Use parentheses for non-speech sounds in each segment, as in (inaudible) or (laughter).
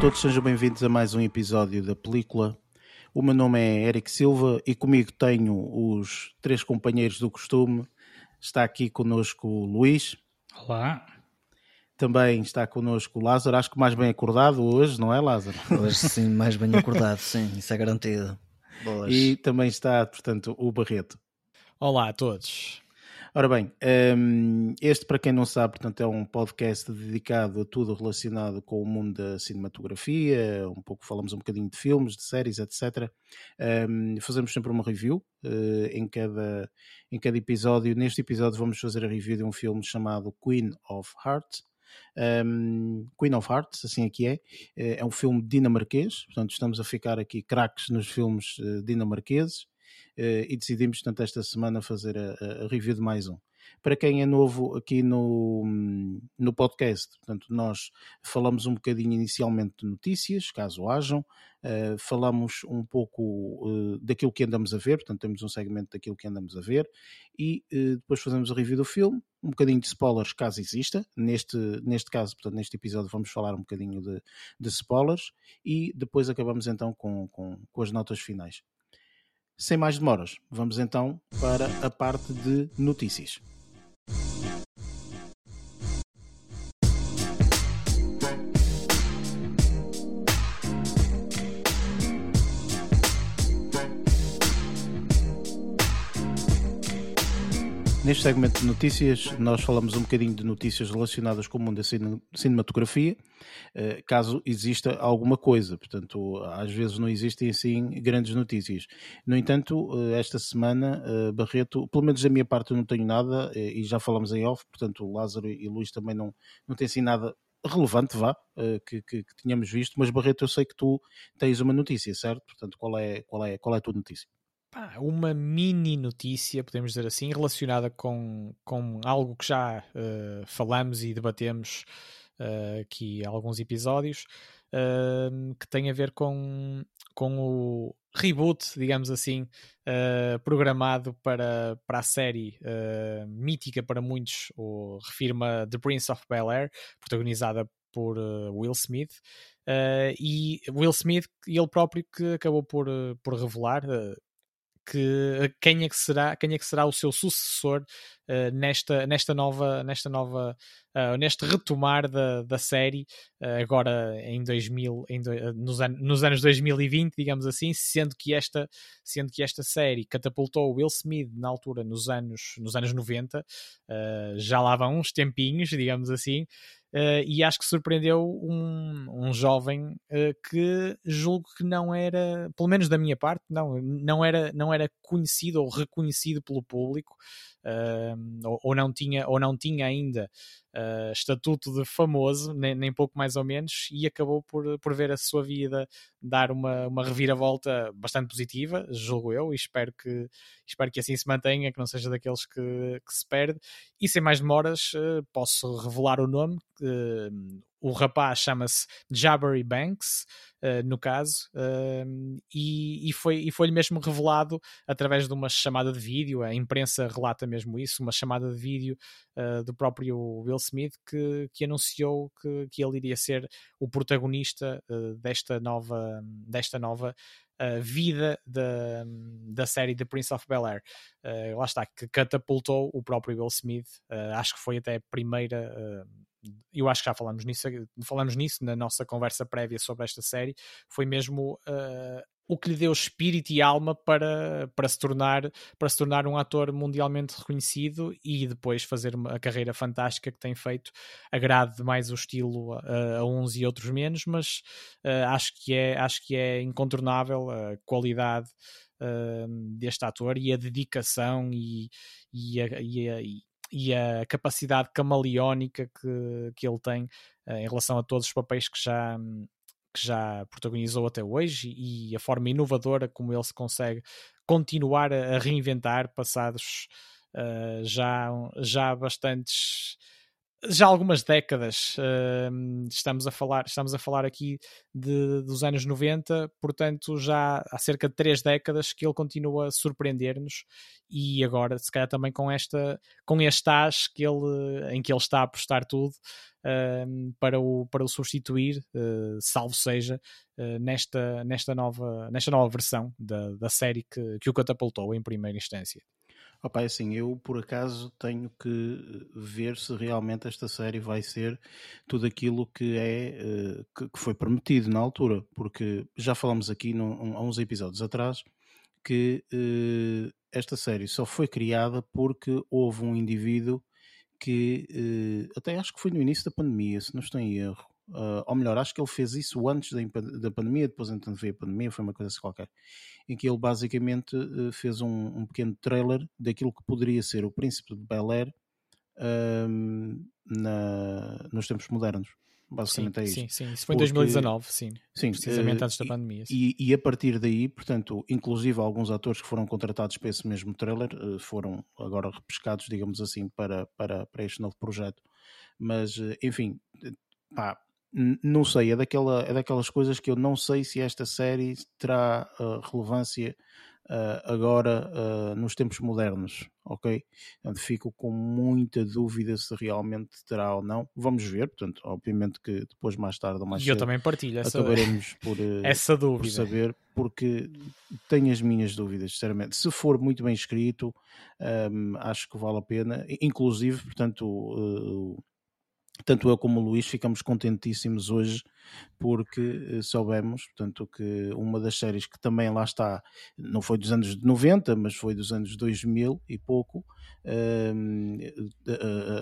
todos, sejam bem-vindos a mais um episódio da película. O meu nome é Eric Silva e comigo tenho os três companheiros do costume. Está aqui connosco o Luís. Olá. Também está connosco o Lázaro, acho que mais bem acordado hoje, não é Lázaro? Hoje sim, mais bem acordado, sim, isso é garantido. Boas. E também está, portanto, o Barreto. Olá a todos. Ora bem, ehm, este, para quem não sabe, portanto, é um podcast dedicado a tudo relacionado com o mundo da cinematografia, um pouco falamos um bocadinho de filmes, de séries, etc. Ehm, fazemos sempre uma review eh, em, cada, em cada episódio. Neste episódio vamos fazer a review de um filme chamado Queen of Hearts. Um, Queen of Hearts, assim aqui é, eh, é um filme dinamarquês, portanto estamos a ficar aqui craques nos filmes uh, dinamarqueses. Eh, e decidimos, portanto, esta semana fazer a, a, review de mais um. Para quem é novo aqui no, no podcast, portanto, nós falamos um bocadinho inicialmente de notícias, caso hajam, uh, falamos um pouco uh, daquilo que andamos a ver, portanto, temos um segmento daquilo que andamos a ver, e uh, depois fazemos a review do filme, um bocadinho de spoilers, caso exista. Neste, neste caso, portanto, neste episódio, vamos falar um bocadinho de, de spoilers, e depois acabamos então com, com, com as notas finais. Sem mais demoras, vamos então para a parte de notícias. Neste segmento de notícias, nós falamos um bocadinho de notícias relacionadas com o mundo da cinematografia, eh, caso exista alguma coisa. Portanto, às vezes não existem assim grandes notícias. No entanto, eh, esta semana, eh, Barreto, pelo menos da minha parte, eu não tenho nada, e já falamos em off, portanto, Lázaro e Luís também não, não têm assim nada relevante, vá, que, que, que tínhamos visto, mas Barreto, eu sei que tu tens uma notícia, certo? Portanto, qual é, qual é, qual é a tua notícia? Pá, uma mini notícia, podemos dizer assim, relacionada com, com algo que já uh, falamos e debatemos uh, aqui alguns episódios, uh, que tem a ver com, com o reboot, digamos assim, programado para, para a série mítica para muitos, o refirma The Prince of Bel Air, protagonizada por Will Smith. Uh, e Will Smith, ele próprio que acabou por, por revelar, uh, que quem é que será, quem é que será o seu sucessor uh, nesta, nesta nova, nesta nova uh, neste retomar da, da série uh, agora em 2000, em do, nos, an nos anos 2020, digamos assim, sendo que esta, sendo que esta série catapultou Will Smith na altura nos anos, nos anos 90, já lá vão uns tempinhos, digamos assim, Uh, e acho que surpreendeu um, um jovem uh, que julgo que não era, pelo menos da minha parte, não, não, era, não era conhecido ou reconhecido pelo público, uh, ou, ou, não tinha, ou não tinha ainda uh, estatuto de famoso, nem, nem, pouco mais ou menos, e acabou por, por ver a sua vida dar uma, uma reviravolta bastante positiva, julgo eu, e espero que, espero que assim se mantenha, que não seja daqueles que, que se perde. E sem mais demoras, uh, posso revelar o nome. O rapaz chama-se Jabbery Banks, uh, no caso, uh, e, e, foi, e foi-lhe mesmo revelado através de uma chamada de vídeo, a imprensa relata mesmo isso, uma chamada de vídeo uh, do próprio Will Smith que, que anunciou que, que ele iria ser o protagonista desta nova, desta nova uh, vida da, da série The Prince of Bel Air. Uh, lá está, que catapultou o próprio Will Smith. Uh, acho que foi até a primeira eu acho que já falamos nisso, falamos nisso na nossa conversa prévia sobre esta série, foi mesmo o que lhe deu espírito e alma para, para, se tornar, para se tornar um ator mundialmente reconhecido e depois fazer uma, a carreira fantástica que tem feito. Agrade mais o estilo uh, a uns e outros menos, mas uh, acho, que é, acho que é incontornável a qualidade deste ator e a dedicação e, e, a, e, a, e a capacidade camaleónica que, que ele tem uh, em relação a todos os papéis que já, que já protagonizou até hoje e a forma inovadora como ele se consegue continuar a, reinventar passados uh, já, já bastantes já há algumas décadas uh, estamos a falar estamos a falar aqui de, dos anos 90 portanto já há cerca de três décadas que ele continua a surpreender-nos e agora se calhar também com esta com este as que ele em que ele está a apostar tudo uh, para o para o substituir uh, salvo seja uh, nesta nesta nova nesta nova versão da, da série que, que o catapultou em primeira instância Opa, é assim, eu por acaso tenho que eh, ver se realmente esta série vai ser tudo aquilo que é eh, que foi prometido na altura, porque já falamos aqui há uns episódios atrás que uh, esta série só foi criada porque houve um indivíduo que até acho que foi no início da pandemia, se não estou em erro, uh, ou melhor, acho que ele fez isso antes da, da pandemia, depois então veio a pandemia, foi uma coisa assim qualquer em que ele basicamente uh, fez um, um, pequeno trailer daquilo que poderia ser o Príncipe de Bel Air na, nos tempos modernos. Basicamente sim, é isso. Sim, sim, isso foi em 2019, sim. Sim, precisamente uh, antes da pandemia. E, e, a partir daí, portanto, inclusive alguns atores que foram contratados para esse mesmo trailer uh, foram agora repescados, digamos assim, para, para, para este novo projeto. Mas, uh, enfim, pá, não sei, é, daquela, é daquelas coisas que eu não sei se esta série terá uh, relevância uh, agora uh, nos tempos modernos, ok? Portanto, fico com muita dúvida se realmente terá ou não. Vamos ver, portanto, obviamente que depois, mais tarde ou mais e cedo, eu também partilho essa, acabaremos por, (laughs) essa dúvida. por saber, porque tenho as minhas dúvidas, sinceramente. Se for muito bem escrito, um, acho que vale a pena, inclusive, portanto tanto eu como o Luís ficamos contentíssimos hoje porque eh, soubemos, portanto, que uma das séries que também lá está, não foi dos anos 90, mas foi dos anos 2000 e pouco, ehm,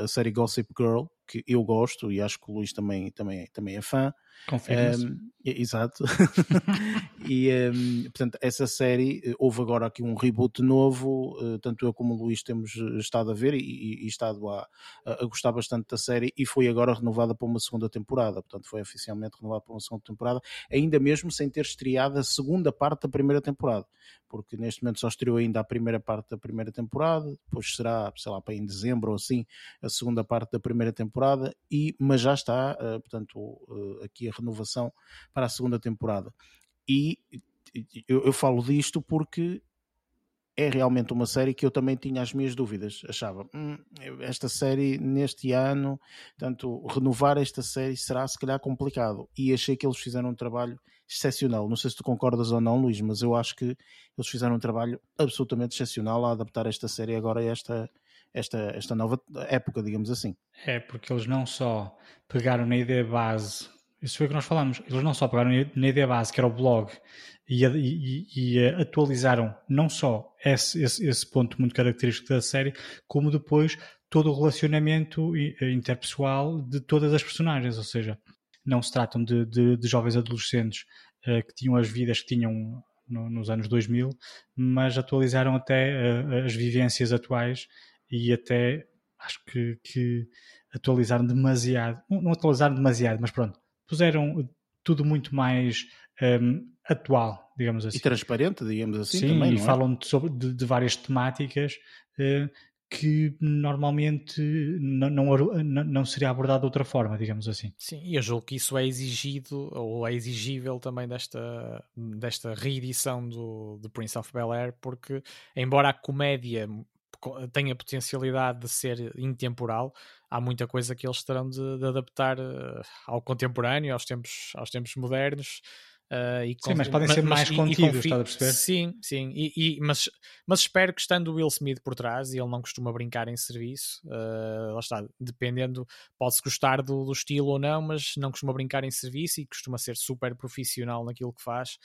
a, a série Gossip Girl, que eu gosto e acho que o Luís também, também, também é fã. Confirma Um, exato. (laughs) e, um, portanto, essa série, eh, houve agora aqui um reboot novo, uh, tanto eu como o Luís temos estado a ver e, e, estado a, a, gostar bastante da série e foi agora renovada para uma segunda temporada, portanto foi oficialmente renovada para uma segunda temporada, ainda mesmo sem ter estreado a segunda parte da primeira temporada, porque neste momento só estreou ainda a primeira parte da primeira temporada, depois será, sei lá, para em dezembro ou assim, a segunda parte da primeira temporada, e, mas já está, portanto, uh, a renovação para a segunda temporada. E eu, eu falo disto porque é realmente uma série que eu também tinha as minhas dúvidas. Achava, hum, esta série neste ano, tanto renovar esta série será se calhar complicado. E achei que eles fizeram um trabalho excepcional. Não sei se tu concordas ou não, Luís, mas eu acho que eles fizeram um trabalho absolutamente excepcional a adaptar esta série agora a esta, esta, esta nova época, digamos assim. É, porque eles não só pegaram na ideia base isso foi o que nós falamos. Eles não só pegaram na ideia base, que era o blog, e, e, e atualizaram não só esse, esse, esse, ponto muito característico da série, como depois todo o relacionamento interpessoal de todas as personagens. Ou seja, não se tratam de, de, de jovens adolescentes uh, que tinham as vidas que tinham no, nos anos 2000, mas atualizaram até uh, as vivências atuais e até acho que, que atualizaram demasiado. Não, não atualizaram demasiado, mas pronto puseram tudo muito mais um, atual, digamos assim. E transparente, digamos assim. Sim, também, e é? falam de, sobre, de, de, várias temáticas uh, que normalmente não, não, não, seria abordado de outra forma, digamos assim. Sim, e eu julgo que isso é exigido, ou é exigível também desta, desta reedição do, do Prince of Bel-Air, porque embora a comédia tenha potencialidade de ser intemporal, há muita coisa que eles terão de, de adaptar uh, ao contemporâneo, aos tempos, aos tempos modernos. Uh, e sim, mas podem ser mas, mais contidos, estás a perceber? Sim, sim, e, e, mas, mas espero que estando o Will Smith por trás, e ele não costuma brincar em serviço, uh, lá está, dependendo, pode-se gostar do, do, estilo ou não, mas não costuma brincar em serviço e costuma ser super profissional naquilo que faz,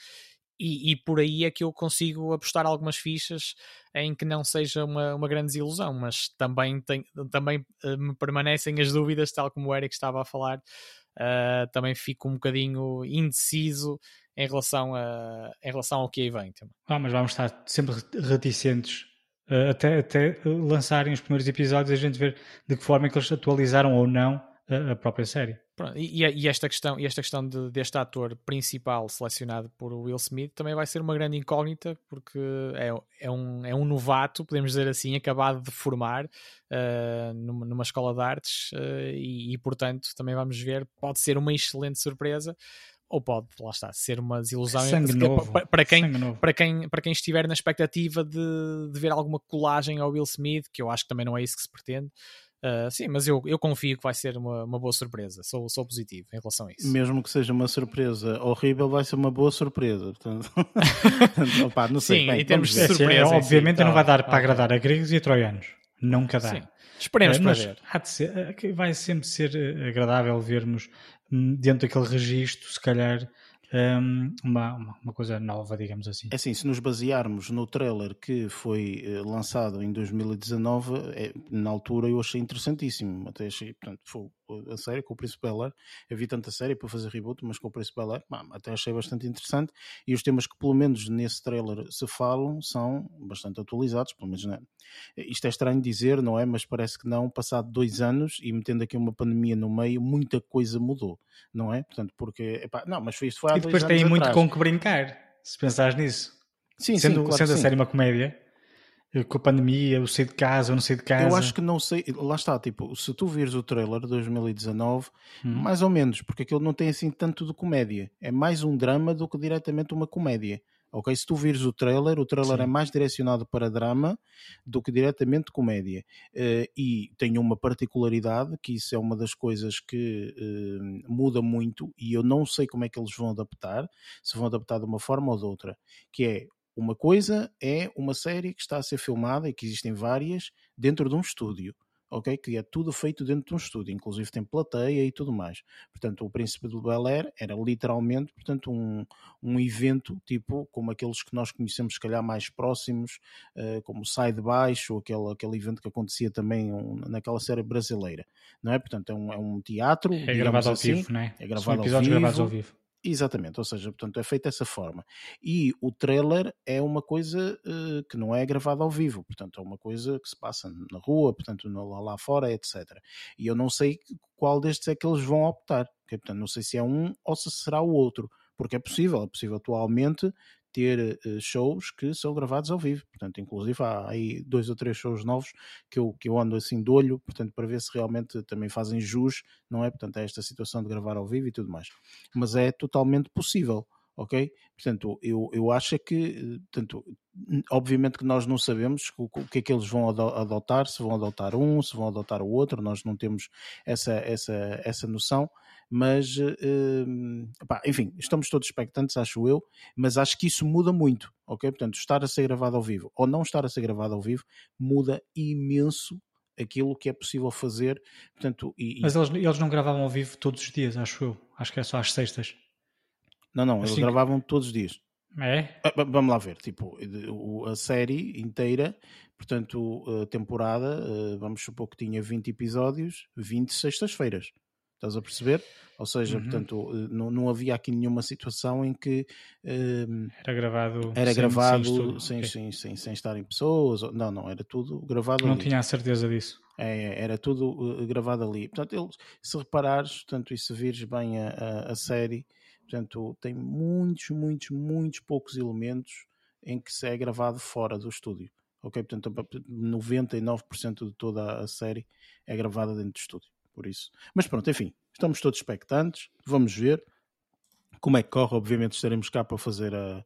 e, e, por aí é que eu consigo apostar algumas fichas em que não seja uma, uma grande desilusão, mas também, tem, também uh, me permanecem as dúvidas, tal como o Eric estava a falar. Uh, também fico um bocadinho indeciso em relação, a, em relação ao que aí vem. Ah, mas vamos estar sempre reticentes uh, até, até lançarem os primeiros episódios e a gente ver de que forma é que eles atualizaram ou não a, a própria série. Pronto, e, e, esta questão, e esta questão de, deste ator principal selecionado por Will Smith também vai ser uma grande incógnita, porque é, é, um, é um novato, podemos dizer assim, acabado de formar uh, numa, numa, escola de artes, uh, e, e, portanto também vamos ver, pode ser uma excelente surpresa. Ou pode, lá está, ser uma desilusão Sangue novo. Para, para, quem, para, quem, para quem estiver na expectativa de, de ver alguma colagem ao Will Smith, que eu acho que também não é isso que se pretende, Uh, sim, mas eu, eu confio que vai ser uma, uma boa surpresa. Sou, sou positivo em relação a isso. Mesmo que seja uma surpresa horrível, vai ser uma boa surpresa. Portanto, (laughs) opa, não sei. Sim, Bem, em termos de surpresa. É, obviamente não vai dar tá, para agradar a gregos e a troianos. Nunca dá. Sim. Esperemos é, para ver. Ser, eh, vai sempre ser agradável vermos hum, dentro daquele registro, se calhar, uma, uma, coisa nova, digamos assim. É assim, se nos basearmos no trailer que foi eh, lançado em 2019, é, na altura eu achei interessantíssimo. Até achei, portanto, foi a série com o Príncipe Bel Eu vi tanta série para fazer reboot, mas com o Príncipe Bel até achei bastante interessante. E os temas que, pelo menos nesse trailer, se falam são bastante atualizados. Pelo menos, não é? Isto é estranho dizer, não é? Mas parece que não. Passado dois anos e metendo aqui uma pandemia no meio, muita coisa mudou, não é? Portanto, porque, epá, não, mas foi isto foi há depois tem muito atrás. com que brincar, se pensares nisso. Sim, sendo, sim, claro sendo a sim. série uma comédia com a pandemia, o sei de casa, ou não sei de casa. Eu acho que não sei, lá está, tipo, se tu vires o trailer de 2019, hum. mais ou menos, porque aquilo não tem assim tanto de comédia, é mais um drama do que diretamente uma comédia. Ok, se tu vires o trailer, o trailer Sim. é mais direcionado para drama do que diretamente comédia. Uh, e tem uma particularidade, que isso é uma das coisas que uh, muda muito, e eu não sei como é que eles vão adaptar, se vão adaptar de uma forma ou de outra, que é uma coisa é uma série que está a ser filmada e que existem várias dentro de um estúdio, ok? Que é tudo feito dentro de um estúdio, inclusive tem plateia e tudo mais. Portanto, o Príncipe do Bel Air era literalmente, portanto, um, um evento tipo como aqueles que nós conhecemos, se calhar mais próximos, uh, como o Sai de Baixo, aquele, aquele evento que acontecia também um, naquela série brasileira, não é? Portanto, é um, é um teatro. É gravado assim, ao vivo, não é? É gravado São episódios ao vivo. gravados ao vivo. Exatamente, ou seja, portanto, é feito dessa forma. E o trailer é uma coisa uh, que não é gravada ao vivo, portanto, é uma coisa que se passa na rua, portanto, lá, lá fora, etc. E eu não sei qual destes é que eles vão optar, okay? portanto, não sei se é um ou se será o outro, porque é possível, é possível atualmente ter uh, shows que são gravados ao vivo. Portanto, inclusive há aí dois ou três shows novos que eu, que eu ando assim de olho, portanto, para ver se realmente também fazem jus, não é? Portanto, é esta situação de gravar ao vivo e tudo mais. Mas é totalmente possível. Ok? Portanto, eu, eu acho é que, portanto, obviamente que nós não sabemos o, o, que é que eles vão adotar, se vão adotar um, se vão adotar o outro, nós não temos essa, essa, essa noção, mas uh, pá, enfim, estamos todos expectantes, acho eu, mas acho que isso muda muito, ok? Portanto, estar a ser gravado ao vivo ou não estar a ser gravado ao vivo muda imenso aquilo que é possível fazer. Portanto, e, mas eles, eles não gravavam ao vivo todos os dias, acho eu. Acho que é só às sextas. Não, não, eles assim, gravavam todos os dias. É? Ah, vamos lá ver, tipo, a série inteira, portanto, a temporada, ah, vamos supor que tinha 20 episódios, 20 sextas-feiras. Estás a perceber? Ou seja, uhum. portanto, eh, não, não havia aqui nenhuma situação em que um, era gravado, era sem, gravado sem, sem, okay. sem, sem, sem, estar em pessoas. Não, não, era tudo gravado não ali. Tinha a certeza disso. É, era tudo uh, gravado ali. Portanto, eles, se reparares, portanto, e se vires bem a, a, a série, portanto, tem muitos, muitos, muitos poucos elementos em que se é gravado fora do estúdio. Ok? Portanto, 99% de toda a série é gravada dentro do estúdio por isso. Mas pronto, enfim, estamos todos expectantes, vamos ver como é que corre. Obviamente estaremos cá para fazer a,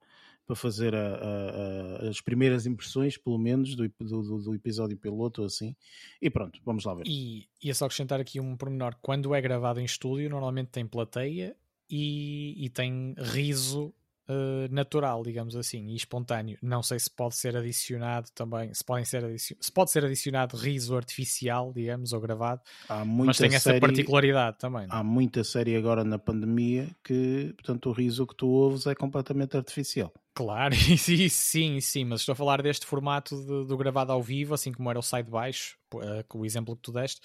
para fazer a, a, a, as primeiras impressões, pelo menos, do, do, do, episódio piloto, assim. E pronto, vamos lá ver. E ia só acrescentar aqui um pormenor: quando é gravado em estúdio, normalmente tem plateia e, e tem riso uh, natural, digamos assim, e espontâneo. Não sei se pode ser adicionado também, se, podem ser se pode ser adicionado riso artificial, digamos, ou gravado, mas tem essa particularidade também. Não? É? Há muita série agora na pandemia que, portanto, o riso que tu ouves é completamente artificial. Claro, (laughs) sim, sim, sim, mas estou a falar deste formato de, do gravado ao vivo, assim como era o side baixo, uh, com o exemplo que tu deste,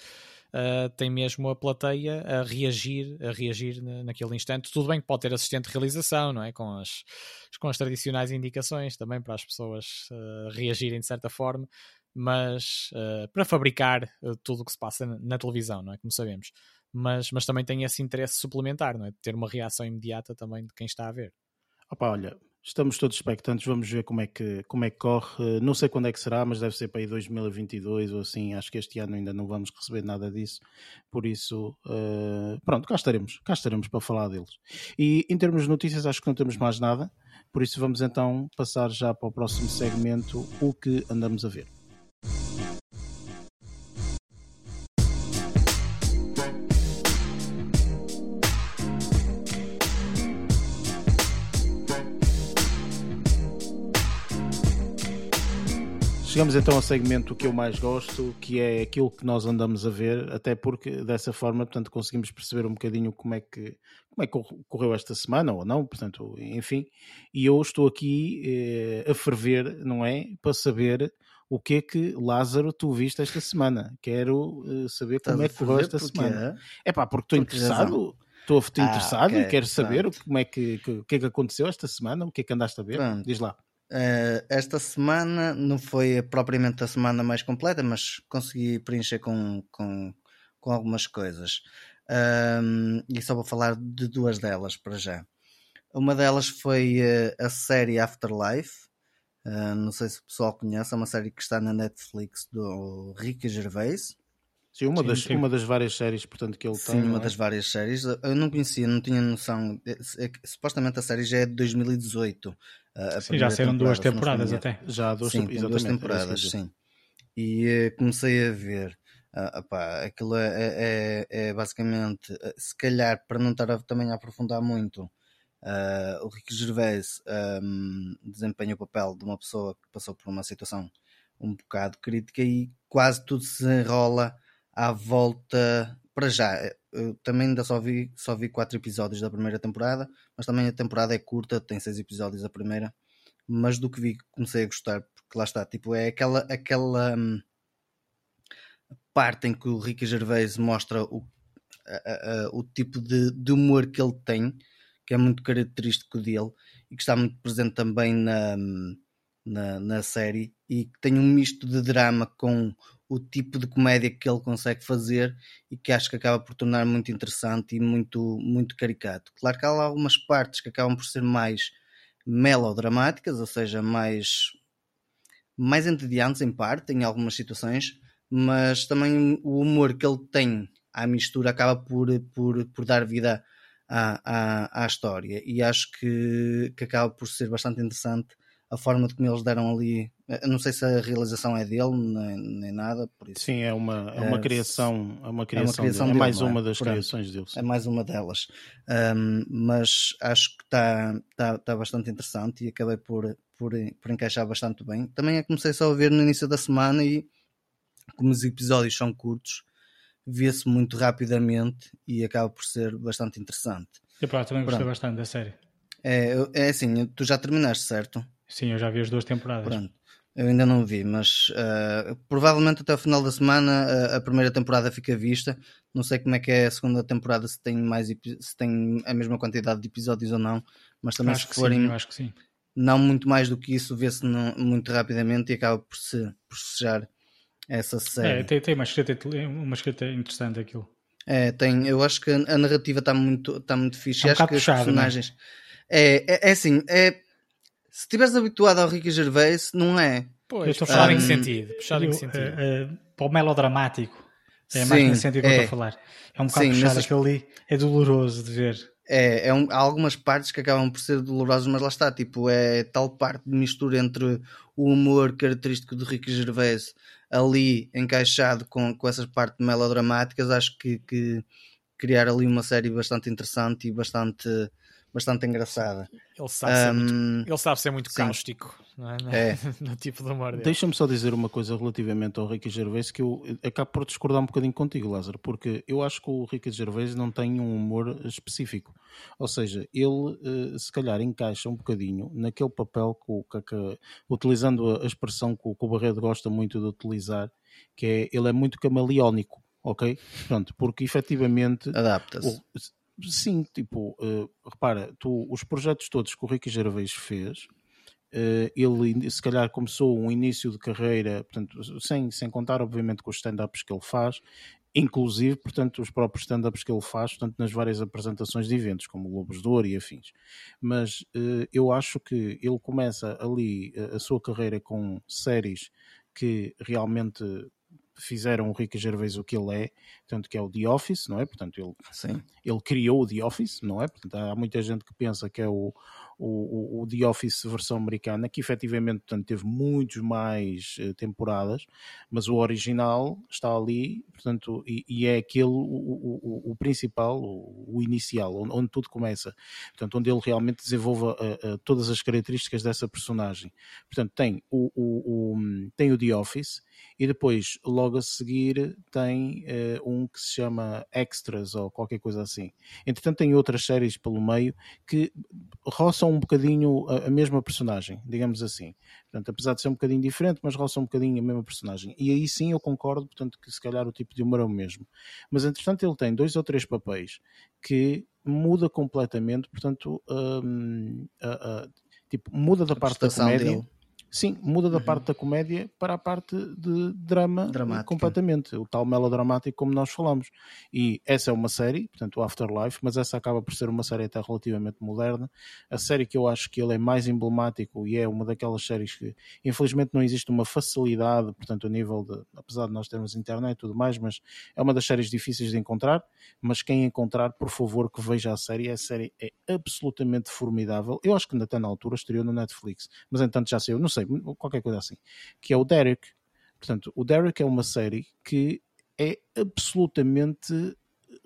uh, tem mesmo a plateia a reagir, a reagir naquele instante. Tudo bem que pode ter assistente de realização, não é? Com as, com as tradicionais indicações também para as pessoas uh, reagirem de certa forma, mas para fabricar tudo o que se passa na, na televisão, não é? Como sabemos mas, mas também tem esse interesse suplementar, não é? De ter uma reação imediata também de quem está a ver. Opa, olha, estamos todos expectantes, vamos ver como é, que, como é que corre. Não sei quando é que será, mas deve ser para aí 2022 ou assim. Acho que este ano ainda não vamos receber nada disso. Por isso, uh, pronto, cá estaremos, cá estaremos para falar deles. E em termos de notícias, acho que não temos mais nada. Por isso, vamos então passar já para o próximo segmento: o que andamos a ver. Chegamos então ao segmento que eu mais gosto, que é aquilo que nós andamos a ver, até porque dessa forma, portanto, conseguimos perceber um bocadinho como é que como é que correu esta semana ou não, portanto, enfim, e eu estou aqui eh, a ferver, não é, para saber o que é que Lázaro tu viste esta semana. Quero eh, saber como é que correu esta semana. É pá, porque estou interessado. Estou ah, interessado okay, e quero saber como é que, que, que, é que aconteceu esta semana, o que é que andaste a ver. Pronto. Diz lá. Uh, esta semana não foi propriamente a semana mais completa, mas consegui preencher com, com, com algumas coisas. e só vou falar de duas delas para já. Uma delas foi uh, a série Afterlife. Uh, não sei se o pessoal conhece, é uma série que está na Netflix do Ricky Gervais. Sim, uma, sim, das, sim. uma das várias séries, portanto, que ele sim, tem. Sim, uma é? das várias séries. Eu não conhecia, não tinha noção. É, é, supostamente a série já é de 2018. Sim, já saíram duas temporadas até. Já há duas, sim, duas temporadas, sim. E uh, comecei a ver. Uh, opá, aquilo é, é, é, basicamente, uh, se calhar, para não estar a, também a aprofundar muito, uh, o Ricky Gervais um, desempenha o papel de uma pessoa que passou por uma situação um bocado crítica e quase tudo se enrola à volta. Para já, eu também ainda só vi, só vi quatro episódios da primeira temporada, mas também a temporada é curta, tem seis episódios a primeira. Mas do que vi, comecei a gostar, porque lá está, tipo, é aquela, aquela hum, parte em que o Ricky Gervais mostra o, a, a, o tipo de, de humor que ele tem, que é muito característico dele e que está muito presente também na, hum, na, na série e que tem um misto de drama com o tipo de comédia que ele consegue fazer e que acho que acaba por tornar muito interessante e muito, muito caricato. Claro que há algumas partes que acabam por ser mais melodramáticas, ou seja, mais, mais entediantes em parte, em algumas situações, mas também o humor que ele tem à mistura acaba por, por, por dar vida à, à, à história e acho que, que acaba por ser bastante interessante a forma de como eles deram ali. Eu não sei se a realização é dele, nem, nem nada, por isso. Sim, é uma, é uma é, criação, é uma criação, é, uma criação dele. é mais dele, uma das Pronto, criações dele. Sim. É mais uma delas. Um, mas acho que está tá, tá bastante interessante e acabei por, por, por encaixar bastante bem. Também comecei só a ver no início da semana e como os episódios são curtos, vê-se muito rapidamente e acaba por ser bastante interessante. Eu pá, também gostei Pronto. bastante da série. É, é assim, tu já terminaste, certo? Sim, eu já vi as duas temporadas. Pronto. Eu ainda não vi, mas uh, provavelmente até o final da semana uh, a primeira temporada fica vista. Não sei como é que é a segunda temporada, se tem mais se tem a mesma quantidade de episódios ou não, mas também acho se forem sim. não muito mais do que isso, vê-se muito rapidamente e acaba por se por fechar essa série. É, tem, tem uma, escrita, uma escrita interessante aquilo. É, tem, eu acho que a narrativa está muito, está muito fixe. É um acho que puxado, os é? personagens. É? É, é, assim, é se estiveres habituado ao Ricky Gervais, não é. Pois, eu estou a falar um, em que sentido? Puxado em que sentido? Uh, uh, para o melodramático. É sim, mais nesse sentido que é. eu estou a falar. É um bocado sim, puxado nessas... aquilo ali. É doloroso de ver. É, é um, há algumas partes que acabam por ser dolorosas, mas lá está, tipo, é tal parte de mistura entre o humor característico do Ricky Gervais ali encaixado com, com essas partes melodramáticas, acho que, que criar ali uma série bastante interessante e bastante bastante engraçada. Ele sabe, ser, muito, ele sabe ser muito cáustico não é? é. (laughs) no tipo de humor dele. Deixa-me só dizer uma coisa relativamente ao Ricky Gervais que eu acabo por discordar um bocadinho contigo, Lázaro, porque eu acho que o Ricky Gervais não tem um humor específico. Ou seja, ele eh, se calhar encaixa um bocadinho naquele papel que, que, que utilizando a expressão que o, que o Barreto gosta muito de utilizar, que é ele é muito camaleónico ok? Pronto, porque efetivamente adapta-se. Sim, tipo, uh, repara, tu, os projetos todos que o Ricky Gervais fez, uh, ele se calhar começou um início de carreira, portanto, sem, sem contar obviamente com os stand-ups que ele faz, inclusive, portanto, os próprios stand-ups que ele faz, portanto, nas várias apresentações de eventos, como Lobos de Ouro e afins. Mas uh, eu acho que ele começa ali a, a sua carreira com séries que realmente fizeram o Ricky Gervais o que ele é, tanto que é o The Office, não é? Portanto, ele, Sim. ele criou o The Office, não é? Portanto, há muita gente que pensa que é o, o, o The Office versão americana, que efetivamente portanto, teve muitos mais uh, temporadas, mas o original está ali, portanto, e, e é aquele o, o, o principal, o, inicial, onde, onde, tudo começa, portanto, onde ele realmente desenvolve uh, uh, todas as características dessa personagem. Portanto, tem o, o, tem o The Office e depois, logo a seguir, tem um que se chama Extras ou qualquer coisa assim. Entretanto, tem outras séries pelo meio que roçam um bocadinho a, a, mesma personagem, digamos assim. Portanto, apesar de ser um bocadinho diferente, mas roçam um bocadinho a mesma personagem. E aí sim eu concordo, portanto, que se calhar o tipo de humor é o mesmo. Mas entretanto ele tem dois ou três papéis que muda completamente, portanto, um, uh, uh, tipo, muda da parte da comédia. Dele Sim, muda da uhum. parte da comédia para a parte de drama Dramática. completamente. O tal melodramático, como nós falamos. E essa é uma série, portanto, o Afterlife, mas essa acaba por ser uma série até relativamente moderna. A série que eu acho que ele é mais emblemático e é uma daquelas séries que, infelizmente, não existe uma facilidade, portanto, a nível de, apesar de nós termos internet e tudo mais, mas é uma das séries difíceis de encontrar. Mas quem encontrar, por favor, que veja a série. A série é absolutamente formidável. Eu acho que ainda está na altura, estreou no Netflix, mas entanto já saiu, não sei qualquer coisa assim, que é o Derek. Portanto, o Derek é uma série que é absolutamente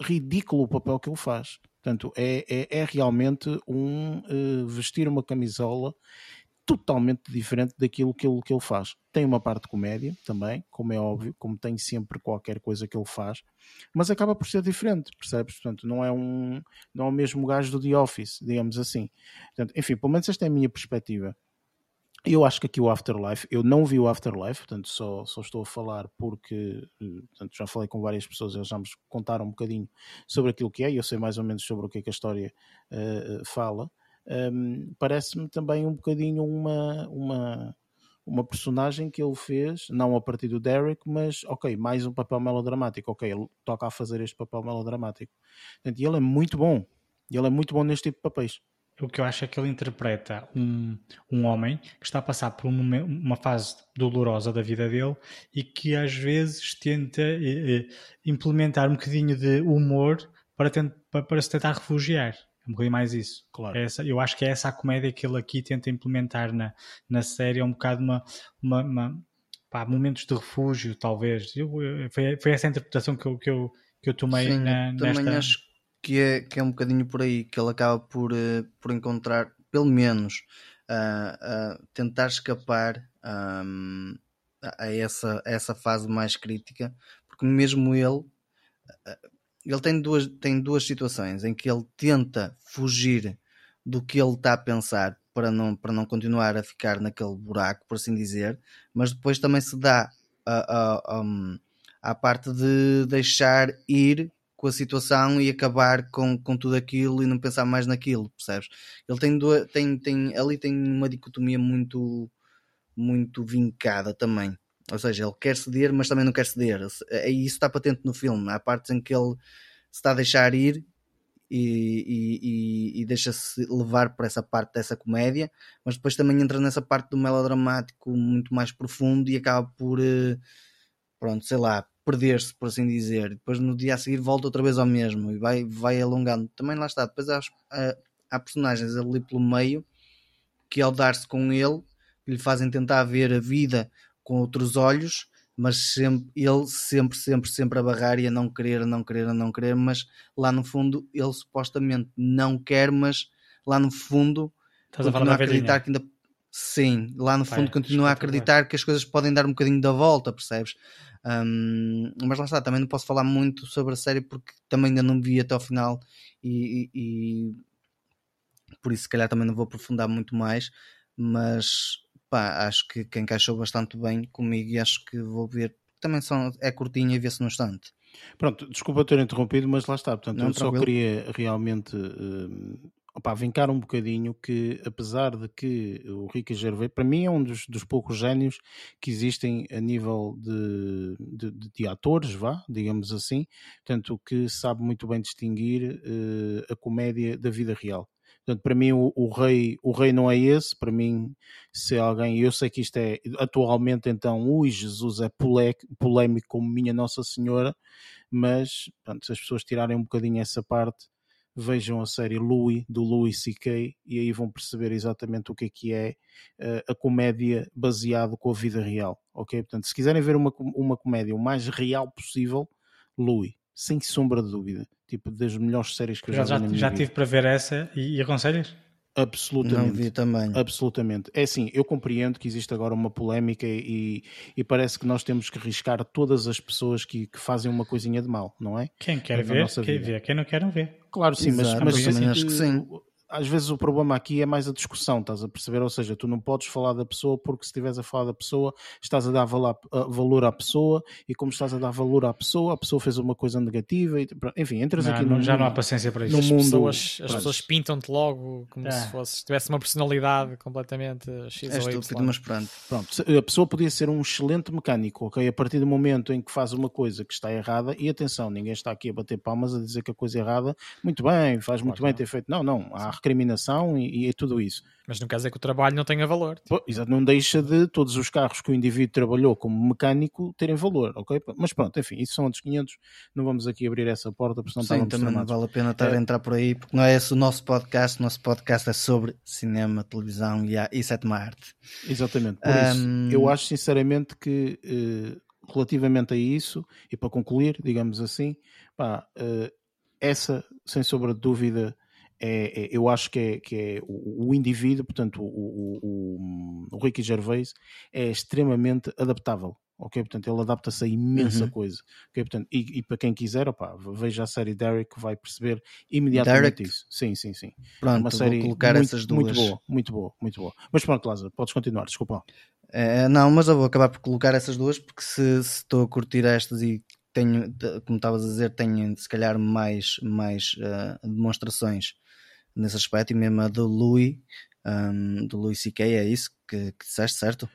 ridículo o papel que ele faz. Portanto, é, é, é realmente um uh, vestir uma camisola totalmente diferente daquilo que ele, que ele faz. Tem uma parte de comédia também, como é óbvio, como tem sempre qualquer coisa que ele faz, mas acaba por ser diferente, percebes? Portanto, não é um não é o mesmo gajo do The Office, digamos assim. Portanto, enfim, pelo menos esta é a minha perspectiva. Eu acho que aqui o Afterlife, eu não vi o Afterlife, portanto só, só estou a falar porque eh, portanto, já falei com várias pessoas, eles já me contaram um bocadinho sobre aquilo que é e eu sei mais ou menos sobre o que é que a história uh, fala. Um, Parece-me também um bocadinho uma, uma, uma personagem que ele fez, não a partir do Derek, mas ok, mais um papel melodramático, ok, ele toca a fazer este papel melodramático. Portanto, ele é muito bom, ele é muito bom neste tipo de papéis o que eu acho é que ele interpreta um, um homem que está a passar por uma, uma fase dolorosa da vida dele e que às vezes tenta eh, eh implementar um bocadinho de humor para, para, para, se tentar refugiar. É um bocadinho mais isso. Claro. É essa, eu acho que é essa a comédia que ele aqui tenta implementar na, na série. É um bocado uma, uma, uma pá, momentos de refúgio, talvez. Eu, foi, foi essa a interpretação que eu, que eu, que eu tomei Sim, na, também nesta... acho que é, que é um bocadinho por aí, que ele acaba por, uh, por encontrar, pelo menos, uh, uh, tentar escapar um, a, essa, a essa fase mais crítica, porque mesmo ele, ele tem duas, tem duas situações em que ele tenta fugir do que ele está a pensar para não, para não continuar a ficar naquele buraco, por assim dizer, mas depois também se dá a, a, a, a parte de deixar ir com a situação e acabar com, com tudo aquilo e não pensar mais naquilo, percebes? Ele tem, duas, tem, tem ali tem uma dicotomia muito muito vincada também. Ou seja, ele quer ceder, mas também não quer ceder. E isso está patente no filme. Há partes em que ele se está a deixar ir e, e, e, e deixa-se levar por essa parte dessa comédia, mas depois também entra nessa parte do melodramático muito mais profundo e acaba por, eh, pronto, sei lá, perder-se, por assim dizer. Depois no dia a seguir volta outra vez ao mesmo e vai, vai alongando. Também lá está. Depois há, há personagens ali pelo meio que ao dar-se com ele lhe fazem tentar ver a vida com outros olhos, mas sempre, ele sempre, sempre, sempre a barrar e a não querer, a não querer, a não querer, mas lá no fundo ele supostamente não quer, mas lá no fundo Estás continua a, a acreditar que ainda sim, lá no fundo Pai, continua a acreditar que as coisas podem dar um bocadinho da volta, percebes? Um, mas lá está, também não posso falar muito sobre a série porque também ainda não vi até ao final e, e, e por isso se calhar também não vou aprofundar muito mais, mas pá, acho que, que encaixou bastante bem comigo e acho que vou ver. Também são, é curtinha e vê-se no instante. Pronto, desculpa ter interrompido, mas lá está. Portanto, não, eu só queria realmente uh, opá, vincar um bocadinho que, apesar de que o Ricky Gervais, para mim, é um dos, dos poucos génios que existem a nível de, de, de atores, vá, digamos assim, tanto que sabe muito bem distinguir uh, a comédia da vida real. Portanto, para mim o, o, rei, o rei não é esse, para mim se alguém, eu sei que isto é atualmente então, ui Jesus é polémico como minha Nossa Senhora, mas pronto, se as pessoas tirarem um bocadinho essa parte, vejam a série Louis, do Louis C.K. e aí vão perceber exatamente o que é que é uh, a comédia baseado com a vida real, ok? Portanto, se quiserem ver uma, uma comédia o mais real possível, Louis, sem sombra de dúvida. Tipo, das melhores séries que eu já, já vi na minha Já vida. tive para ver essa e, e aconselhas? Absolutamente. Não vi também. Absolutamente. É assim, eu compreendo que existe agora uma polémica e, e parece que nós temos que arriscar todas as pessoas que, que fazem uma coisinha de mal, não é? Quem quer ver, quer ver. Quem não quer, não vê. Claro, sim, Exato, mas, mas acho que sim às vezes o problema aqui é mais a discussão, estás a perceber? Ou seja, tu não podes falar da pessoa porque se estiveres a falar da pessoa, estás a dar valor à pessoa e como estás a dar valor à pessoa, a pessoa fez uma coisa negativa, e, enfim, entras não, aqui não, no Já não há paciência para isso. No as mundo, pessoas, as pessoas pintam-te logo como é. se fosse, tivesse uma personalidade completamente X é ou estúpido, mas pronto. Pronto, a pessoa podia ser um excelente mecânico, ok? A partir do momento em que faz uma coisa que está errada, e atenção, ninguém está aqui a bater palmas a dizer que a coisa é errada, muito bem, faz muito bem ter feito. Não, não, há recriminação e, e é tudo isso. Mas não quer dizer que o trabalho não tenha valor. Pô, exato, não deixa de todos os carros que o indivíduo trabalhou como mecânico terem valor, ok? Mas pronto, enfim, isso são outros 500, não vamos aqui abrir essa porta, porque senão Sim, também não vale a pena estar é... a entrar por aí, porque não é esse o nosso podcast, o nosso podcast é sobre cinema, televisão e, a, e sétima arte. Exatamente, por um... isso, eu acho sinceramente que uh, relativamente a isso, e para concluir, digamos assim, pá, uh, essa, sem sombra de dúvida, é, é, eu acho que é, que é o, o indivíduo, portanto, o, o, o, o Ricky Gervais é extremamente adaptável. Ok, portanto, ele adapta-se a imensa uhum. coisa. Ok, portanto, e, e, para quem quiser, opa, veja a série Derek vai perceber imediatamente Derek. isso. Sim, sim, sim. Pronto, é uma série colocar muito, essas duas. Muito boa, muito boa, muito boa. Mas pronto, Lázaro, podes continuar, desculpa. É, não, mas eu vou acabar por colocar essas duas porque se, se estou a curtir estas e tenho, como estavas a dizer, tenho se calhar mais, mais uh, demonstrações nesse aspecto, e mesmo a do Louis, um, do Louis C.K., é isso que, que disseste, certo?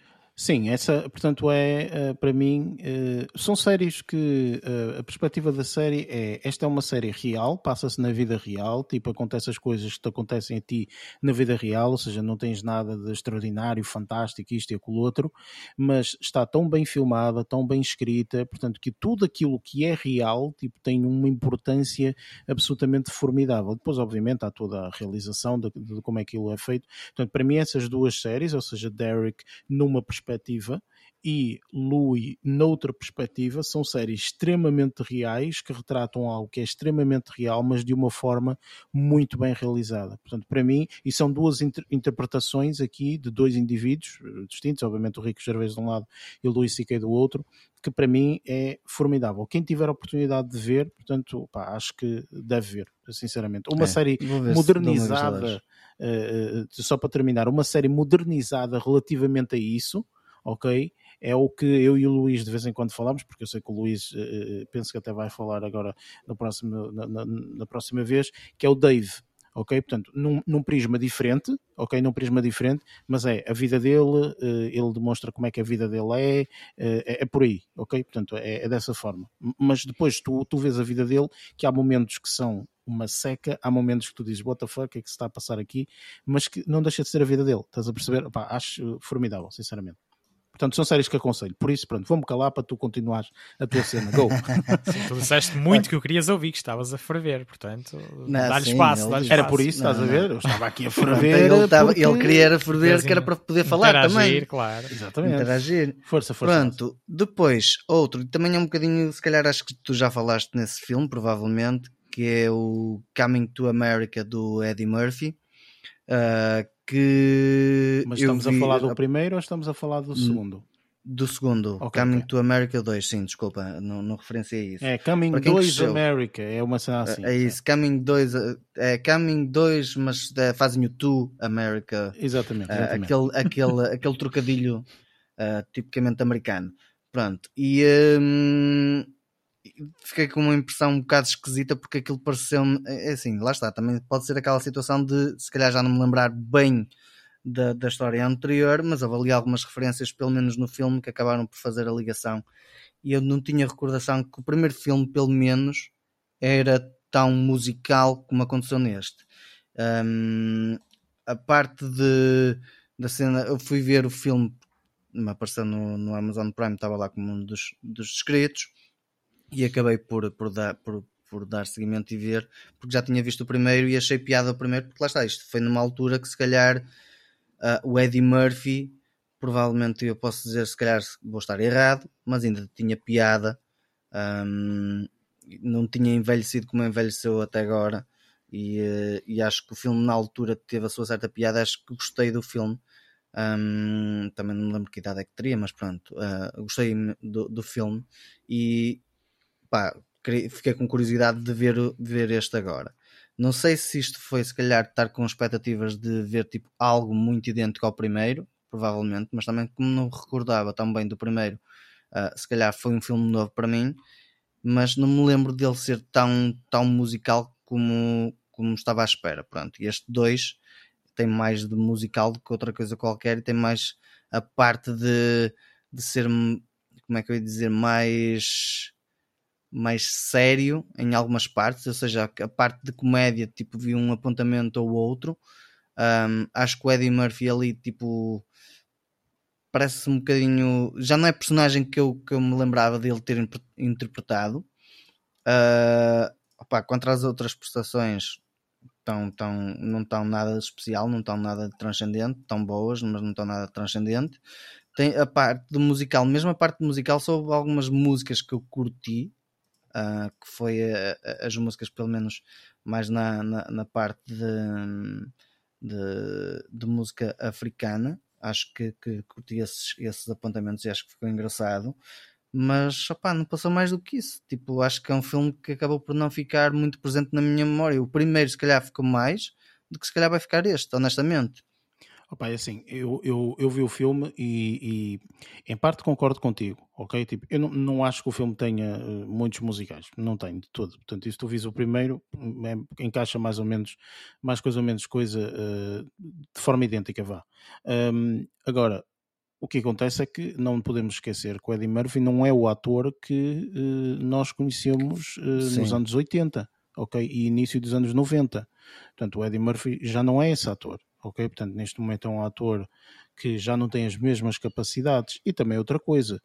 Sim, essa, portanto, é uh, para mim. Uh, são séries que uh, a perspectiva da série é: esta é uma série real, passa-se na vida real, tipo, acontece as coisas que te acontecem a ti na vida real, ou seja, não tens nada de extraordinário, fantástico, isto e aquilo outro, mas está tão bem filmada, tão bem escrita, portanto, que tudo aquilo que é real, tipo, tem uma importância absolutamente formidável. Depois, obviamente, há toda a realização de, de como é que aquilo é feito. Portanto, para mim, essas duas séries, ou seja, Derek numa perspectiva perspectiva e Louis noutra perspectiva são séries extremamente reais que retratam algo que é extremamente real, mas de uma forma muito bem realizada. Portanto, para mim, e são duas inter interpretações aqui de dois indivíduos eh, distintos, obviamente o Rico Gervais de um lado e o Louis C.K. do outro, que para mim é formidável. Quem tiver a oportunidade de ver, portanto, pá, acho que deve ver, sinceramente. Uma é, série modernizada, uh, uh, só para terminar, uma série modernizada relativamente a isso, ok? É o que eu e o Luís de vez em quando falamos, porque eu sei que o Luís uh, penso que até vai falar agora no próximo, na, na, na próxima vez, que é o Dave ok? Portanto, num, num, prisma diferente, ok? Num prisma diferente, mas é a vida dele, ele demonstra como é que a vida dele é, é, é por aí, ok? Portanto, é, é, dessa forma. Mas depois tu, tu vês a vida dele, que há momentos que são uma seca, há momentos que tu dizes what the fuck, o que é que se está a passar aqui, mas que não deixa de ser a vida dele, estás a perceber? Opa, acho formidável, sinceramente. Portanto, são séries que aconselho. Por isso, pronto, vou-me calar para tu continuares a tua cena. Go! (laughs) Sim, tu disseste muito que eu querias ouvir, que estavas a ferver, portanto, dá-lhe espaço, dá Era por isso, estás não, a ver? Eu estava aqui a ferver. ele, estava, porque... ele queria ferver, que era para poder falar também. claro. Exatamente. Interagir. Força, força. Pronto, depois, outro, também é um bocadinho, se calhar acho que tu já falaste nesse filme, provavelmente, que é o Coming to America do Eddie Murphy. Uh, que. Mas estamos vi... a falar do primeiro ou estamos a falar do segundo? Do segundo, okay, Coming okay. to America 2, sim, desculpa, não, não referenciei isso. É Coming 2 America, é uma cena assim. É isso, Coming 2, é Coming 2, mas é, fazem o To America. Exatamente. exatamente. aquele, aquele, (laughs) aquele trocadilho uh, tipicamente americano. Pronto, e um, fiquei com uma impressão um bocado esquisita porque aquilo pareceu-me. É, é assim, lá está, também pode ser aquela situação de se calhar já não me lembrar bem da, da história anterior, mas ali algumas referências, pelo menos no filme, que acabaram por fazer a ligação. E eu não tinha recordação que o primeiro filme, pelo menos, era tão musical como aconteceu neste. Um, a parte de, da cena, eu fui ver o filme, me apareceu no, no Amazon Prime, estava lá como um dos, dos inscritos e acabei por, por, dar, por, por dar seguimento e ver, porque já tinha visto o primeiro e achei piada o primeiro, porque lá está, isto foi numa altura que se calhar uh, o Eddie Murphy, provavelmente eu posso dizer, se calhar vou estar errado, mas ainda tinha piada, um, não tinha envelhecido como envelheceu até agora. E, uh, e, acho que o filme na altura teve a sua certa piada, acho que gostei do filme. Um, também não me lembro que idade é que teria, mas pronto, uh, gostei do, do filme e pá, fiquei com curiosidade de ver, de ver este agora. Não sei se isto foi, se calhar, estar com expectativas de ver tipo, algo muito idêntico ao primeiro, provavelmente, mas também, como não recordava tão bem do primeiro, uh, se calhar foi um filme novo para mim, mas não me lembro dele ser tão, tão musical como, como estava à espera. Pronto, e este 2 tem mais de musical do que outra coisa qualquer e tem mais a parte de, de ser, como é que eu ia dizer, mais mais sério em algumas partes, ou seja, a parte de comédia, tipo, vi um apontamento ou outro. Um, acho que o Eddie Murphy ali, tipo, parece um bocadinho. Já não é personagem que eu, que eu me lembrava dele ter interpretado. Uh, opa, contra as outras prestações, tão, tão, não estão nada especial, não estão nada transcendente, estão boas, mas não estão nada transcendente. Tem a parte do musical, mesmo a parte musical, só houve algumas músicas que eu curti, uh, que foi as músicas, pelo menos mais na, na, na parte de, de, de, música africana. Acho que, que curti esses, esses apontamentos e acho que ficou engraçado. Mas opá, não passou mais do que isso. Tipo, acho que é um filme que acabou por não ficar muito presente na minha memória. O primeiro, se calhar, ficou mais do que se calhar vai ficar este, honestamente. Opa, é assim, eu, eu, eu vi o filme e, e, em parte concordo contigo, ok? Tipo, eu não, não acho que o filme tenha uh, muitos musicais, não tem de todo. Portanto, se tu vis o primeiro, é, encaixa mais ou menos, mais coisa ou menos coisa uh, de forma idêntica, vá. Um, agora, o que acontece é que não podemos esquecer que o Eddie Murphy não é o ator que uh, nós conhecemos nos anos 80, ok? E início dos anos 90. Portanto, o Eddie Murphy já não é esse ator ok? Portanto, neste momento é um ator que já não tem as mesmas capacidades. E também outra coisa,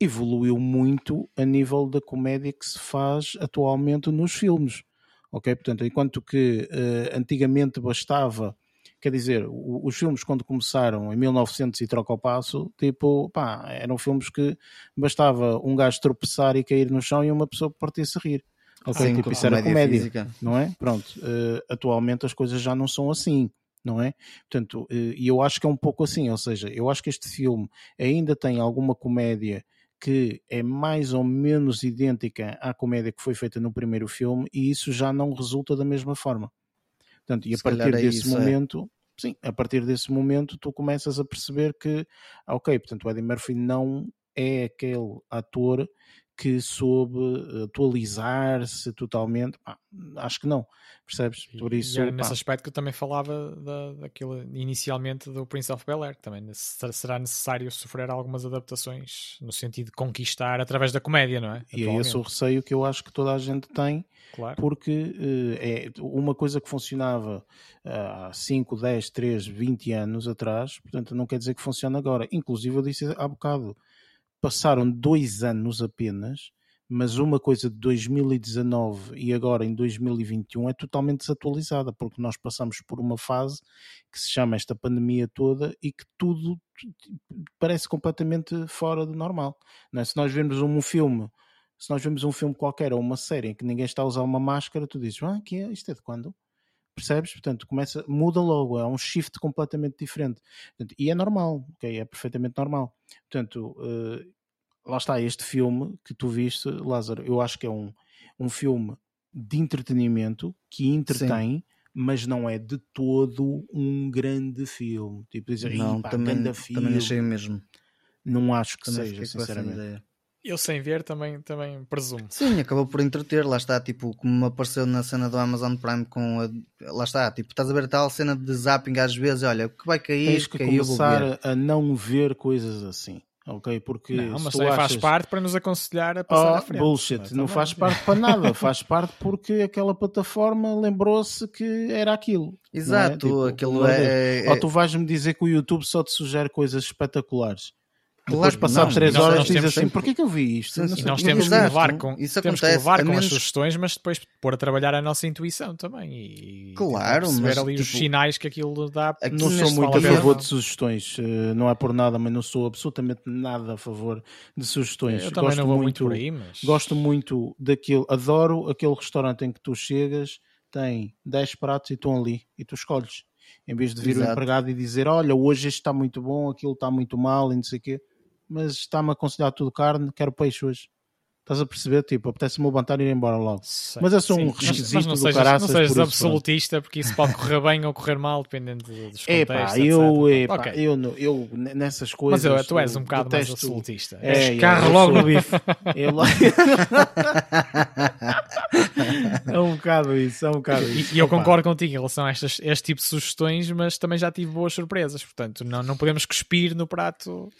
evoluiu muito a nível da comédia que se faz atualmente nos filmes, ok? Portanto, enquanto que uh, antigamente bastava, quer dizer, os filmes quando começaram em 1900 e troca o passo, tipo, pá, eram filmes que bastava um gajo tropeçar e cair no chão e uma pessoa partir-se a rir. Ok, Sim, tipo, isso era comédia, física. não é? Pronto, uh, atualmente as coisas já não são assim não é? Portanto, eh, e eu acho que é um pouco assim, ou seja, eu acho que este filme ainda tem alguma comédia que é mais ou menos idêntica à comédia que foi feita no primeiro filme e isso já não resulta da mesma forma. Portanto, e a Se partir é desse isso, é. momento, é. sim, a partir desse momento tu começas a perceber que, ah, ok, portanto o Eddie Murphy não é aquele ator que soube atualizar-se totalmente? Pá, acho que não, percebes? Por isso, e era nesse aspecto que eu também falava da, daquilo inicialmente do Prince of Bel Air, que também será necessário sofrer algumas adaptações no sentido de conquistar através da comédia, não é? E é esse o receio que eu acho que toda a gente tem, claro. porque uh, é uma coisa que funcionava há 5, 10, 3, 20 anos atrás, portanto não quer dizer que funcione agora. Inclusive eu disse há bocado, passaram dois anos apenas, mas uma coisa de 2019 e agora em 2021 é totalmente desatualizada, porque nós passamos por uma fase que se chama esta pandemia toda e que tudo parece completamente fora do normal. É? Se nós vemos um filme, se nós vemos um filme qualquer ou uma série em que ninguém está a usar uma máscara, tu dizes, ah, que é? isto é de quando? Percebes? Portanto, começa, muda logo, é um shift completamente diferente. Portanto, e é normal, ok? É perfeitamente normal. Portanto, uh, lá está este filme que tu viste, Lázaro, eu acho que é um, um filme de entretenimento que entretém. Sim. Mas não é de todo um grande filme. Tipo, dizer, não, também, também achei mesmo. Não acho que também seja, sinceramente. Eu sem ver também, também presumo. Sim, acabou por entreter, lá está, tipo, como me apareceu na cena do Amazon Prime com a, lá está, tipo, estás a ver a tal cena de zapping às vezes, olha, o que vai cair, Tens que caiu, vou ver. começar a não ver coisas assim. Ok, porque Não, mas tu também faz achas- parte para nos aconselhar a passar Oh, à frente. bullshit, Mas não também- faz parte para nada, faz parte porque aquela plataforma lembrou-se que era aquilo. Exato, não é? Tipo, aquilo é, é- Ou tu vais-me dizer que o YouTube só te sugere coisas espetaculares. Depois, não. 3 Nós- horas, diz temos assim: sempre- porquê que eu vi isto? E nós temos que levar com, isso temos que levar com as menos- sugestões, mas depois pôr a trabalhar a nossa intuição também e Claro, perceber mas, ali os tipo, sinais que aquilo dá. aqui Não sou muito a favor de sugestões, eh, não é por nada, mas não sou absolutamente nada a favor de sugestões. Eu também Gosto não vou muito por aí, mas Gosto muito daquilo, adoro aquele restaurante em que tu chegas, tem 10 pratos e estão ali e tu escolhes. Em vez de vir o Exato. empregado e dizer: Olha, hoje este está muito bom, aquilo está muito mal e não sei o quê, mas está-me a aconselhar tudo carne, quero peixe hoje. Estás a perceber? Tipo, apetece-me levantar e ir embora logo. Sei. Mas é só um Sim, mas- mas não do sejas, caraças não por sejas isso, absolutista, porque isso pode correr bem ou correr mal, dependendo de- dos Epá, contextos. eu, etc. epá, Ok. eu, eu nessas Mas coisas. eu, tu és um bocado mais absolutista. É, é, Carro logo sou- no bife. (laughs) eu (laughs) é um bocado isso, é um bocado E, isso. e eu concordo contigo em relação a estas, este tipo de sugestões, mas também já tive boas surpresas. Portanto, não, não podemos cuspir no prato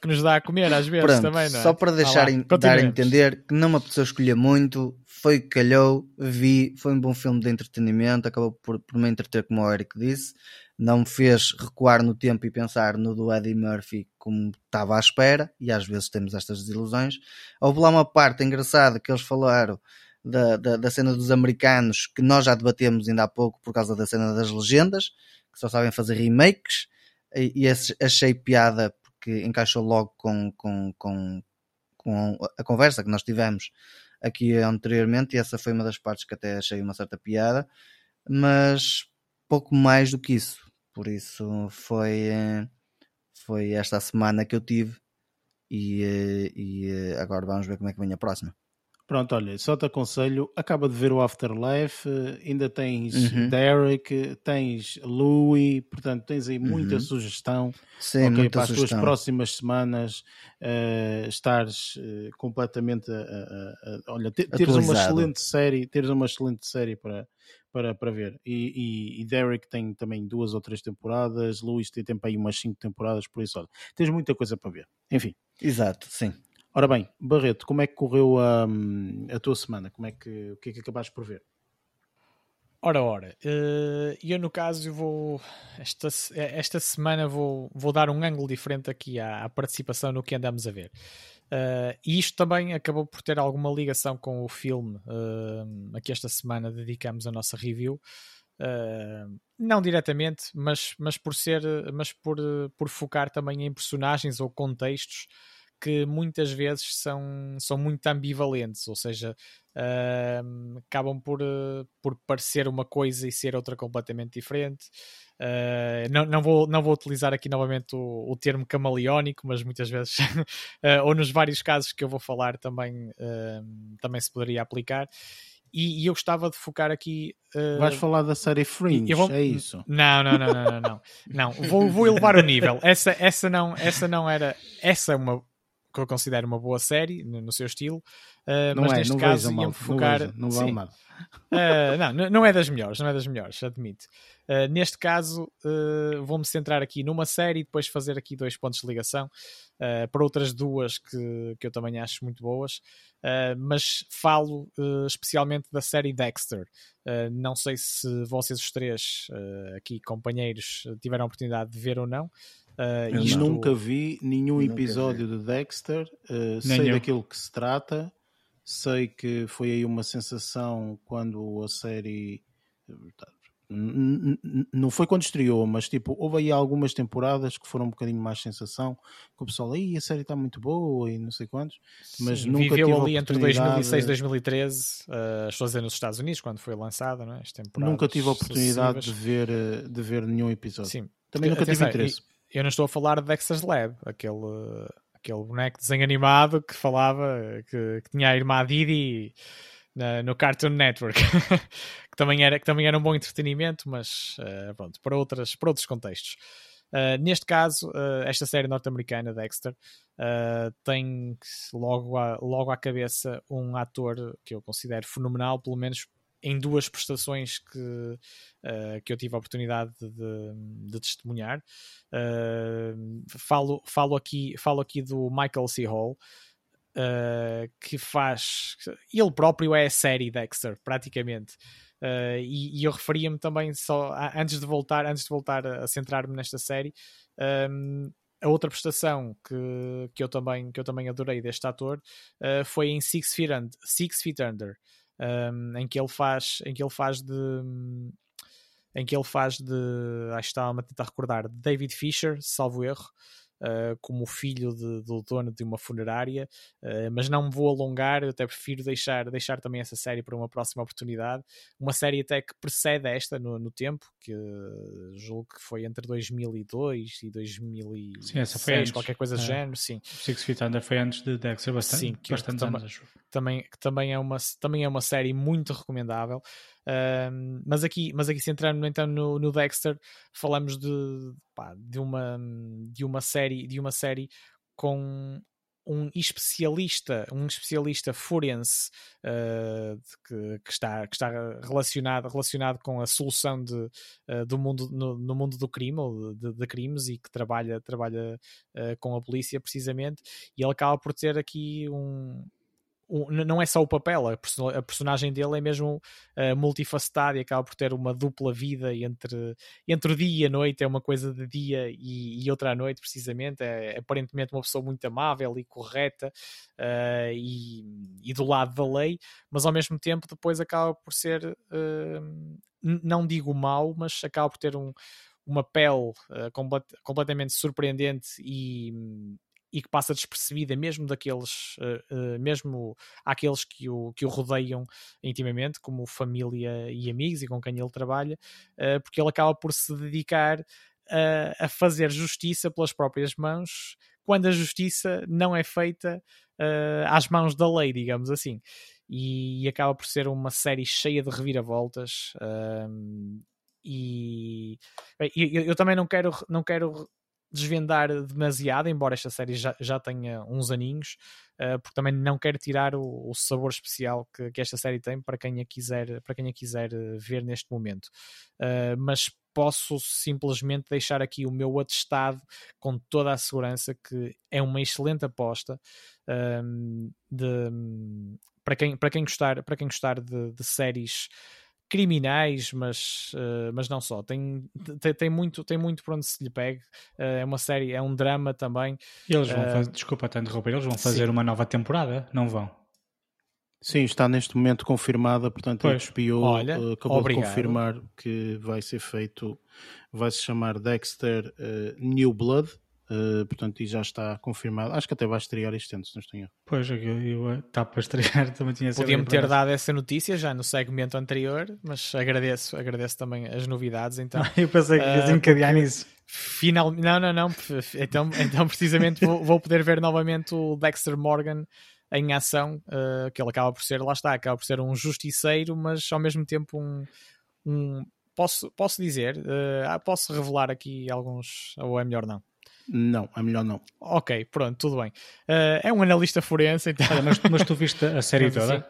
que nos dá a comer às vezes Pronto, também, não é? só para lá, deixar dar a entender que não me apeteceu escolher muito, foi o que calhou, vi, foi um bom filme de entretenimento, acabou por, por me entreter, como o Eric disse, não me fez recuar no tempo e pensar no do Eddie Murphy como estava à espera, e às vezes temos estas desilusões. Houve lá uma parte engraçada que eles falaram da, da, da cena dos americanos, que nós já debatemos ainda há pouco por causa da cena das legendas, que só sabem fazer remakes, e, e achei piada porque encaixou logo com, com, com, com a conversa que nós tivemos aqui anteriormente, e essa foi uma das partes que até achei uma certa piada, mas pouco mais do que isso. Por isso foi, eh, foi esta semana que eu tive, e, eh, e eh, agora vamos ver como é que vem a próxima. Pronto, olha, só te aconselho, acaba de ver o Afterlife, eh, ainda tens Uhum. Derek, tens Louis, portanto tens aí muita Uhum. sugestão Sim, ok, muita para as tuas próximas semanas eh, estares eh, completamente a, a- a- olha, te- teres uma excelente série, teres uma excelente série para, para, para ver. E, e, e Derek tem também duas ou três temporadas, Louis tem tempo aí umas cinco temporadas, por isso olha, tens muita coisa para ver. Enfim. Exato, sim. Ora bem, Barreto, como é que correu a, a tua semana? Como é que, o que é que acabaste por ver? Ora, ora, eh, eu no caso vou esta, esta semana vou, vou dar um ângulo diferente aqui à, à participação no que andamos a ver. Eh, e isto também acabou por ter alguma ligação com o filme eh, a que esta semana dedicamos a nossa review. Eh, não diretamente, mas, mas por ser, mas por, por focar também em personagens ou contextos que muitas vezes são, são muito ambivalentes, ou seja, ahm, acabam por, eh, por parecer uma coisa e ser outra completamente diferente. Uh, não, não, vou, não vou utilizar aqui novamente o, o termo camaleónico, mas muitas vezes, uh, (laughs) ou nos vários casos que eu vou falar, também, uh, também se poderia aplicar. E, e eu gostava de focar aqui. uh, Vais falar da série Fringe, vou- é isso? não, não, não, não, não, não. não. Vou, vou elevar o nível. Essa, essa, não, essa não era. Essa é uma que eu considero uma boa série no, no seu estilo. uh, Não mas é, neste não caso não focar. não vale Sim. nada. Uh, não, não é das melhores, não é das melhores, admito. Uh, neste caso, vou-me centrar aqui numa série e depois fazer aqui dois pontos de ligação para outras duas que, que eu também acho muito boas. Mas falo especialmente da série Dexter. Não sei se vocês os três aqui, companheiros, tiveram a oportunidade de ver ou não. Uh, Eu isto- Nunca vi nenhum Nunca episódio de Dexter, uh, sei eu. daquilo que se trata, sei que foi aí uma sensação quando a série. Não foi quando estreou, mas tipo, houve aí algumas temporadas que foram um bocadinho mais sensação, que o pessoal, aí a série está muito boa e não sei quantos, mas Sim, nunca viveu ali entre oportunidade- 2006 e 2013, uh, estou a dizer nos Estados Unidos, quando foi lançada, não é? Nunca tive a oportunidade de ver, uh, de ver nenhum episódio. Sim, Também nunca tive interesse. Eu não estou a falar de Dexter's Lab, aquele, aquele boneco de desenho animado que falava que, que tinha a irmã Didi na- no Cartoon Network, (laughs) que, também era, que também era um bom entretenimento, mas eh, pronto, para, outras, para outros contextos. Uh, neste caso, uh, esta série norte-americana, Dexter, uh, tem logo, a, logo à cabeça um ator que eu considero fenomenal, pelo menos em duas prestações que, uh, que eu tive a oportunidade de, de testemunhar. Uh, falo, falo, aqui, falo aqui do Michael C. Hall. Uh, que faz ele próprio é a série Dexter praticamente e, e, eu referia-me também só antes de voltar antes de voltar a, a centrar-me nesta série um, a outra prestação que, que, eu também, que eu também adorei deste ator uh, foi em Six Feet, Under, Six Feet Under um, em que ele faz em que ele faz de em que ele faz de acho que estava a tentar recordar David Fisher, salvo erro Uh, como filho de, do dono de uma funerária, uh, mas não me vou alongar, eu até prefiro deixar, deixar também essa série para uma próxima oportunidade. Uma série até que precede esta no, no tempo, que uh, julgo que foi entre 2002 e 2006, sim, essa foi antes. qualquer coisa do é. género. Sim. Six Feet Under foi antes de Dexter, bastante, sim, que, bastante que, anos, também, que também, é uma, também é uma série muito recomendável. Mas, aqui, mas aqui centrando então no, no Dexter, falamos de, pá, de, uma, de uma série de uma série com um especialista, um especialista forense uh, que, que, está, que está relacionado, relacionado com a solução de, uh, do mundo, no, no, mundo do crime ou de, de, crimes e que trabalha, trabalha uh, com a polícia precisamente. E ele acaba por ter aqui um, não é só o papel, a, personagem dele é mesmo uh, multifacetada e acaba por ter uma dupla vida entre, entre o dia e a noite, é uma coisa de dia e, e outra à noite, precisamente. É, é aparentemente uma pessoa muito amável e correta uh, e, e, do lado da lei, mas ao mesmo tempo depois acaba por ser, uh, não digo mau, mas acaba por ter um, uma pele complet, completamente surpreendente e e que passa despercebida mesmo daqueles, uh, uh, mesmo àqueles que o, que o rodeiam intimamente, como família e amigos e com quem ele trabalha, uh, porque ele acaba por se dedicar a, a fazer justiça pelas próprias mãos, quando a justiça não é feita às mãos da lei, digamos assim. E, e, acaba por ser uma série cheia de reviravoltas. Ehm, e bem, eu, eu, também não quero, não quero desvendar demasiado, embora esta série já, já tenha uns aninhos, uh, porque também não quero tirar o, o sabor especial que, que, esta série tem para quem a quiser, para quem a quiser eh, ver neste momento. Uh, mas posso simplesmente deixar aqui o meu atestado com toda a segurança que é uma excelente aposta um, de, para, quem, para quem gostar, para quem gostar de, de séries criminais, mas, uh, mas não só. Tem, tem, tem, muito, tem muito por onde se lhe pegue. Uh, é uma série, é um drama também. E eles vão uh, fazer, desculpa até interromper, eles vão fazer sim. uma nova temporada? Não vão? Sim, está neste momento confirmada, portanto pois. a HBO Olha, acabou obrigado. de confirmar que vai ser feito, vai se chamar Dexter New Blood Uh, portanto, e já está confirmado. Acho que até vai estrear este ano, se não estou Pois, eu, está para estrear, (laughs) também tinha Podia-me ter dado essa notícia já no segmento anterior, mas agradeço, agradeço também as novidades. Então, (laughs) eu pensei que ia uh, encadear nisso. Final... Não, não, não. Então, (laughs) então precisamente vou, vou poder ver novamente o Dexter Morgan em ação, uh, que ele acaba por ser, lá está, acaba por ser um justiceiro, mas ao mesmo tempo um. um posso, posso dizer, uh, posso revelar aqui alguns, ou é melhor não? Não, é melhor não. Ok, pronto, tudo bem. Uh, é um analista forense, então. Olha, mas, mas, tu viste a série toda?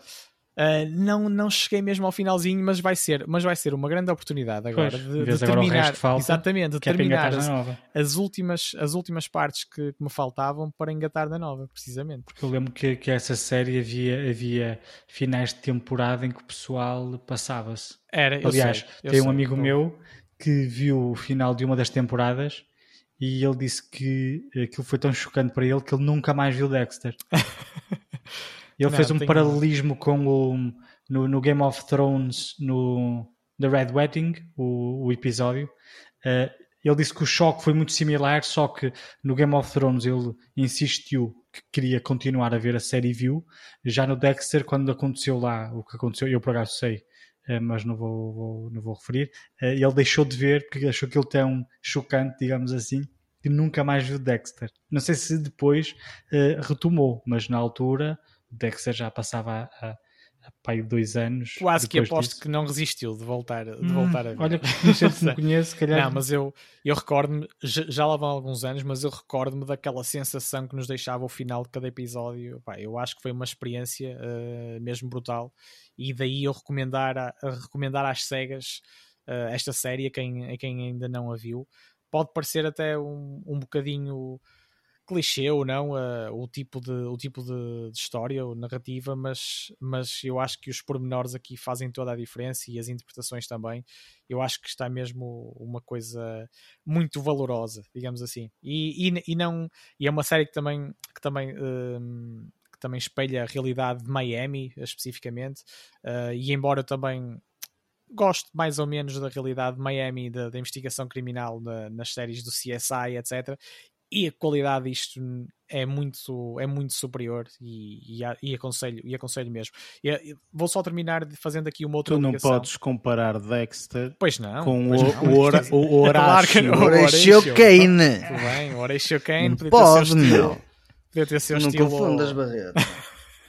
Uh, não, não cheguei mesmo ao finalzinho, mas vai ser, mas vai ser uma grande oportunidade agora pois, de, de terminar, falta, exatamente, de é terminar as, as, últimas, as últimas partes que, que, me faltavam para engatar da nova, precisamente. Porque eu lembro que, que essa série havia, havia finais de temporada em que o pessoal passava-se. Era, Aliás, sei, tem um amigo meu que viu o final de uma das temporadas e ele disse que aquilo foi tão chocante para ele que ele nunca mais viu Dexter. (laughs) ele não, fez um paralelismo com o no, no, Game of Thrones, no The Red Wedding, o, o episódio. Uh, ele disse que o choque foi muito similar, só que no Game of Thrones ele insistiu que queria continuar a ver a série e viu. Já no Dexter, quando aconteceu lá o que aconteceu, eu por acaso sei, mas não vou, vou, não vou referir, uh, ele deixou de ver porque achou aquilo tão chocante, digamos assim, que nunca mais viu Dexter. Não sei se depois uh, retomou, mas na altura Dexter já passava a, pai dois anos. Quase que aposto disso. que não resistiu de voltar, de Hum, voltar a ver. Olha, que me (laughs) conheço, se calhar. Não, mas eu, eu recordo-me, já, já lá vão alguns anos, mas eu recordo-me daquela sensação que nos deixava o final de cada episódio. Pá, eu acho que foi uma experiência uh, mesmo brutal. E daí eu recomendar, a, a recomendar às cegas uh, esta série a quem, a quem ainda não a viu. Pode parecer até um, um bocadinho clichê ou não uh, o tipo de, o tipo de, de, história ou narrativa, mas, mas eu acho que os pormenores aqui fazem toda a diferença e as interpretações também. Eu acho que está mesmo uma coisa muito valorosa, digamos assim. E, e, e não e é uma série que também, que também uh, que também espelha a realidade de Miami especificamente. Uh, e embora eu também gosto mais ou menos da realidade de Miami, da, da investigação criminal na, nas séries do CSI, etc e a qualidade disto é muito, é muito superior e, e, e aconselho, e aconselho mesmo. E, vou só terminar fazendo aqui uma outra Tu não ligação. podes comparar Dexter pois não, com pois o, não. o, Hora- (laughs) o Horácio. O Horatio Kane. Tudo bem, o Horatio Kane Não podia pode, meu. Podia ter seu Não estilo. confundas, Barreto.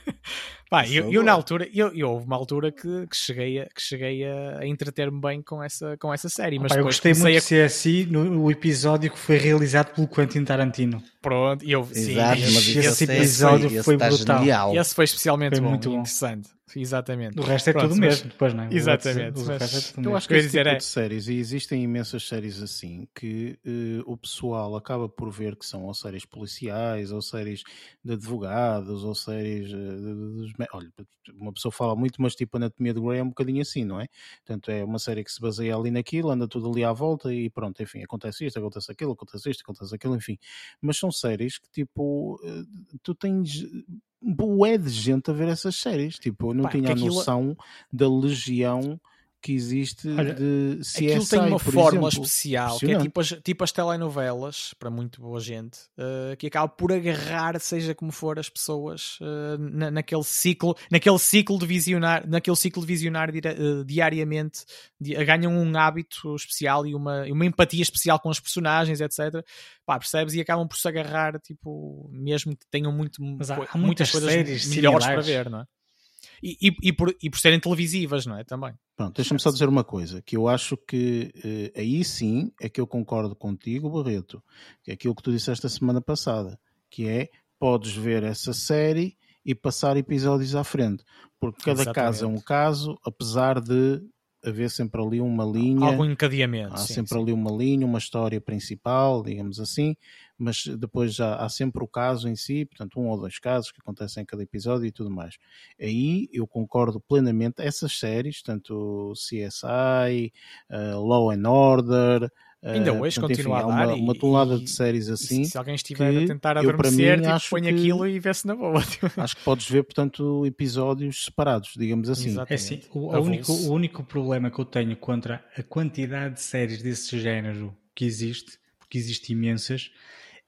(laughs) Pá, eu, eu favor. na altura, eu, eu houve uma altura que, que cheguei, a, que cheguei a, a entreter-me bem com essa, com essa série, mas Pá, eu gostei muito comecei de CSI no, no episódio que foi realizado pelo Quentin Tarantino. a pronto, e eu, sim, Exato, esse- mas esse esse, episódio esse foi está brutal. genial. Esse foi especialmente Foi bom, muito bom. interessante. Exatamente. O resto é Pronto, tudo mas- mesmo, depois não é? O Exatamente, o resto é tudo Eu acho que esse dizer, tipo é- de séries, e existem imensas séries assim, que eh, o pessoal acaba por ver que são ou séries policiais, ou séries de advogados, ou séries eh, de- de- dos... Olha, uma pessoa fala muito, mas tipo Anatomia de Grey é um bocadinho assim, não é? Portanto, é uma série que se baseia ali naquilo, anda tudo ali à volta e pronto, enfim, acontece isto, acontece aquilo, acontece isto, acontece aquilo, enfim. Mas são séries que tipo, eh, tu tens bué de gente a ver essas séries, tipo, eu não Pá, tinha a aquilo- noção da legião que existe Olha, de CSI, Aquilo tem uma fórmula exemplo. especial, que é tipo as, tipo as telenovelas, para muito boa gente, eh, que acaba por agarrar, seja como for, as pessoas eh, na- naquele ciclo, naquele ciclo de visionar, naquele ciclo de visionar dire- eh, diariamente, di- ganham um hábito especial e uma, uma empatia especial com os personagens, etc. Pá, percebes? E acabam por se agarrar, tipo, mesmo que tenham muito, há- há muitas muitas coisas melhores para ver, não é? E, e, e por, e por serem televisivas, não é? Também. Pronto, deixa-me só dizer uma coisa, que eu acho que eh, aí sim é que eu concordo contigo, Barreto, que é aquilo que tu disseste a semana passada, que é, podes ver essa série e passar episódios à frente, porque cada caso é um Exatamente. caso, apesar de haver sempre ali uma linha... Algum encadeamento. Há sim, sempre sim. ali uma linha, uma história principal, digamos assim, mas depois já há sempre o caso em si, portanto, um ou dois casos que acontecem em cada episódio e tudo mais. Aí eu concordo plenamente. Essas séries, tanto CSI, eh, Law and Order. Ainda hoje portanto, continua enfim, a dar uma, e- uma tonelada e- de séries assim. se, se alguém estiver que a tentar eu, para adormecer, mim, tipo, acho põe que- aquilo e vê-se na boa. (laughs) tipo. Acho que podes ver, portanto, episódios separados, digamos assim. É assim, o, a único, o único problema que eu tenho contra a quantidade de séries desse género que existe, porque existe imensas,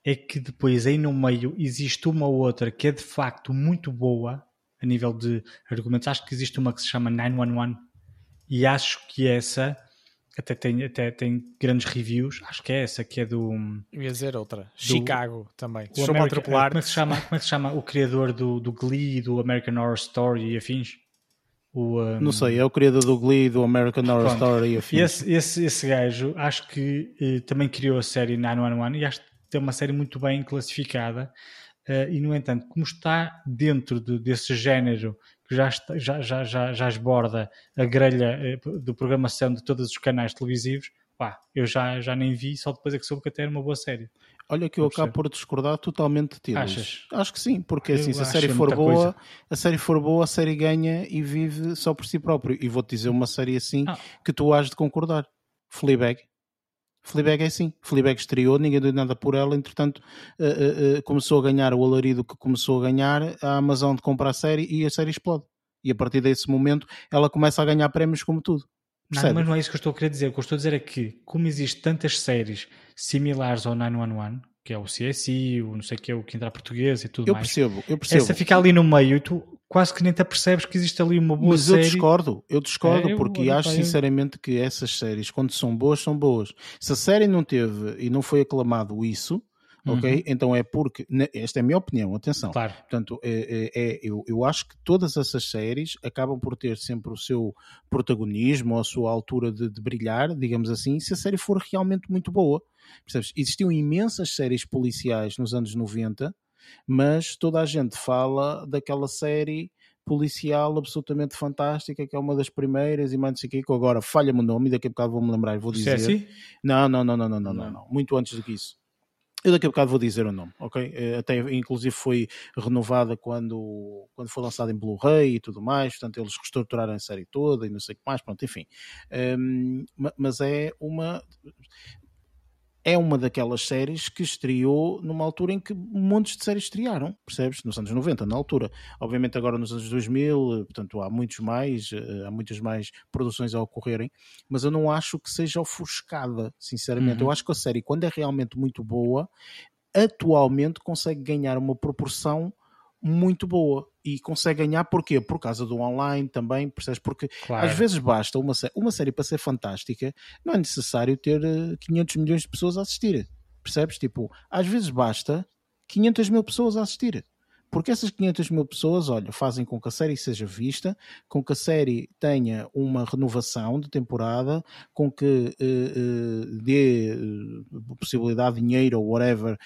é que depois aí no meio existe uma ou outra que é de facto muito boa a nível de argumentos. Acho que existe uma que se chama 911 e acho que essa até tem, até tem grandes reviews. Acho que é essa que é do. Eu ia dizer outra. Chicago também. o America- atropelar. como, é que se chama, como é que se chama o criador do, do Glee, do American Horror Story e afins? O, um, Não sei, é o criador do Glee, do American Horror Pronto. Story e afins. esse, esse, esse gajo acho que eh, também criou a série 911 e acho que tem uma série muito bem classificada. eh, e no entanto, como está dentro de- desse género que já, está- já, já, já, já esborda a grelha eh, de programação de todos os canais televisivos, pá, eu já, já nem vi, só depois é que soube que até era uma boa série. Olha que eu acabo por discordar totalmente de ti. Achas? Acho que sim, porque Eu assim, se a série é for boa, coisa. a série for boa, a série ganha e vive só por si próprio. E vou-te dizer uma série assim Ah. que tu has de concordar. Fleabag. Fleabag é assim. Fleabag estreou, ninguém deu nada por ela, entretanto eh, eh, começou a ganhar o alarido que começou a ganhar, a Amazon de comprar a série e a série explode. E a partir desse momento ela começa a ganhar prémios como tudo. Não, mas não é isso que eu estou a querer dizer. O que eu estou a dizer é que, como existem tantas séries similares ao 911, que é o CSI, o não sei o que é o que entra português e tudo Eu mais, percebo, eu percebo. essa fica ali no meio e tu quase que nem te apercebes que existe ali uma boa Mas eu série. discordo, eu discordo, É, eu- porque olha, acho eu- sinceramente que essas séries, quando são boas, são boas. Se a série não teve e não foi aclamado isso, ok? Uhum. Então é porque, ne- esta é a minha opinião, atenção. Claro. Portanto, é, é- é- eu, eu acho que todas essas séries acabam por ter sempre o seu protagonismo ou a sua altura de, de brilhar, digamos assim, se a série for realmente muito boa. Percebes? Existiam imensas séries policiais nos anos 90, mas toda a gente fala daquela série policial absolutamente fantástica, que é uma das primeiras e mais não sei o quê, que agora falha-me o nome e daqui a bocado vou-me lembrar e vou dizer. CSI? Não, não, não, não, não, não, não, não. Muito antes do que isso. Eu daqui a bocado vou dizer o nome, ok? Eh, Até inclusive foi renovada quando, quando foi lançada em Blu-ray e tudo mais, portanto eles reestruturaram a série toda e não sei o que mais, pronto, enfim. Hum, ma- mas é uma é uma daquelas séries que estreou numa altura em que montes de séries estrearam, percebes? Nos anos 90, na altura. Obviamente agora nos anos 2000, eh, portanto há muitos mais, eh, há muitas mais produções a ocorrerem, mas eu não acho que seja ofuscada, sinceramente. Uhum. Eu acho que a série, quando é realmente muito boa, atualmente consegue ganhar uma proporção muito boa. E consegue ganhar porquê? Por causa do online também, percebes? Porque Claro. às vezes basta uma, sé- uma série para ser fantástica, não é necessário ter eh, 500 milhões de pessoas a assistir. Percebes? Tipo, às vezes basta 500 mil pessoas a assistir. Porque essas 500 mil pessoas, olha, fazem com que a série seja vista, com que a série tenha uma renovação de temporada, com que eh, eh, dê eh, possibilidade, dinheiro ou whatever,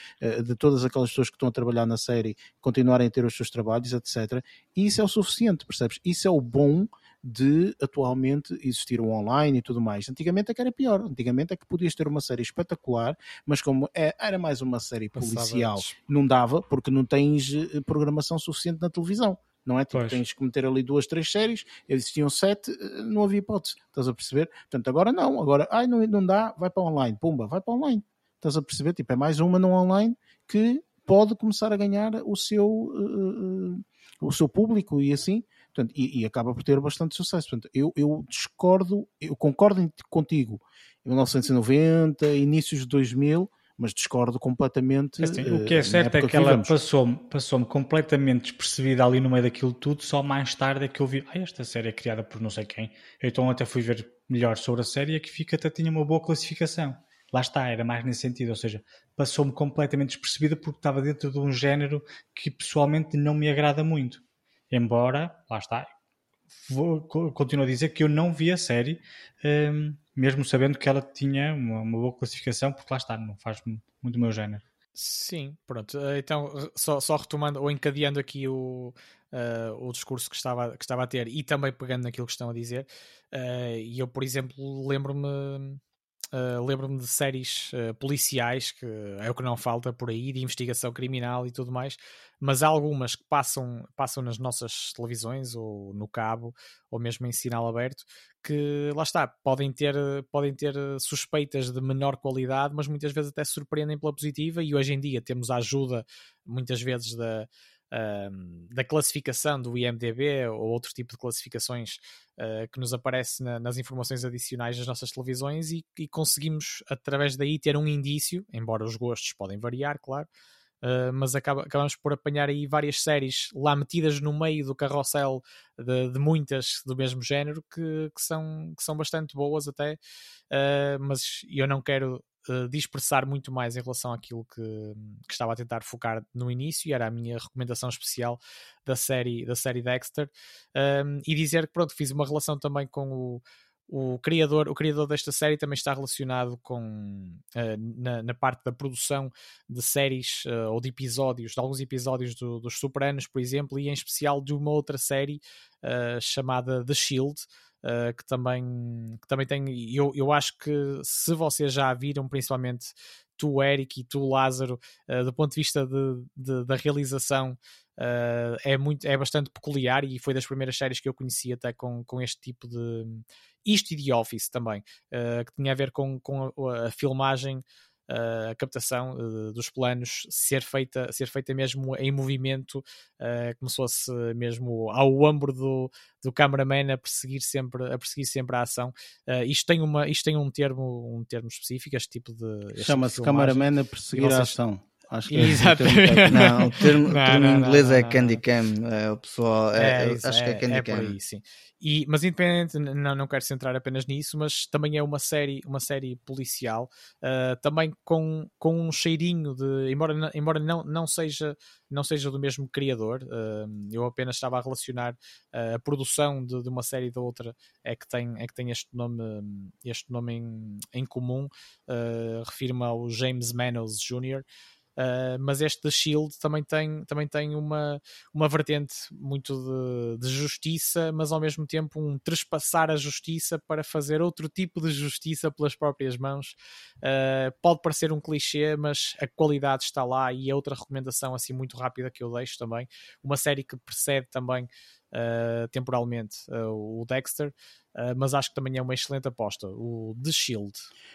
de todas aquelas pessoas que estão a trabalhar na série continuarem a ter os seus trabalhos, etc. E isso é o suficiente, percebes? Isso é o bom de atualmente existir o online e tudo mais. Antigamente é que era pior. Antigamente é que podias ter uma série espetacular, mas como é- era mais uma série policial, não dava porque não tens eh, programação suficiente na televisão. Não é? Tipo, Pois. tens que meter ali duas, três séries, existiam sete, eh, não havia hipótese. Estás a perceber? Portanto, agora não. Agora, ai, não, não dá, vai para online. Pumba, vai para online. Estás a perceber? Tipo, é mais uma no online que pode começar a ganhar o seu, eh, o seu público e assim. Portanto, e, e acaba por ter bastante sucesso. Portanto, eu, eu discordo, eu concordo contigo em 1990, inícios de 2000, mas discordo completamente. Assim, eh, o que é certo é época que ela passou-me passou completamente despercebida ali no meio daquilo tudo, só mais tarde é que eu vi, ah, esta série é criada por não sei quem. Então até fui ver melhor sobre a série a que fica até tinha uma boa classificação. Lá está, era mais nesse sentido, ou seja, passou-me completamente despercebida porque estava dentro de um género que pessoalmente não me agrada muito. Embora, lá está, vou, co- continuo a dizer que eu não vi a série, hum, mesmo sabendo que ela tinha uma, uma boa classificação, porque lá está, não faz mu- muito o meu género. Sim, pronto. Eh, Então, só, só retomando ou encadeando aqui o, eh, o discurso que estava, que estava a ter e também pegando naquilo que estão a dizer, eh, e eu, por exemplo, lembro-me. Eh, lembro-me de séries eh, policiais que é o que não falta por aí de investigação criminal e tudo mais mas há algumas que passam, passam nas nossas televisões ou no cabo ou mesmo em sinal aberto que lá está, podem ter, podem ter suspeitas de menor qualidade, mas muitas vezes até surpreendem pela positiva e hoje em dia temos a ajuda muitas vezes da, ahm, da classificação do IMDB ou outro tipo de classificações ah, que nos aparece na- nas informações adicionais das nossas televisões e, e conseguimos através daí ter um indício, embora os gostos podem variar, claro, Uh, mas acaba- acabamos por apanhar aí várias séries lá metidas no meio do carrossel de, de muitas do mesmo género que, que são, que são bastante boas até, uh, mas eu não quero uh, dispersar muito mais em relação àquilo que, que estava a tentar focar no início e era a minha recomendação especial da série, da série Dexter. Um, e dizer que pronto, fiz uma relação também com o o criador, o criador desta série também está relacionado com eh, na, na parte da produção de séries eh, ou de episódios, de alguns episódios do- dos Sopranos, por exemplo, e em especial de uma outra série eh, chamada The Shield, eh, que, também, que também tem. Eu, eu acho que se vocês já a viram, principalmente tu, Eric, e tu, Lázaro, eh, do ponto de vista de, de- da realização. eh, é, muito, é bastante peculiar e foi das primeiras séries que eu conheci até com, com este tipo de, isto e The Office também, uh, que tinha a ver com, com a, a filmagem, uh, a captação uh, dos planos ser feita, ser feita mesmo em movimento, uh, como se fosse mesmo ao ombro do, do cameraman a perseguir sempre a, perseguir sempre a ação. Isto, tem uma, isto tem um termo, um termo específico, este tipo de. tipo Chama-se cameraman a perseguir a ação. Acho que é Exato. o (laughs) termo. Não, o termo, Não, termo não, inglês não, é Candy Cam. É, o pessoal, é, isso, acho que é Candy é por Cam. aí, sim. E, mas independente, não, não quero centrar apenas nisso, mas também é uma série, uma série policial, ah, também com, com um cheirinho de, embora, embora não, não, seja, não seja do mesmo criador, ah, eu apenas estava a relacionar ah, a produção de, de uma série e da outra é que tem, é que tem este nome, este nome em, em comum, refiro-me ao James Manos Jr., Uh, mas este da Shield também tem, também tem uma, uma vertente muito de, de justiça, mas ao mesmo tempo um trespassar a justiça para fazer outro tipo de justiça pelas próprias mãos. Uh, pode parecer um clichê, mas a qualidade está lá e é outra recomendação assim muito rápida que eu deixo também. Uma série que precede também uh, temporalmente uh, o Dexter, uh, mas acho que também é uma excelente aposta, o The Shield.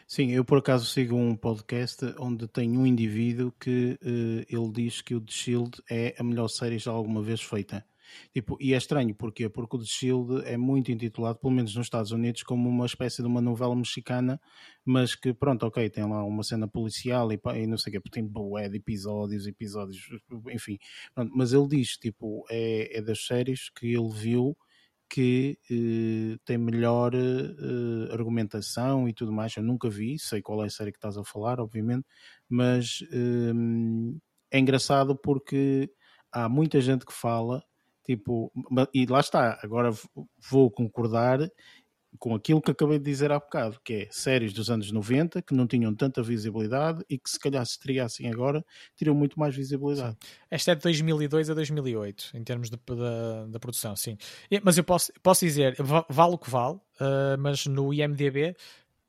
Sim, eu por acaso sigo um podcast onde tem um indivíduo que eh, ele diz que o The Shield é a melhor série já alguma vez feita. Tipo, e é estranho, porquê? Porque o The Shield é muito intitulado, pelo menos nos Estados Unidos, como uma espécie de uma novela mexicana, mas que, pronto, ok, tem lá uma cena policial e, e não sei o quê, porque tem bué de episódios, episódios, enfim. Pronto, mas ele diz, tipo, é, é das séries que ele viu que eh, tem melhor eh, argumentação e tudo mais. Eu nunca vi, sei qual é a série que estás a falar, obviamente, mas eh, é engraçado porque há muita gente que fala, tipo, e lá está, agora vou concordar com aquilo que acabei de dizer há bocado, que é séries dos anos 90 que não tinham tanta visibilidade e que se calhar se estreassem agora teriam muito mais visibilidade. Esta é de 2002 a 2008, em termos de, da, produção, sim. Mas eu posso, posso dizer, va- vale o que vale, uh, mas no IMDB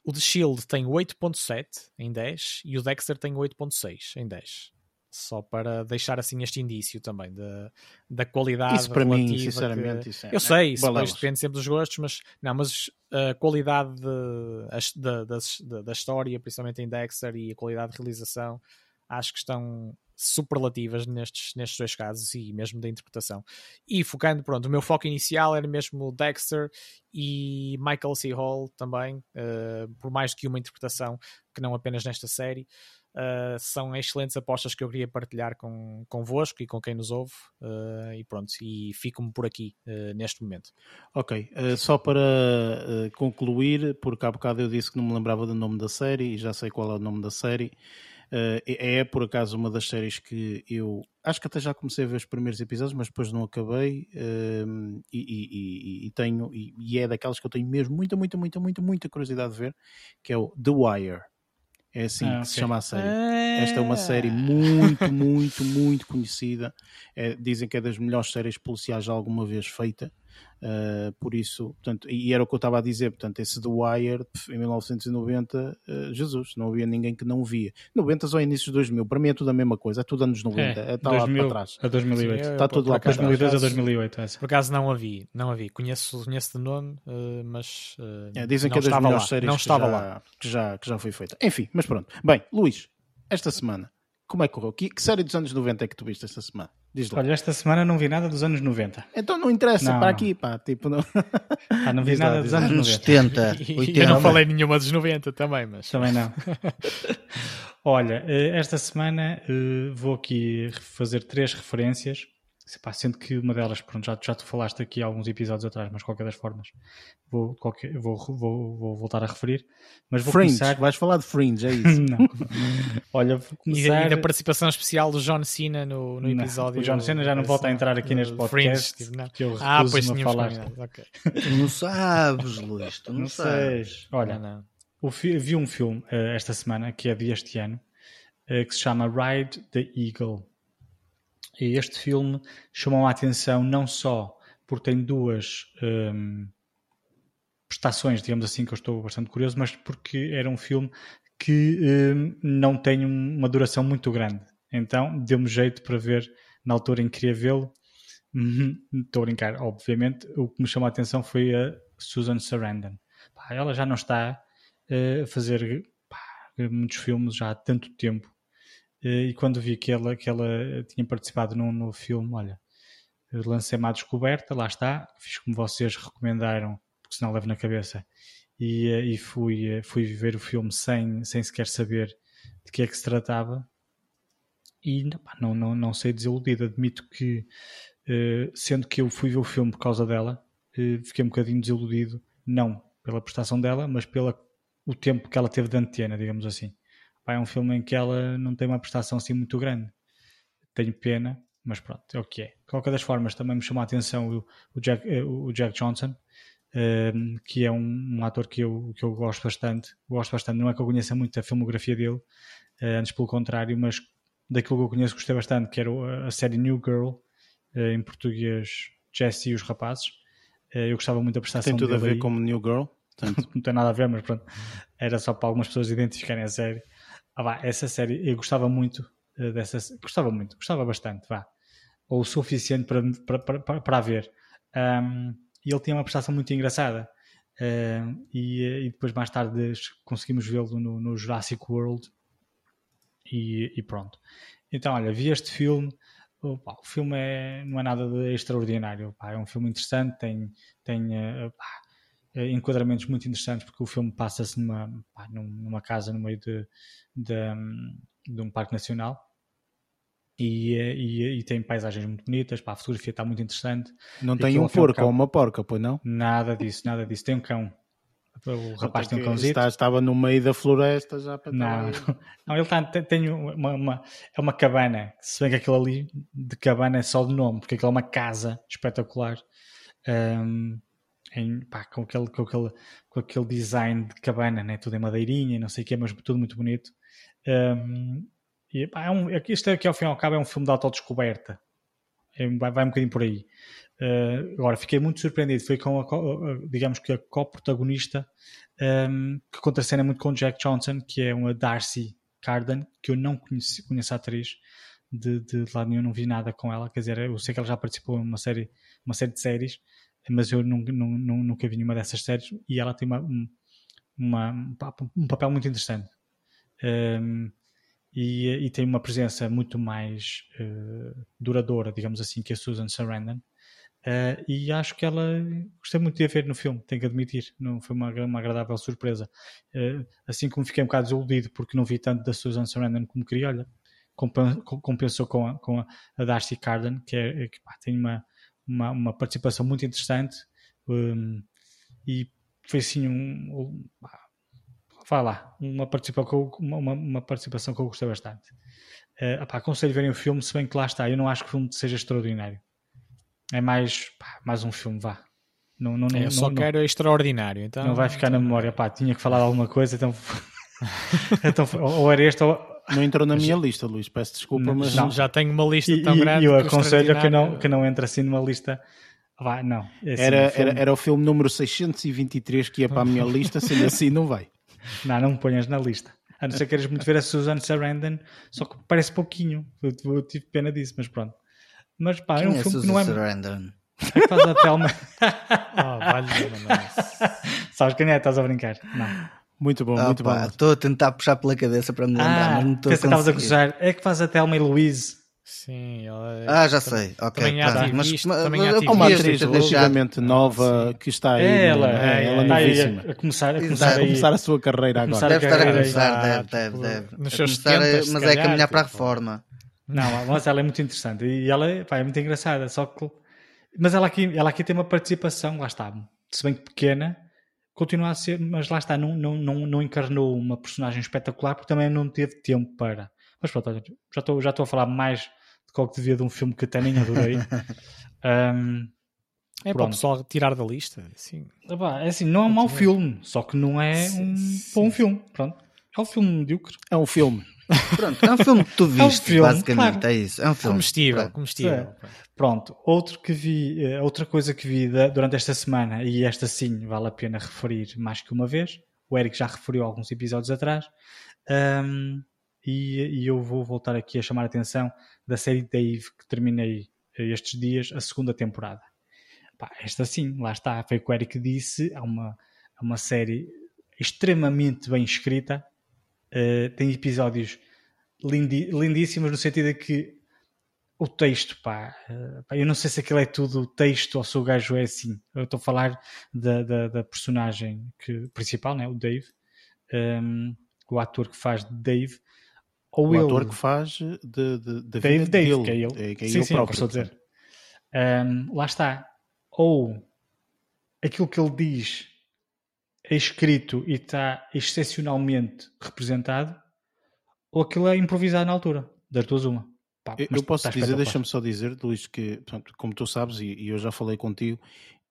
o The Shield tem 8.7 em 10 e o Dexter tem 8.6 em 10. Só para deixar assim este indício também da, da qualidade Isso para mim, sinceramente, que- isso é- Eu sei, isso depois depende sempre dos gostos, mas não, mas a qualidade de- da, da, da, história, principalmente em Dexter, e a qualidade de realização, acho que estão superlativas nestes, nestes dois casos e mesmo da interpretação. E focando, pronto, o meu foco inicial era mesmo Dexter e Michael C. Hall também, eh, por mais que uma interpretação que não apenas nesta série. Uh, são excelentes apostas que eu queria partilhar com, convosco e com quem nos ouve uh, e pronto, e fico-me por aqui uh, neste momento. Ok, só para concluir, porque há bocado eu disse que não me lembrava do nome da série e já sei qual é o nome da série. É por acaso uma das séries que eu acho que até já comecei a ver os primeiros episódios, mas depois não acabei e, e, e, e, tenho e é daquelas que eu tenho mesmo muita, muita, muita, muita, muita curiosidade de ver, que é o The Wire. É assim Ah, que se ok. chama a série. Esta é uma série muito, muito, muito conhecida. É, dizem que é das melhores séries policiais já alguma vez feita. Uh, por isso, portanto, e era o que eu estava a dizer, portanto, esse The Wire em 1990, uh, Jesus, não havia ninguém que não via. 90 ou inícios de 2000, para mim é tudo a mesma coisa, é tudo anos 90, É, está lá 2000 para trás. a 2008. Sim, Está por- tudo lá para acaso- trás. 2002 a por acaso- 2008, essa. Por acaso não a vi, não a vi. Conheço, conheço de nome, uh, mas uh, É, dizem não que é das estava melhores lá. séries Não que, estava já, lá. Que, já, que já foi feita. Enfim, mas pronto. Bem, Luís, esta semana, como é que correu? Que, que série dos anos 90 é que tu viste esta semana? Diz lá. Olha, esta semana não vi nada dos anos 90. Então não interessa, Não, para não. aqui, pá, tipo, não... Ah, não vi Diz nada dos anos Anos 90. 70, (laughs) E 80. eu não falei nenhuma dos 90 também, mas Também não. (laughs) Olha, eh, esta semana eh, vou aqui fazer três referências, pá, sendo que uma delas, pronto, já, já tu falaste aqui há alguns episódios atrás, mas de qualquer das formas vou, qualquer, vou, vou, vou voltar a referir. Mas vou Fringe, começar. vais falar de Fringe, é (laughs) isso. não. Olha, vou E, começar. e da participação especial do John Cena no, no Não, episódio. o John Cena já não volta a entrar aqui neste uh, podcast, Fringe, tipo, não. que eu Ah, pois recuso-me a falar. combinado. ok. Tu não sabes, Luís, tu (laughs) não, Não sabes. Olha, Não, não. vi um filme eh, esta semana, que é deste ano, eh, que se chama Ride the Eagle. E este filme chamou a atenção não só porque tem duas ehm, prestações, digamos assim, que eu estou bastante curioso, mas porque era um filme que ehm, não tem um- uma duração muito grande. Então deu-me jeito para ver na altura em que queria vê-lo. Uhum, Estou a brincar, obviamente. O que me chamou a atenção foi a Susan Sarandon. Pá, ela já não está eh, a fazer pá, muitos filmes já há tanto tempo. Eh, e quando vi que ela, que ela tinha participado no, no filme, olha, lancei-me à descoberta, lá está, fiz como vocês recomendaram, porque senão levo na cabeça, e, eh, e fui, eh, fui ver o filme sem, sem sequer saber de que é que se tratava. e não, não, não sei desiludido. Admito que, sendo que eu fui ver o filme por causa dela, fiquei um bocadinho desiludido, não pela prestação dela, mas pelo o tempo que ela teve de antena, digamos assim. Pá, é um filme em que ela não tem uma prestação assim muito grande. Tenho pena, mas pronto, é o que é. De qualquer das formas, também me chamou a atenção o, o, Jack, eh, o Jack Johnson, um, que é um, um, ator que eu, que eu gosto bastante. Gosto bastante, não é que eu conheça muito a filmografia dele, uh, antes pelo contrário, mas daquilo que eu conheço gostei bastante, que era a série New Girl, uh, em português Jesse e os Rapazes. Eu gostava muito da prestação dele. Tem tudo a ver aí. com New Girl? (laughs) não tem nada a ver, mas pronto, era só para algumas pessoas identificarem a série. Ah, vá, essa série eu gostava muito dessa, gostava muito, gostava bastante, vá, ou o suficiente para, para, para, para a ver. Um, e ele tinha uma prestação muito engraçada. E, e, depois mais tarde conseguimos vê-lo no, no, Jurassic World e, e, pronto. Então, olha, vi este filme. Opa, o filme é, não é nada extraordinário. Opa, é um filme interessante, tem, tem uh, enquadramentos muito interessantes porque o filme passa-se numa, numa casa no meio de, de, de um parque nacional e, e, e, tem paisagens muito bonitas, pá, a fotografia está muito interessante. Não tem um porco um ou uma porca, pois não? Nada disso, nada disso. Tem um cão. O rapaz tem um cãozinho. Está, estava no meio da floresta já para Não, não, não ele está, tem, tem uma, uma, é uma cabana. Se bem que aquilo ali de cabana é só de nome, porque aquilo é uma casa espetacular. Um, em, pá, com, aquele, com, aquele, com aquele design de cabana, né? tudo em madeirinha, não sei o que, mas tudo muito bonito. Um, e, pá, é um, isto aqui ao fim e ao cabo é um filme de autodescoberta. É, vai, vai um bocadinho por aí. Uh, agora, fiquei muito surpreendido. Foi com, a, digamos que a co-protagonista um, que contracena muito com Jack Johnson, que é uma Darcy Carden, que eu não conheço, conheço a atriz de, de, de lado nenhum, não vi nada com ela. Quer dizer, eu sei que ela já participou em uma série, uma série de séries, mas eu nunca, nunca, nunca vi nenhuma dessas séries e ela tem uma, uma, um papel muito interessante. Um, e, e, tem uma presença muito mais uh, duradoura, digamos assim, que a Susan Sarandon. Uh, e acho que ela gostei muito de a ver no filme, tenho que admitir, não foi uma, uma agradável surpresa. Uh, assim como fiquei um bocado desiludido porque não vi tanto da Susan Sarandon como queria, olha, compensou com a, com a Darcy Carden, que, é, que pá, tem uma, uma, uma, participação muito interessante um, e foi assim um, um vá lá, uma participação, uma, uma participação que eu gostei bastante. Uh, opá, aconselho verem o filme, se bem que lá está, eu não acho que o filme seja extraordinário. É mais, pá, mais um filme, vá. Não, não, eu não, só não, quero não, extraordinário. Então, não vai ficar então... na memória, pá, tinha que falar alguma coisa, então. (laughs) (laughs) então ou era este ou. Não entrou na minha lista, Luís, peço desculpa, mas. Não, já tenho uma lista tão e, grande. E eu aconselho que não, que não entre assim numa lista. Vai, não. É assim, era, filme... era, era o filme número 623 que ia para a minha lista, sendo assim, não vai. Não, não me ponhas na lista. A não ser que queres muito ver a Susan Sarandon, só que parece pouquinho. Eu, eu tive pena disso, mas pronto. Mas pá, Quem é um é filme Susan que não é. Sarandon? É que faz a Telma. oh, (laughs) vale, Sabes quem é? Estás a brincar? Não. Muito bom, muito bom. Estou a tentar puxar pela cabeça para me lembrar, ah, mas não estou a estavas a gozar. É que faz a Telma e Louise. Sim, ela é... Ah, já sei. Ok, também tá. mas, também mas, é uma atriz relativamente nova que está aí. É ela, é, é, ela está novíssima. a, a começar, a começar, a começar a sua carreira agora. Deve estar a começar, deve, deve, deve. nos seus começar a- 70, se mas é caminhar para a tipo. reforma. Não, mas ela é muito interessante e ela é, pá, é muito engraçada. Só que, mas ela aqui, ela aqui tem uma participação, lá está, se bem que pequena, continua a ser, mas lá está, não, não, não, não encarnou uma personagem espetacular porque também não teve tempo para. Mas pronto, já estou, já estou a falar mais de qual que devia de um filme que até nem adorei. (laughs) Um, É para o Pronto. pessoal tirar da lista. Sim. epá, é assim, não é um mau filme, só que não é um bom filme. Pronto. É um filme medíocre. É um filme. Pronto, é um filme que tu (laughs) um viste, filme, basicamente, claro. é isso. É um filme. Comestível, Pronto. comestível. É. Pronto, outro que vi, eh, outra coisa que vi durante esta semana, e esta sim vale a pena referir mais que uma vez, o Eric já referiu alguns episódios atrás, ahm, e, e eu vou voltar aqui a chamar a atenção da série Dave que terminei eh, estes dias, a segunda temporada. Pá, esta sim, lá está, foi o que o Eric disse, é uma, é uma série extremamente bem escrita, eh, tem episódios lindi- lindíssimos no sentido de que o texto, pá, eh, pá, eu não sei se aquilo é tudo texto ou se o gajo é assim. Eu estou a falar da, da, da personagem que, principal, né, o Dave, ehm, o ator que faz de Dave. ou o ele, ator que faz de, de, de Dave, Dave, dele. que é ele. É, que é sim, ele sim, próprio. estou a dizer. Um, lá está. Ou aquilo que ele diz escrito e está excepcionalmente representado, ou aquilo é improvisado na altura. Das duas, uma. Pá, Eu, eu posso está dizer, deixa-me só dizer, Luís, que portanto, como tu sabes, e, e eu já falei contigo,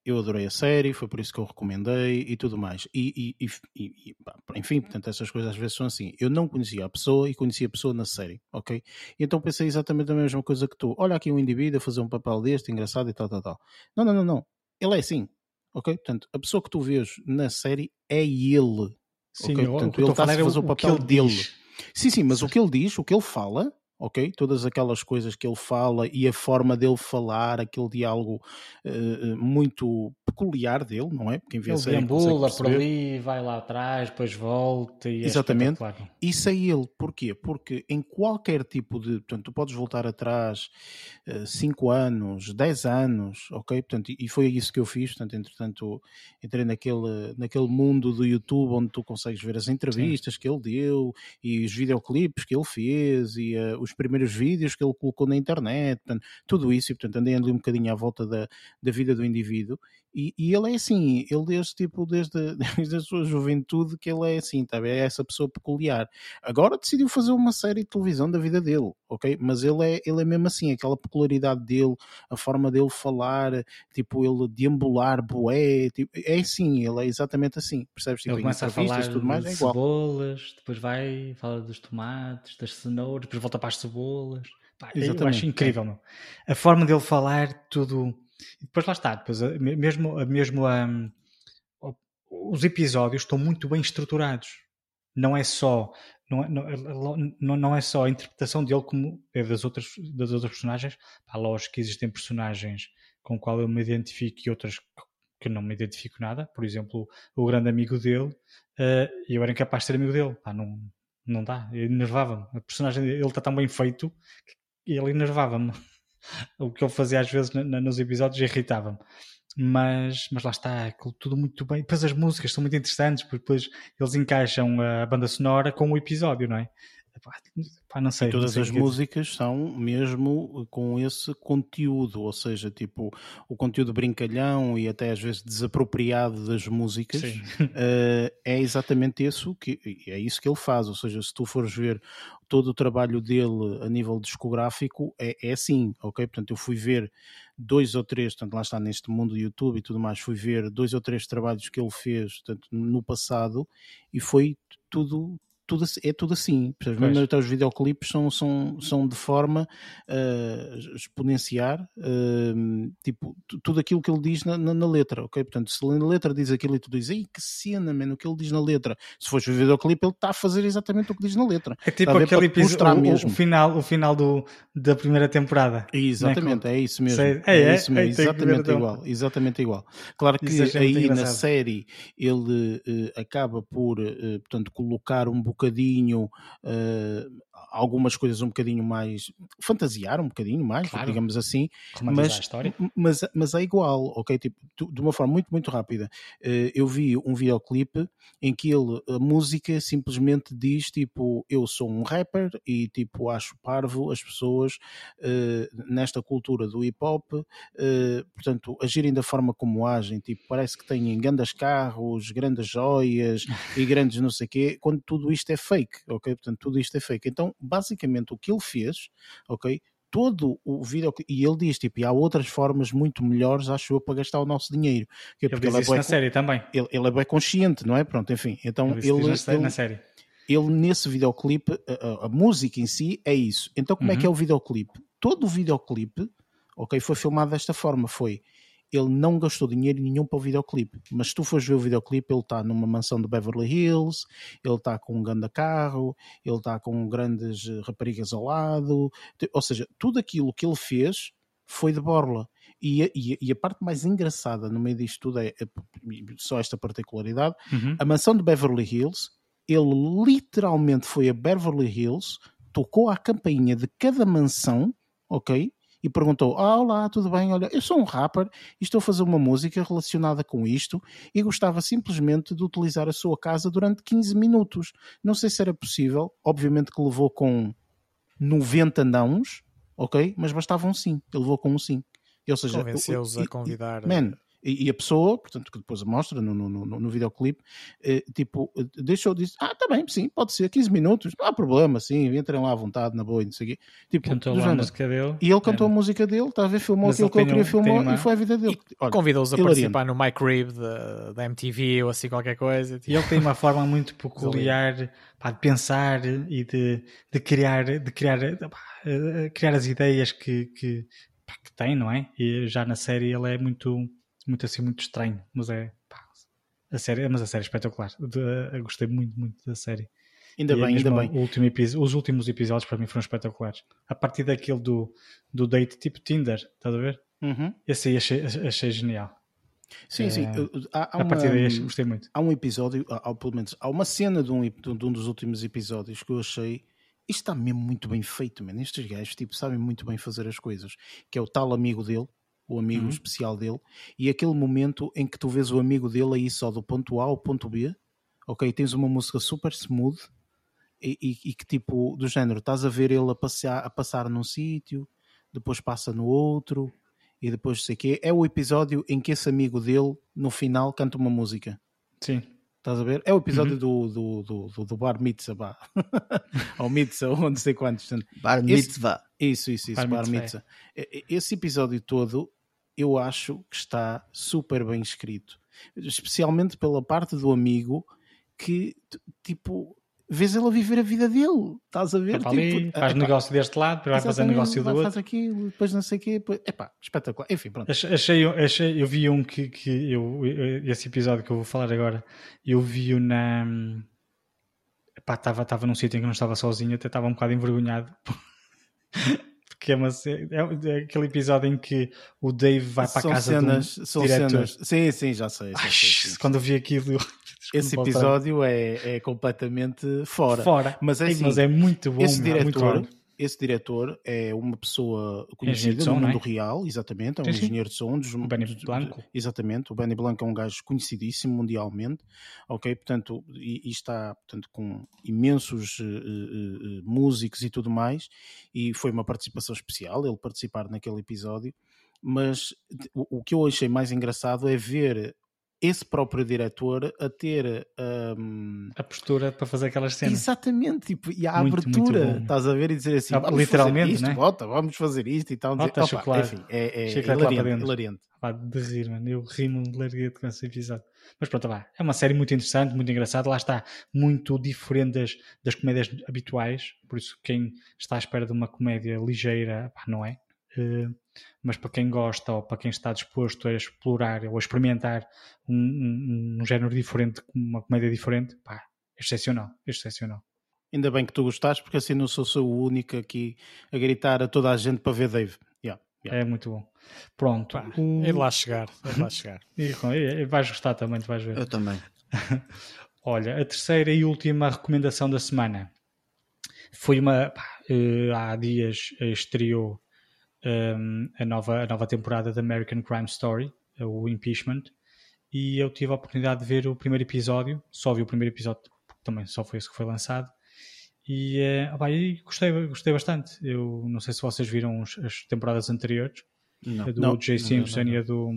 eu adorei a série, foi por isso que eu recomendei e tudo mais. E, e- e- pá, enfim, portanto, essas coisas às vezes são assim. Eu não conhecia a pessoa e conhecia a pessoa na série, ok? E então pensei exatamente a mesma coisa que tu. Olha aqui um indivíduo a fazer um papel deste, engraçado e tal, tal, tal. Não, não, não, não. Ele é assim, ok? Portanto, a pessoa que tu vês na série é ele. Sim, ok? eu- Portanto, ele estou a a era fazer o papel ele dele. diz. Sim, sim, mas o que ele diz, o que ele fala, ok? Todas aquelas coisas que ele fala e a forma dele falar, aquele diálogo eh, eh, muito peculiar dele, não é? Quem vê Ele série deambula por ali, vai lá atrás, depois volta e é Exatamente. espetacular. Isso é ele. Porquê? Porque em qualquer tipo de. Portanto, tu podes voltar atrás 5 anos, 10 anos, ok? Portanto, e- foi isso que eu fiz. Portanto, entretanto, entrei naquele, naquele mundo do YouTube onde tu consegues ver as entrevistas que ele deu e os videoclipes que ele fez e eh, os primeiros vídeos que ele colocou na internet. Portanto, tudo isso. E, portanto, andei ali um bocadinho à volta da, da vida do indivíduo. E, e ele é assim, ele desde tipo, desde, (laughs) desde a sua juventude que ele é assim, tá? é essa pessoa peculiar. Agora decidiu fazer uma série de televisão da vida dele, ok? Mas ele é, ele é mesmo assim, aquela peculiaridade dele, a forma dele falar, tipo, ele deambular, boé, tipo, é assim, ele é exatamente assim, percebes? Tipo, Ele começa a falar tudo mais, de é cebolas, depois vai, fala dos tomates, das cenouras, depois volta para as cebolas. Pá, eu Exatamente, acho incrível, meu. A forma dele falar, tudo. E depois lá está, depois, me- mesmo, a- mesmo o- os episódios estão muito bem estruturados. Não é só. Não é, não, não- não é só a interpretação dele como é das outras, das outras personagens. Pá, lógico que existem personagens com qual eu me identifico e outras que não me identifico nada. Por exemplo, o grande amigo dele, eh, eu era incapaz de ser amigo dele. Pá, não, não dá, enervava-me. A personagem dele está tão bem feito que ele enervava-me. O que ele fazia às vezes nos episódios irritava-me. Mas, mas lá está, tudo muito bem. Depois as músicas são muito interessantes, porque depois eles encaixam a banda sonora com o episódio, não é? Pá, sei. E todas as o que- músicas são mesmo com esse conteúdo, ou seja, tipo o conteúdo brincalhão e até às vezes desapropriado das músicas, eh, é exatamente isso que é isso que ele faz. Ou seja, se tu fores ver todo o trabalho dele a nível discográfico, é, é assim, ok? Portanto, eu fui ver dois ou três, portanto, lá está neste mundo do YouTube e tudo mais, fui ver dois ou três trabalhos que ele fez portanto, no passado e foi tudo. Tudo, é tudo assim? Pois. mesmo até os videoclipes são, são, são de forma a exponenciar uh, tipo, tu- tudo aquilo que ele diz na, na, na letra, ok? Portanto, se na letra diz aquilo e tu dizes, ei, que cena, mano, o que ele diz na letra. Se fores ver o videoclipe, ele está a fazer exatamente o que diz na letra. É tipo aquele episódio, o, mesmo. o final, o final do, da primeira temporada. Exatamente, é isso mesmo. Sei- É, é, é, isso mesmo, é, que ver exatamente então. igual, exatamente igual. Claro que é muito aí na engraçado. série ele eh, acaba por, eh, portanto, colocar um bocadinho eh, algumas coisas um bocadinho mais fantasiar um bocadinho mais, Claro. digamos assim, mas, mas, mas é igual, ok? Tipo, de uma forma muito, muito rápida. Eh, eu vi um videoclipe em que ele, a música simplesmente diz tipo, eu sou um rapper e tipo, acho parvo as pessoas eh, nesta cultura do hip hop, eh, portanto, agirem da forma como agem, tipo, parece que têm grandes carros, grandes joias e grandes não sei quê, quando tudo isto é fake, ok? Portanto, tudo isto é fake. Então, basicamente, o que ele fez, ok? Todo o vídeo, e ele diz, tipo, e há outras formas muito melhores, acho eu, para gastar o nosso dinheiro. Que é Ele porque diz ele é, bué na série também. ele, ele é bem consciente, não é? Pronto, enfim. Então, Ele, ele, na, ele, na série. ele nesse videoclipe, a, a- música em si é isso. Então, como é que é Uhum. o videoclipe? Todo o videoclipe, ok, foi filmado desta forma. Foi, ele não gastou dinheiro nenhum para o videoclipe. Mas se tu fores ver o videoclipe, ele está numa mansão de Beverly Hills, ele está com um grande carro, ele está com grandes eh, raparigas ao lado. Ou seja, tudo aquilo que ele fez foi de borla. E a, e a- e a parte mais engraçada no meio disto tudo é, é só esta particularidade, Uhum. a mansão de Beverly Hills, ele literalmente foi a Beverly Hills, tocou a campainha de cada mansão, ok? E perguntou: Ah, olá, tudo bem? Olha, eu sou um rapper e estou a fazer uma música relacionada com isto e gostava simplesmente de utilizar a sua casa durante 15 minutos. Não sei se era possível, obviamente que levou com 90 nãos, ok? Mas bastava um sim, ele levou com um sim. Ou seja, Convenceu-os a convidar. Man, e, e a pessoa, portanto, que depois mostra no, no, no, no videoclipe, eh, tipo, eh, deixou, disse, ah, tá bem, sim, pode ser, 15 minutos, não há problema, sim, entrem lá à vontade, na boa, e não sei o quê. Tipo, Cantou lá a música dele. E ele cantou Era. a música dele, está a ver, filmou Mas aquilo que ele queria um- filmar e foi a vida dele. Convidou-os a hilariante. participar no Mike Rib da, da MTV ou assim qualquer coisa. E ele tem uma forma muito peculiar pá, de pensar e de, de criar, de criar, pá, eh, criar as ideias que, que, pá, que tem, não é? E já na série ele é muito, muito assim, muito estranho, mas é pá, a série, mas a série é espetacular. De- eu gostei muito, muito da série. Ainda E é bem, ainda bem. último os últimos episódios para mim foram espetaculares. A partir daquele do, do date tipo Tinder, estás a ver? Uhum. Esse aí achei, achei genial. Sim, sim. É, Há, há a partir daí uma, gostei muito. há um episódio, há, pelo menos, há uma cena de um, de um dos últimos episódios que eu achei. Isto está mesmo muito bem feito, mano. Estes gajos tipo, sabem muito bem fazer as coisas. Que é o tal amigo dele, o amigo Uhum. especial dele, e aquele momento em que tu vês o amigo dele aí só do ponto A ao ponto B, ok? Tens uma música super smooth e, e- e que tipo, do género, estás a ver ele a, passear, a passar num sítio, depois passa no outro, e depois sei quê. É o episódio em que esse amigo dele, no final, canta uma música. Sim. Estás a ver? É o episódio Uhum. do, do, do, do, Bar Mitzvah, (laughs) ou Mitzvah, ou não sei quantos. Bar Esse- Mitzvah. Isso, isso, isso, Bar Bar, Mitzvah, Mitzvah. E- Esse episódio todo, eu acho que está super bem escrito. Especialmente pela parte do amigo que, tipo, vês ele a viver a vida dele. Estás a ver? Para ali, Tipo, faz negócio deste lado, depois vai fazer negócio do outro. Faz aquilo, depois não sei o quê. Depois... Epá, espetacular. Enfim, pronto. Ach- Achei, achei, eu vi um que, que eu, esse episódio que eu vou falar agora, eu vi-o na. Epá, estava, estava num sítio em que não estava sozinho, até estava um bocado envergonhado. (laughs) Porque é, uma, é, é aquele episódio em que o Dave vai para a são casa cenas, do são diretor. cenas. Sim, sim, já sei. já Ai, sei, sim, quando eu vi aquilo, (laughs) Esse episódio é, é completamente fora. fora. Mas é assim, mas é muito bom, esse meu, muito diretor, bom. Esse diretor é uma pessoa Engenheiro conhecida som, no não é? mundo real, exatamente, é um Sim, sim. engenheiro de som. Dos, O Benny Blanco. Exatamente, o Benny Blanco é um gajo conhecidíssimo mundialmente, ok? Portanto, e, e está portanto, com imensos eh, eh, músicos e tudo mais, e foi uma participação especial ele participar naquele episódio, mas o que eu achei mais engraçado é ver esse próprio diretor a ter hum, A postura para fazer aquelas cenas. Exatamente, tipo, e a Muito, abertura, muito estás a ver e dizer assim, Ah, literalmente, isto, né? bota, vamos fazer isto e tal. dizer, Bota opa, chocolate. Enfim, é, é hilariante, hilariante. Pá, de rir, mano. Eu rimo de larguete com esse episódio. Mas pronto, vá. É uma série muito interessante, muito engraçada. Lá está, muito diferente das, das comédias habituais. Por isso, quem está à espera de uma comédia ligeira, pá, não é. Eh, mas para quem gosta ou para quem está disposto a explorar ou a experimentar um, um, um género diferente, uma comédia diferente, pá, excepcional, excepcional. Ainda bem que tu gostaste, porque assim não sou só o único aqui a gritar a toda a gente para ver Dave. Yeah, yeah. É muito bom. Pronto. Pá, o- é de lá chegar, é de lá (laughs) chegar. E vais gostar também, tu vais ver. Eu também. (laughs) Olha, a terceira e última recomendação da semana foi uma. pá, eh, há dias eh, estreou ehm, a, nova, a nova temporada da American Crime Story, eh, o Impeachment, e eu tive a oportunidade de ver o primeiro episódio, só vi o primeiro episódio, porque também só foi esse que foi lançado, e, eh, opá, e gostei, gostei bastante. Eu não sei se vocês viram os- as temporadas anteriores, Não. a do Não, não, Simpson não, não. e a do,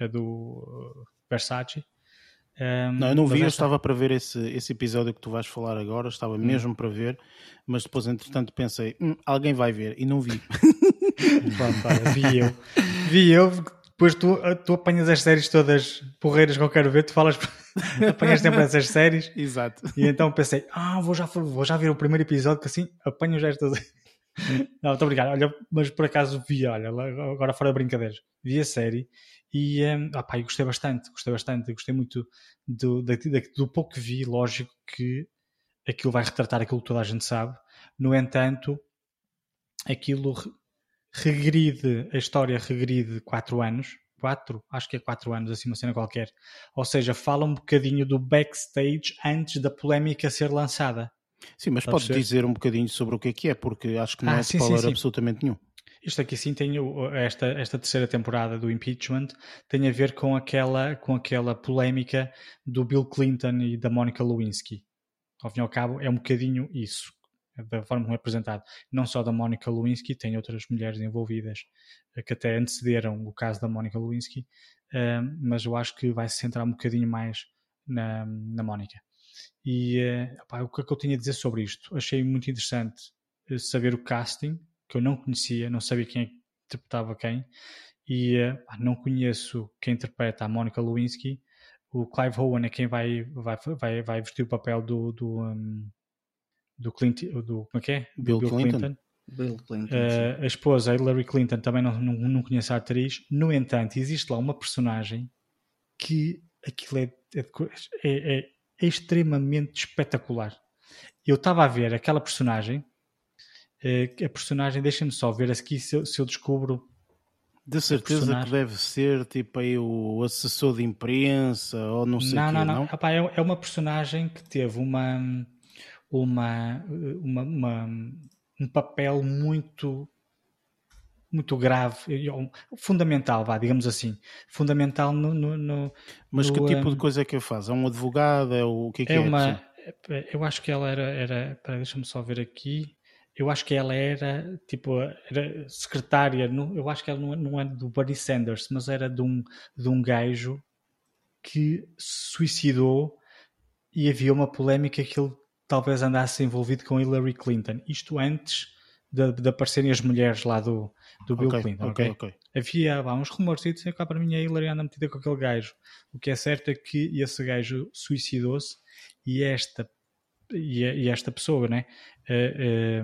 a do uh, Versace. Ehm, Não, eu não vi, eu esta- estava para ver esse, esse episódio que tu vais falar agora, estava Hum. mesmo para ver, mas depois, entretanto, pensei, "Hum, alguém vai ver, e não vi. (laughs) Vi eu. Vi eu, depois tu, tu apanhas as séries todas porreiras que eu quero ver, tu falas, apanhas sempre essas séries, Exato. e então pensei, ah, vou já, vou já ver o primeiro episódio, que assim apanho já estas. (laughs) Não, estou a brincar, olha, mas por acaso vi, olha, agora fora de brincadeiras, vi a série e um, opá, eu gostei bastante, gostei bastante, gostei muito do, da- da- do pouco que vi, lógico que aquilo vai retratar aquilo que toda a gente sabe, no entanto, aquilo regride, a história regride 4 anos, 4, acho que é 4 anos, assim uma cena qualquer, ou seja, fala um bocadinho do backstage antes da polémica ser lançada. Sim, mas podes perceber? dizer um bocadinho sobre o que é que é, porque acho que não Ah, é sim, sim, spoiler sim. absolutamente nenhum. Isto aqui sim tem esta, esta terceira temporada do impeachment tem a ver com aquela, com aquela polémica do Bill Clinton e da Monica Lewinsky. Ao fim e ao cabo, é um bocadinho isso, da forma como é apresentado. Não só da Monica Lewinsky, tem outras mulheres envolvidas eh, que até antecederam o caso da Monica Lewinsky, eh, mas eu acho que vai se centrar um bocadinho mais na, na Mónica. E opa, o que é que eu tinha a dizer sobre isto? Achei muito interessante saber o casting, que eu não conhecia, não sabia quem é interpretava quem, e uh, não conheço quem interpreta a Monica Lewinsky. O Clive Owen é quem vai, vai, vai, vai vestir o papel do, do, um, do Clint, do, como é que é? Bill, Bill Clinton. Clinton. Bill Clinton uh, a esposa, a Hillary Clinton, também não, não, não conhece a atriz. No entanto, existe lá uma personagem que aquilo é, é, é, é extremamente espetacular. Eu estava a ver aquela personagem eh, a personagem, deixa-me só ver aqui se eu, se eu descubro. De certeza que deve ser tipo aí o assessor de imprensa ou não sei não, quê, não, não, não. Epá, é, é uma personagem que teve uma, uma, uma, uma um papel muito muito grave, fundamental, vá, digamos assim, fundamental no, no, no Mas no, que tipo um, de coisa é que faz? É um advogado? É o, o que é que é? é uma, eu acho que ela era, era deixa-me só ver aqui, eu acho que ela era tipo era secretária, eu acho que ela não, é do Bernie Sanders, mas era de um, de um gajo que se suicidou e havia uma polémica que ele talvez andasse envolvido com Hillary Clinton. Isto antes de, de aparecerem as mulheres lá do, do Bill okay, Clinton. Okay, okay? Havia lá, uns rumores e cá para mim a Hillary anda metida com aquele gajo. O que é certo é que esse gajo suicidou-se e esta e, e esta pessoa, né? É,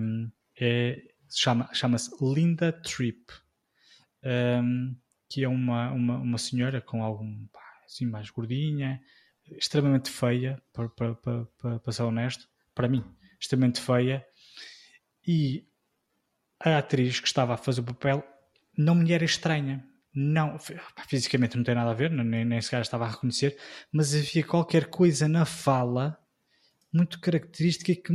é, chama, chama-se Linda Tripp, um, que é uma, uma, uma senhora com algum, pá, assim, mais gordinha, extremamente feia, para, para, para, para ser honesto, para mim, extremamente feia, e a atriz que estava a fazer o papel não me era estranha. Não, fisicamente não tem nada a ver, nem, nem sequer estava a reconhecer, mas havia qualquer coisa na fala muito característica que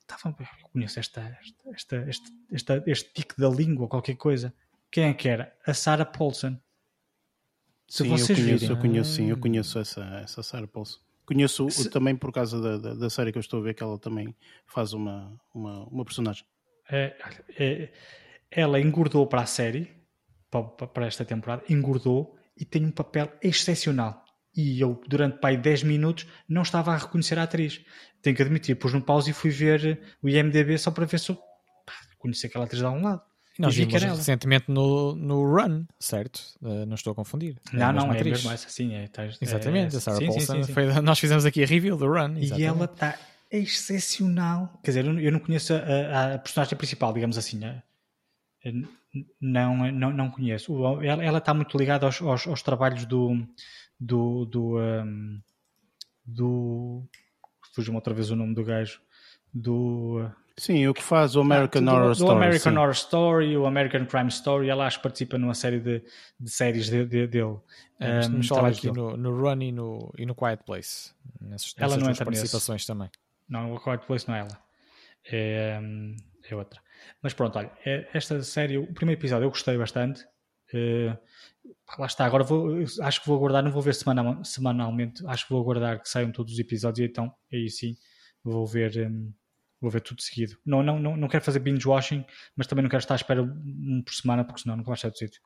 estava, eu conheço esta, esta, esta, esta, este tique da língua, qualquer coisa. Quem é que era? A Sarah Paulson. Se sim, vocês eu conheço, virem, eu conheço, sim, eu conheço essa, essa Sarah Paulson. Conheço Se... também por causa da, da, da, série que eu estou a ver, que ela também faz uma, uma, uma personagem. É, é, ela engordou para a série, para, para esta temporada, engordou e tem um papel excepcional e eu, durante pai 10 minutos, não estava a reconhecer a atriz. Tenho que admitir, pus no pause e fui ver o IMDB só para ver se eu pá, conhecia aquela atriz de algum lado. Nós vi vimos recentemente no, no Run, certo? Uh, não estou a confundir. Não, é não, é mesmo essa, sim. É, tá, exatamente, é, a Sarah sim, Paulson. Sim, sim, foi, (laughs) nós fizemos aqui a review do Run. Exatamente. E ela está excepcional. Quer dizer, eu não conheço a, a personagem principal, digamos assim. Não, não, não conheço. Ela, ela está muito ligada aos, aos, aos trabalhos do, do. do, um, do fugiu-me outra vez o nome do gajo. Do. Sim, o que faz o American ah, Horror do, Story. Do American sim. Horror Story, o American Crime Story, ela acho que participa numa série de, de séries de, de, dele. É, um, estava aqui no, no Run e no, e no Quiet Place. Nessas, ela não entra participações nesse. também. Não, o Quiet Place não é ela. É, hum, é outra. Mas pronto, olha, é, esta série, o primeiro episódio eu gostei bastante. Uh, lá está, agora vou, acho que vou aguardar, não vou ver semanal, semanalmente, acho que vou aguardar que saiam todos os episódios e então aí sim vou ver, um, vou ver tudo seguido. Não, não, não, não quero fazer binge watching, mas também não quero estar à espera um por semana, porque senão não vais sair do sítio.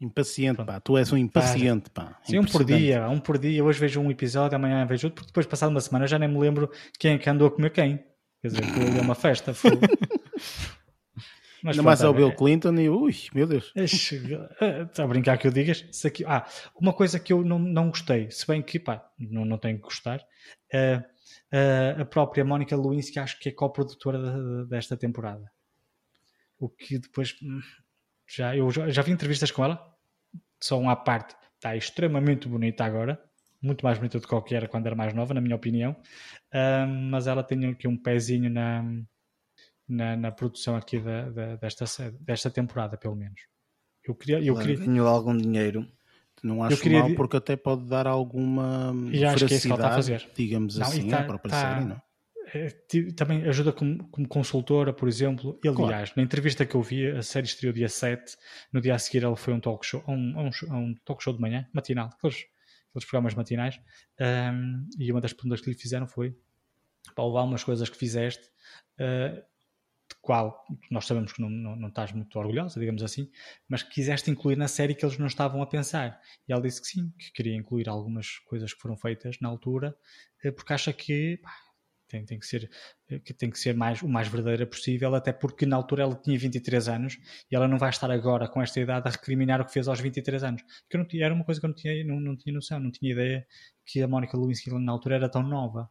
Impaciente, Pronto. pá, tu és um impaciente, pá. Sim, um por dia, um por dia. Hoje vejo um episódio, amanhã vejo outro, porque depois, passado uma semana, já nem me lembro quem é que andou a comer quem. Quer dizer, foi uma festa. Foi... (laughs) Mas Ainda mais ao Bill Clinton e ui, meu Deus. Está (laughs) a brincar que eu digas. Aqui, ah, uma coisa que eu não, não gostei, se bem que pá, não, não tenho que gostar, uh, a própria Mónica Lewinsky acho que é co-produtora desta temporada. O que depois hum, já, eu já, já vi entrevistas com ela, só uma parte, está extremamente bonita agora, muito mais bonita do que era quando era mais nova, na minha opinião, uh, mas ela tem aqui um pezinho na na, na produção aqui da, da, desta, desta temporada, pelo menos. Eu queria, eu queria... Ganhou algum dinheiro. Não acho queria... mal porque até pode dar alguma e acho que é isso que ele está a fazer. digamos não, assim, tá, à própria tá... série, não? é, também ajuda como, como, consultora, por exemplo. E, aliás, claro. na entrevista que eu vi, a série estreou dia 7, no dia a seguir ela foi um talk show, um, um, um talk show de manhã, matinal, aqueles, aqueles programas matinais, um, e uma das perguntas que lhe fizeram foi para levar umas coisas que fizeste, uh, qual nós sabemos que não, não, não estás muito orgulhosa, digamos assim, mas que quiseste incluir na série que eles não estavam a pensar. E ela disse que sim, que queria incluir algumas coisas que foram feitas na altura, uh, porque acha que pá, tem, tem, que ser, que tem que ser mais, o mais verdadeira possível, até porque na altura ela tinha 23 anos e ela não vai estar agora com esta idade a recriminar o que fez aos 23 anos. Que não tinha, era uma coisa que eu não tinha, não, não tinha noção, não tinha ideia que a Mónica Lewinsky na altura era tão nova.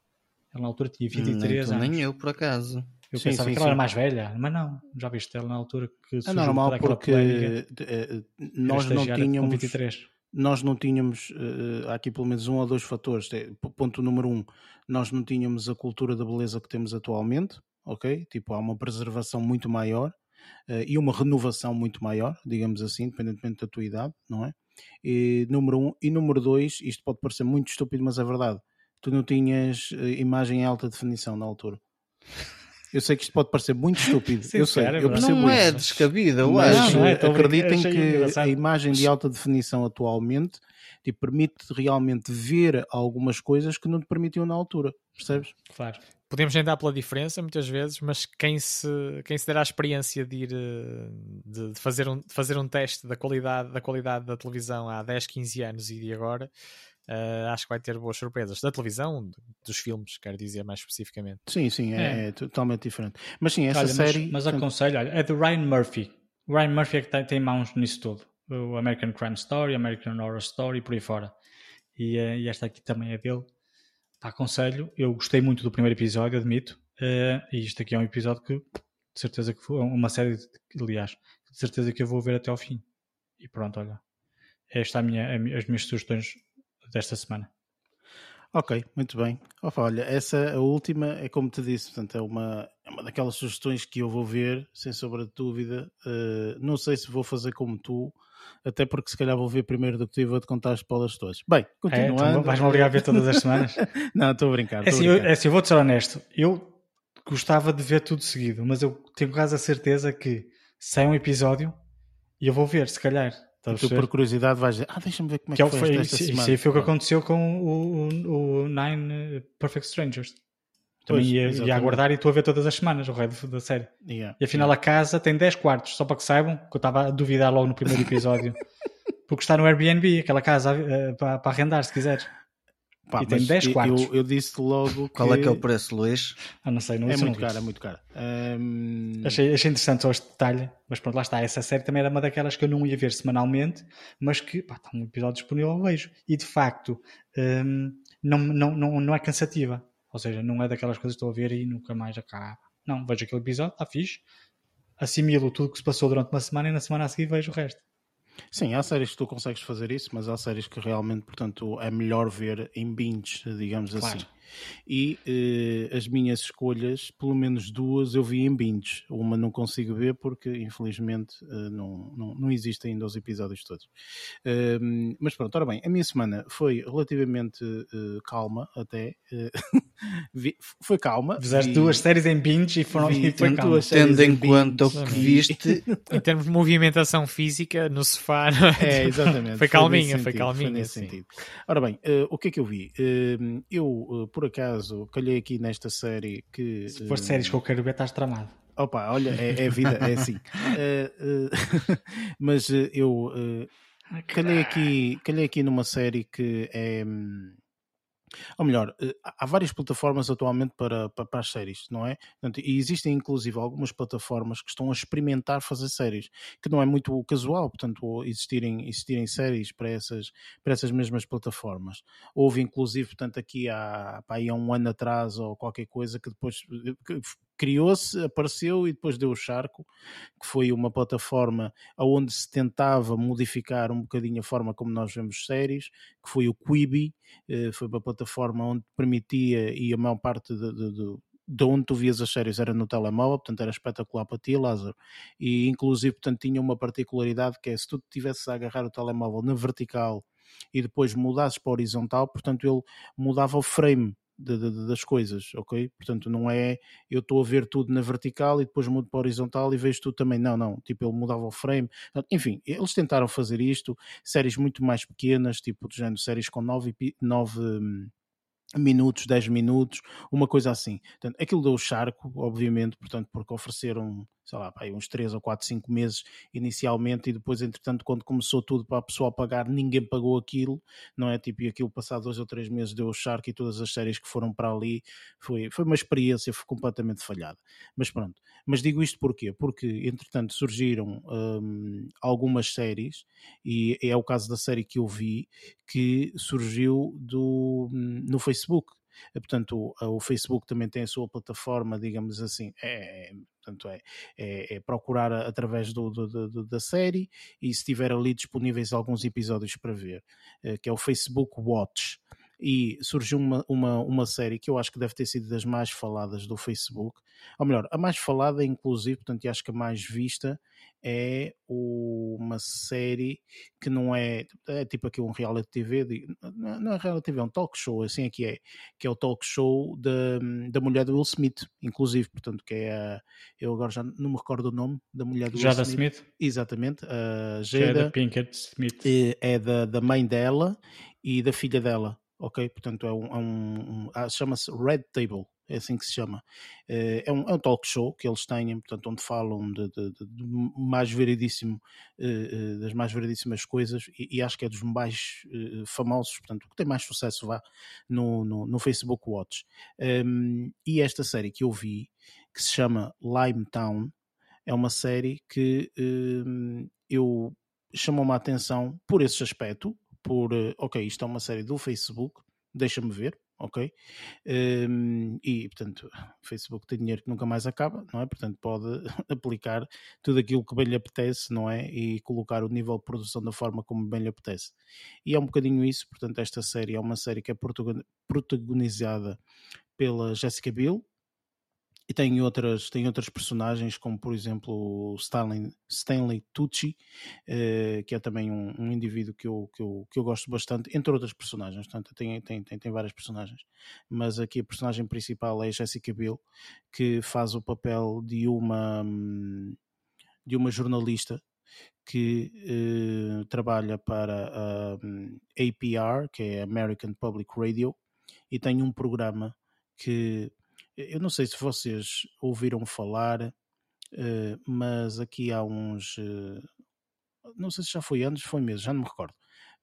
Ela na altura tinha 23 nem, anos. Nem eu, por acaso. Eu sim, pensava sim, que ela sim. era mais velha, mas não, já viste ela na altura que É normal porque eh, nós não tínhamos. 23 nós não tínhamos, há aqui pelo menos um ou dois fatores. É, ponto número um, nós não tínhamos a cultura da beleza que temos atualmente, ok? Tipo, há uma preservação muito maior e uma renovação muito maior, digamos assim, independentemente da tua idade, não é? E, número um. E número dois, isto pode parecer muito estúpido, mas é verdade. Tu não tinhas imagem em alta definição na altura. Eu sei que isto pode parecer muito estúpido. Sim, eu sei, cara, eu percebo não é isso. descabida, eu mas acho. É, acreditem que a imagem de alta definição atualmente te permite realmente ver algumas coisas que não te permitiam na altura, percebes? Claro. Podemos andar pela diferença muitas vezes, mas quem se, quem se der a experiência de ir de, de fazer, um, de fazer um teste da qualidade, da qualidade da televisão há 10, 15 anos e de agora, Uh, acho que vai ter boas surpresas. Da televisão, dos filmes, quero dizer mais especificamente. Sim, sim, é, é. é totalmente diferente. Mas sim, essa olha, série. Mas, mas aconselho, olha, é do Ryan Murphy. O Ryan Murphy é que tem, tem mãos nisso tudo. O American Crime Story, American Horror Story, por aí fora. E, uh, e esta aqui também é dele. Tá, aconselho. Eu gostei muito do primeiro episódio, admito. Uh, e isto aqui é um episódio que, de certeza que foi uma série, de, aliás, de certeza que eu vou ver até ao fim. E pronto, olha. Esta é a minha, as minhas sugestões desta semana. Ok, muito bem. Opa, olha, essa a última é como te disse, portanto, é uma, é uma daquelas sugestões que eu vou ver, sem sombra de dúvida. Uh, não sei se vou fazer como tu, até porque se calhar vou ver primeiro do que tu e vou-te contar as spoilers todas. Bem, continuando. É, então vais-me obrigar a ver todas as semanas? (laughs) não, estou a brincar. É assim, eu, é assim, eu vou-te ser honesto. Eu gostava de ver tudo seguido, mas eu tenho quase a certeza que sai um episódio e eu vou ver, se calhar. Tu, por curiosidade, vais dizer, ah, deixa-me ver como é que, que foi, foi esta isso, semana. Isso aí foi o que aconteceu com o, o, o Nine Perfect Strangers. Também pois, ia, ia aguardar e estou a ver todas as semanas o resto da série. Yeah, e afinal yeah. a casa tem 10 quartos, só para que saibam, que eu estava a duvidar logo no primeiro episódio. (laughs) porque está no Airbnb, aquela casa uh, para, para arrendar, se quiseres. Pá, e tem 10 quartos. Eu, eu disse logo que... (laughs) Qual é que é o preço, Luís? Ah, não sei, não É muito caro, é muito caro. Um... Achei, achei interessante só este detalhe, mas pronto, lá está. Essa série também era uma daquelas que eu não ia ver semanalmente, mas que pá, está um episódio disponível, eu vejo. E de facto, um, não, não, não, não é cansativa. Ou seja, não é daquelas coisas que estou a ver e nunca mais acaba. Não, vejo aquele episódio, está fixe, assimilo tudo o que se passou durante uma semana e na semana a seguir vejo o resto. Sim, há séries que tu consegues fazer isso, mas há séries que realmente, portanto, é melhor ver em binge, digamos claro. assim. E eh, as minhas escolhas, pelo menos duas, eu vi em binge. Uma não consigo ver porque, infelizmente, eh, não, não, não existem ainda os episódios todos. Uh, mas pronto, ora bem, a minha semana foi relativamente uh, calma, até. Uh, (laughs) vi, foi calma. Fizeste duas séries em binge e foram vi, e foi calma. Tendo em conta o que viste. (laughs) em termos de movimentação física, no sofá. É, exatamente. foi calminha, foi, calminha. Foi nesse sentido. Ora bem, o que é que eu vi? eu por acaso, calhei aqui nesta série que. Se for uh, séries que eu quero ver, estás tramado. Opa, olha, é, é vida, é assim. uh, (laughs) uh, (laughs) mas eu calhei, aqui, calhei aqui numa série que é. Um, ou melhor, eh, há várias plataformas atualmente para, para, para as séries, não é? E existem inclusive algumas plataformas que estão a experimentar fazer séries, que não é muito casual, portanto, existirem, existirem séries para essas, para essas mesmas plataformas. Houve inclusive, portanto, aqui há, há um ano atrás ou qualquer coisa que depois criou-se, apareceu e depois deu o charco, que foi uma plataforma onde se tentava modificar um bocadinho a forma como nós vemos séries, que foi o Quibi, eh, foi uma plataforma onde permitia, e a maior parte de, de, de de onde tu vias as séries era no telemóvel, portanto era espetacular para ti, Lázaro. E inclusive, portanto, tinha uma particularidade que é se tu tivesses a agarrar o telemóvel na vertical e depois mudasses para horizontal, portanto ele mudava o frame de, de, das coisas, ok? Portanto, não é eu estou a ver tudo na vertical e depois mudo para a horizontal e vejo tudo também. Não, não. Tipo, ele mudava o frame. Enfim, eles tentaram fazer isto. Séries muito mais pequenas, tipo, do género, séries com nove, nove hum, minutos, 10 minutos, uma coisa assim. Portanto, aquilo deu o charco, obviamente, portanto, porque ofereceram, sei lá, uns 3 ou 4, 5 meses inicialmente e depois, entretanto, quando começou tudo para a pessoa pagar, ninguém pagou aquilo, não é? Tipo, e aquilo passado dois ou três meses deu o charco e todas as séries que foram para ali foi, foi uma experiência foi completamente falhada. Mas pronto. Mas digo isto porquê? Porque, entretanto, surgiram hum, algumas séries e é o caso da série que eu vi que surgiu do, hum, no Facebook portanto, o, o, Facebook também tem a sua plataforma, digamos assim, é, portanto, é, é, é procurar através do, do, do, da série e se tiver ali disponíveis alguns episódios para ver, eh, que é o Facebook Watch e surgiu uma, uma, uma série que eu acho que deve ter sido das mais faladas do Facebook, ou melhor, a mais falada, inclusive, portanto, e acho que a mais vista é uma série que não é, é tipo aqui um reality TV, não é reality TV, é um talk show, assim é que é, que é o talk show da, da mulher do Will Smith, inclusive, portanto, que é a, eu agora já não me recordo o nome da mulher do Jada Will Smith. Smith. Exatamente, a Jada, Jada Pinkett Smith. É, é da, da mãe dela e da filha dela ok? Portanto, é um, é um, ah, chama-se Red Table, é assim que se chama. Eh, é um, é um talk show que eles têm, portanto, onde falam de, de, de, mais veridíssimo, eh, eh, das mais veridíssimas coisas e, e, acho que é dos mais famosos, portanto, que tem mais sucesso vá no, no, no Facebook Watch. Um, e esta série que eu vi, que se chama Lime Town, é uma série que um, eu chamou-me a atenção por esse aspecto, por, eh, ok, isto é uma série do Facebook, deixa-me ver, ok? Um, e, portanto, o (laughs) Facebook tem dinheiro que nunca mais acaba, não é? Portanto, pode (laughs) aplicar tudo aquilo que bem lhe apetece, não é? E colocar o nível de produção da forma como bem lhe apetece. E é um bocadinho isso, portanto, esta série é uma série que é protagonizada pela Jessica Biel, e tem outras, tem outras personagens, como por exemplo Stanley, Stanley Tucci, eh, que é também um, um, indivíduo que eu, que, eu, que eu gosto bastante, entre outras personagens. Portanto, tem, tem, tem, tem várias personagens. Mas aqui a personagem principal é Jessica Biel, que faz o papel de uma, de uma jornalista que eh, trabalha para a APR, que é American Public Radio, e tem um programa que eu não sei se vocês ouviram falar, uh, mas aqui há uns. Uh, não sei se já foi anos, foi meses, já não me recordo.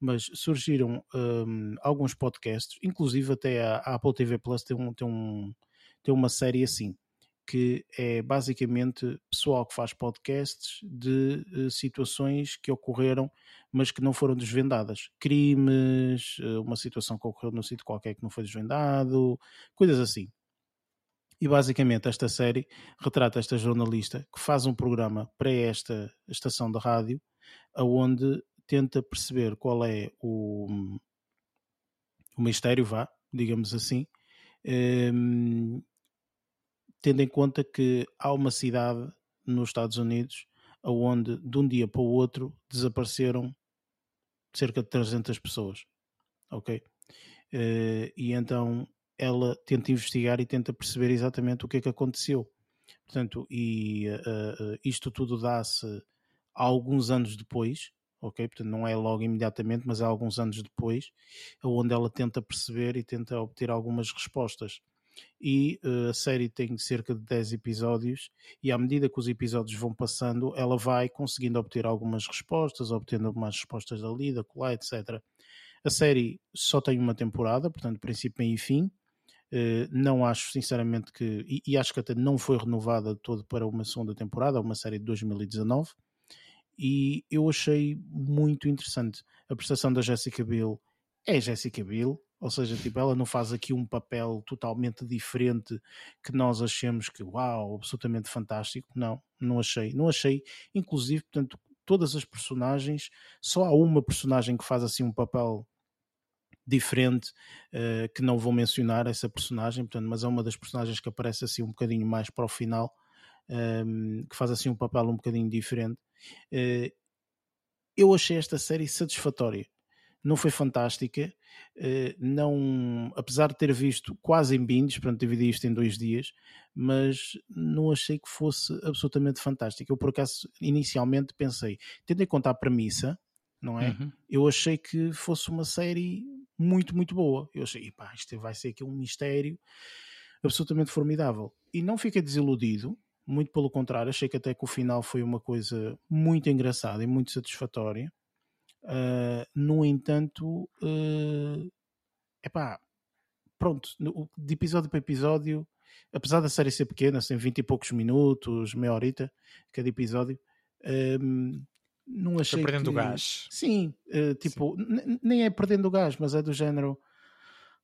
Mas surgiram um, alguns podcasts, inclusive até a, a, Apple TV Plus tem, um, tem, um, tem uma série assim, que é basicamente pessoal que faz podcasts de uh, situações que ocorreram, mas que não foram desvendadas. Crimes, uma situação que ocorreu num sítio qualquer que não foi desvendado, coisas assim. E basicamente esta série retrata esta jornalista que faz um programa para esta estação de rádio, aonde tenta perceber qual é o, o mistério, vá, digamos assim, um, tendo em conta que há uma cidade nos Estados Unidos aonde de um dia para o outro desapareceram cerca de 300 pessoas, ok? Uh, e então ela tenta investigar e tenta perceber exatamente o que é que aconteceu. Portanto, e uh, uh, isto tudo dá-se alguns anos depois, ok? Portanto, não é logo imediatamente, mas há alguns anos depois, onde ela tenta perceber e tenta obter algumas respostas. E uh, a série tem cerca de 10 episódios, e à medida que os episódios vão passando, ela vai conseguindo obter algumas respostas, obtendo algumas respostas dali, da colar, etc. A série só tem uma temporada, portanto, princípio, meio e fim não acho, sinceramente, que. E, e, acho que até não foi renovada todo para uma segunda temporada, uma série de 2019. E eu achei muito interessante. A prestação da Jessica Biel é Jessica Biel, ou seja, tipo, ela não faz aqui um papel totalmente diferente que nós achemos que, uau, absolutamente fantástico. Não, não achei. Não achei. Inclusive, portanto, todas as personagens, só há uma personagem que faz assim um papel diferente, uh, que não vou mencionar essa personagem, portanto, mas é uma das personagens que aparece assim um bocadinho mais para o final, um, ehm, que faz assim um papel um bocadinho diferente. Uh, eu achei esta série satisfatória. não foi fantástica. Uh, não, apesar de ter visto quase em bindes, portanto dividi isto em dois dias, mas não achei que fosse absolutamente fantástica. Eu por acaso inicialmente pensei, tendo em conta a premissa, não é? Uhum. Eu achei que fosse uma série muito, muito boa. Eu achei, pá, isto vai ser aqui um mistério absolutamente formidável. E não fiquei desiludido, muito pelo contrário, achei que até que o final foi uma coisa muito engraçada e muito satisfatória. Uh, no entanto, uh, epá, pronto, de episódio para episódio, apesar da série ser pequena, sem 20 e poucos minutos, meia horita cada episódio, um, não achei. Foi perdendo que... o gás. Sim, uh, tipo, Sim. nem é perdendo o gás, mas é do género.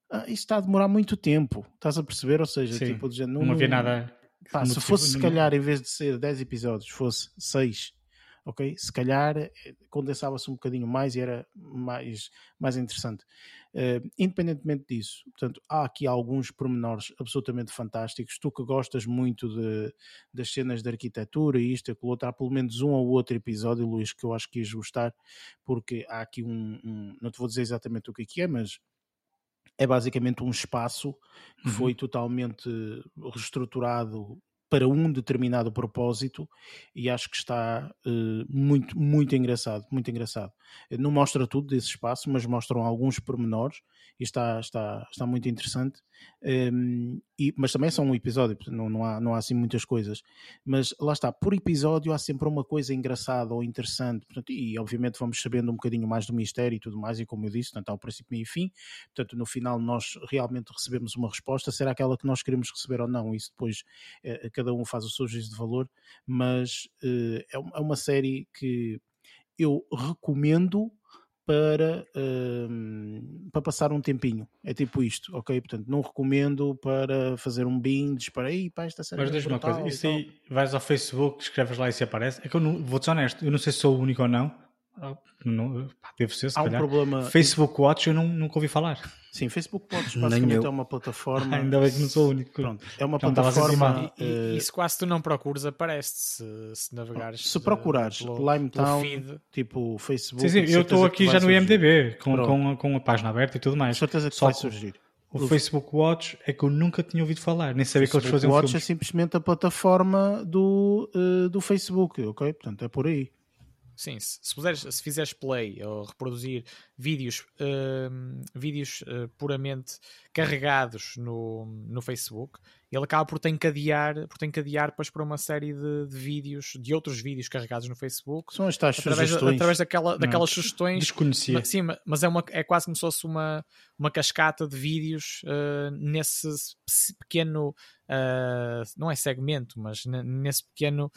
Ah, isto está a demorar muito tempo, estás a perceber? Ou seja, Sim, tipo, do género, não, não havia nada. Pá, se fosse, se calhar, em vez de ser 10 episódios, fosse 6 ok? Se calhar eh, condensava-se um bocadinho mais e era mais, mais interessante. Uh, independentemente disso, portanto, há aqui alguns pormenores absolutamente fantásticos. Tu que gostas muito de, das cenas de arquitetura e isto e aquilo outro, há pelo menos um ou outro episódio, Luís, que eu acho que ias gostar, porque há aqui um, um não te vou dizer exatamente o que é, é mas é basicamente um espaço que uhum. foi totalmente reestruturado para um determinado propósito e acho que está uh, muito, muito engraçado, muito engraçado. Não mostra tudo desse espaço, mas mostram alguns pormenores e está, está, está muito interessante. Um, ehm, e, mas também é só um episódio, não, não, há, não há assim muitas coisas. Mas lá está, por episódio há sempre uma coisa engraçada ou interessante, portanto, e obviamente vamos sabendo um bocadinho mais do mistério e tudo mais, e como eu disse, portanto, há o princípio, e fim. Portanto, no final nós realmente recebemos uma resposta, será aquela que nós queremos receber ou não? Isso depois eh, cada um faz o seu juízo de valor, mas eh, é, é uma série que eu recomendo para, uh, para passar um tempinho. É tipo isto, ok? Portanto, não recomendo para fazer um binge, para aí, pá, esta série. Mas diz uma coisa, isso aí vais ao Facebook, escreves lá e se aparece. É que eu não, vou-te ser honesto, eu não sei se sou o único ou não, não, deve ser, se Há calhar. um problema. Facebook Watch eu não, nunca ouvi falar. Sim, Facebook Watch basicamente é uma plataforma. (laughs) Ainda bem que não sou o único. Pronto, é uma não plataforma. E, e, e, se quase tu não procuras, aparece se, se navegares. Se procurares pelo, Limetown, pelo tipo Facebook. Sim, sim, eu estou aqui já no IMDB com, com, com, a página aberta e tudo mais. certeza que Só vai surgir. O, o Facebook Watch é que eu nunca tinha ouvido falar, nem sabia que eles faziam Watch filmes. é simplesmente a plataforma do, uh, do Facebook, ok? Portanto, é por aí. Sim, se, se, puseres, se fizeres play ou reproduzir vídeos, uh, vídeos uh, puramente carregados no, no Facebook, ele acaba por te encadear, por te encadear depois para uma série de, de, vídeos, de outros vídeos carregados no Facebook. São as tais através, sugestões. Através daquela, daquelas Não, sugestões. Desconhecia. Mas, sim, mas é, uma, é quase como se fosse uma, uma cascata de vídeos uh, nesse pequeno, ah, não é segmento, mas nesse pequeno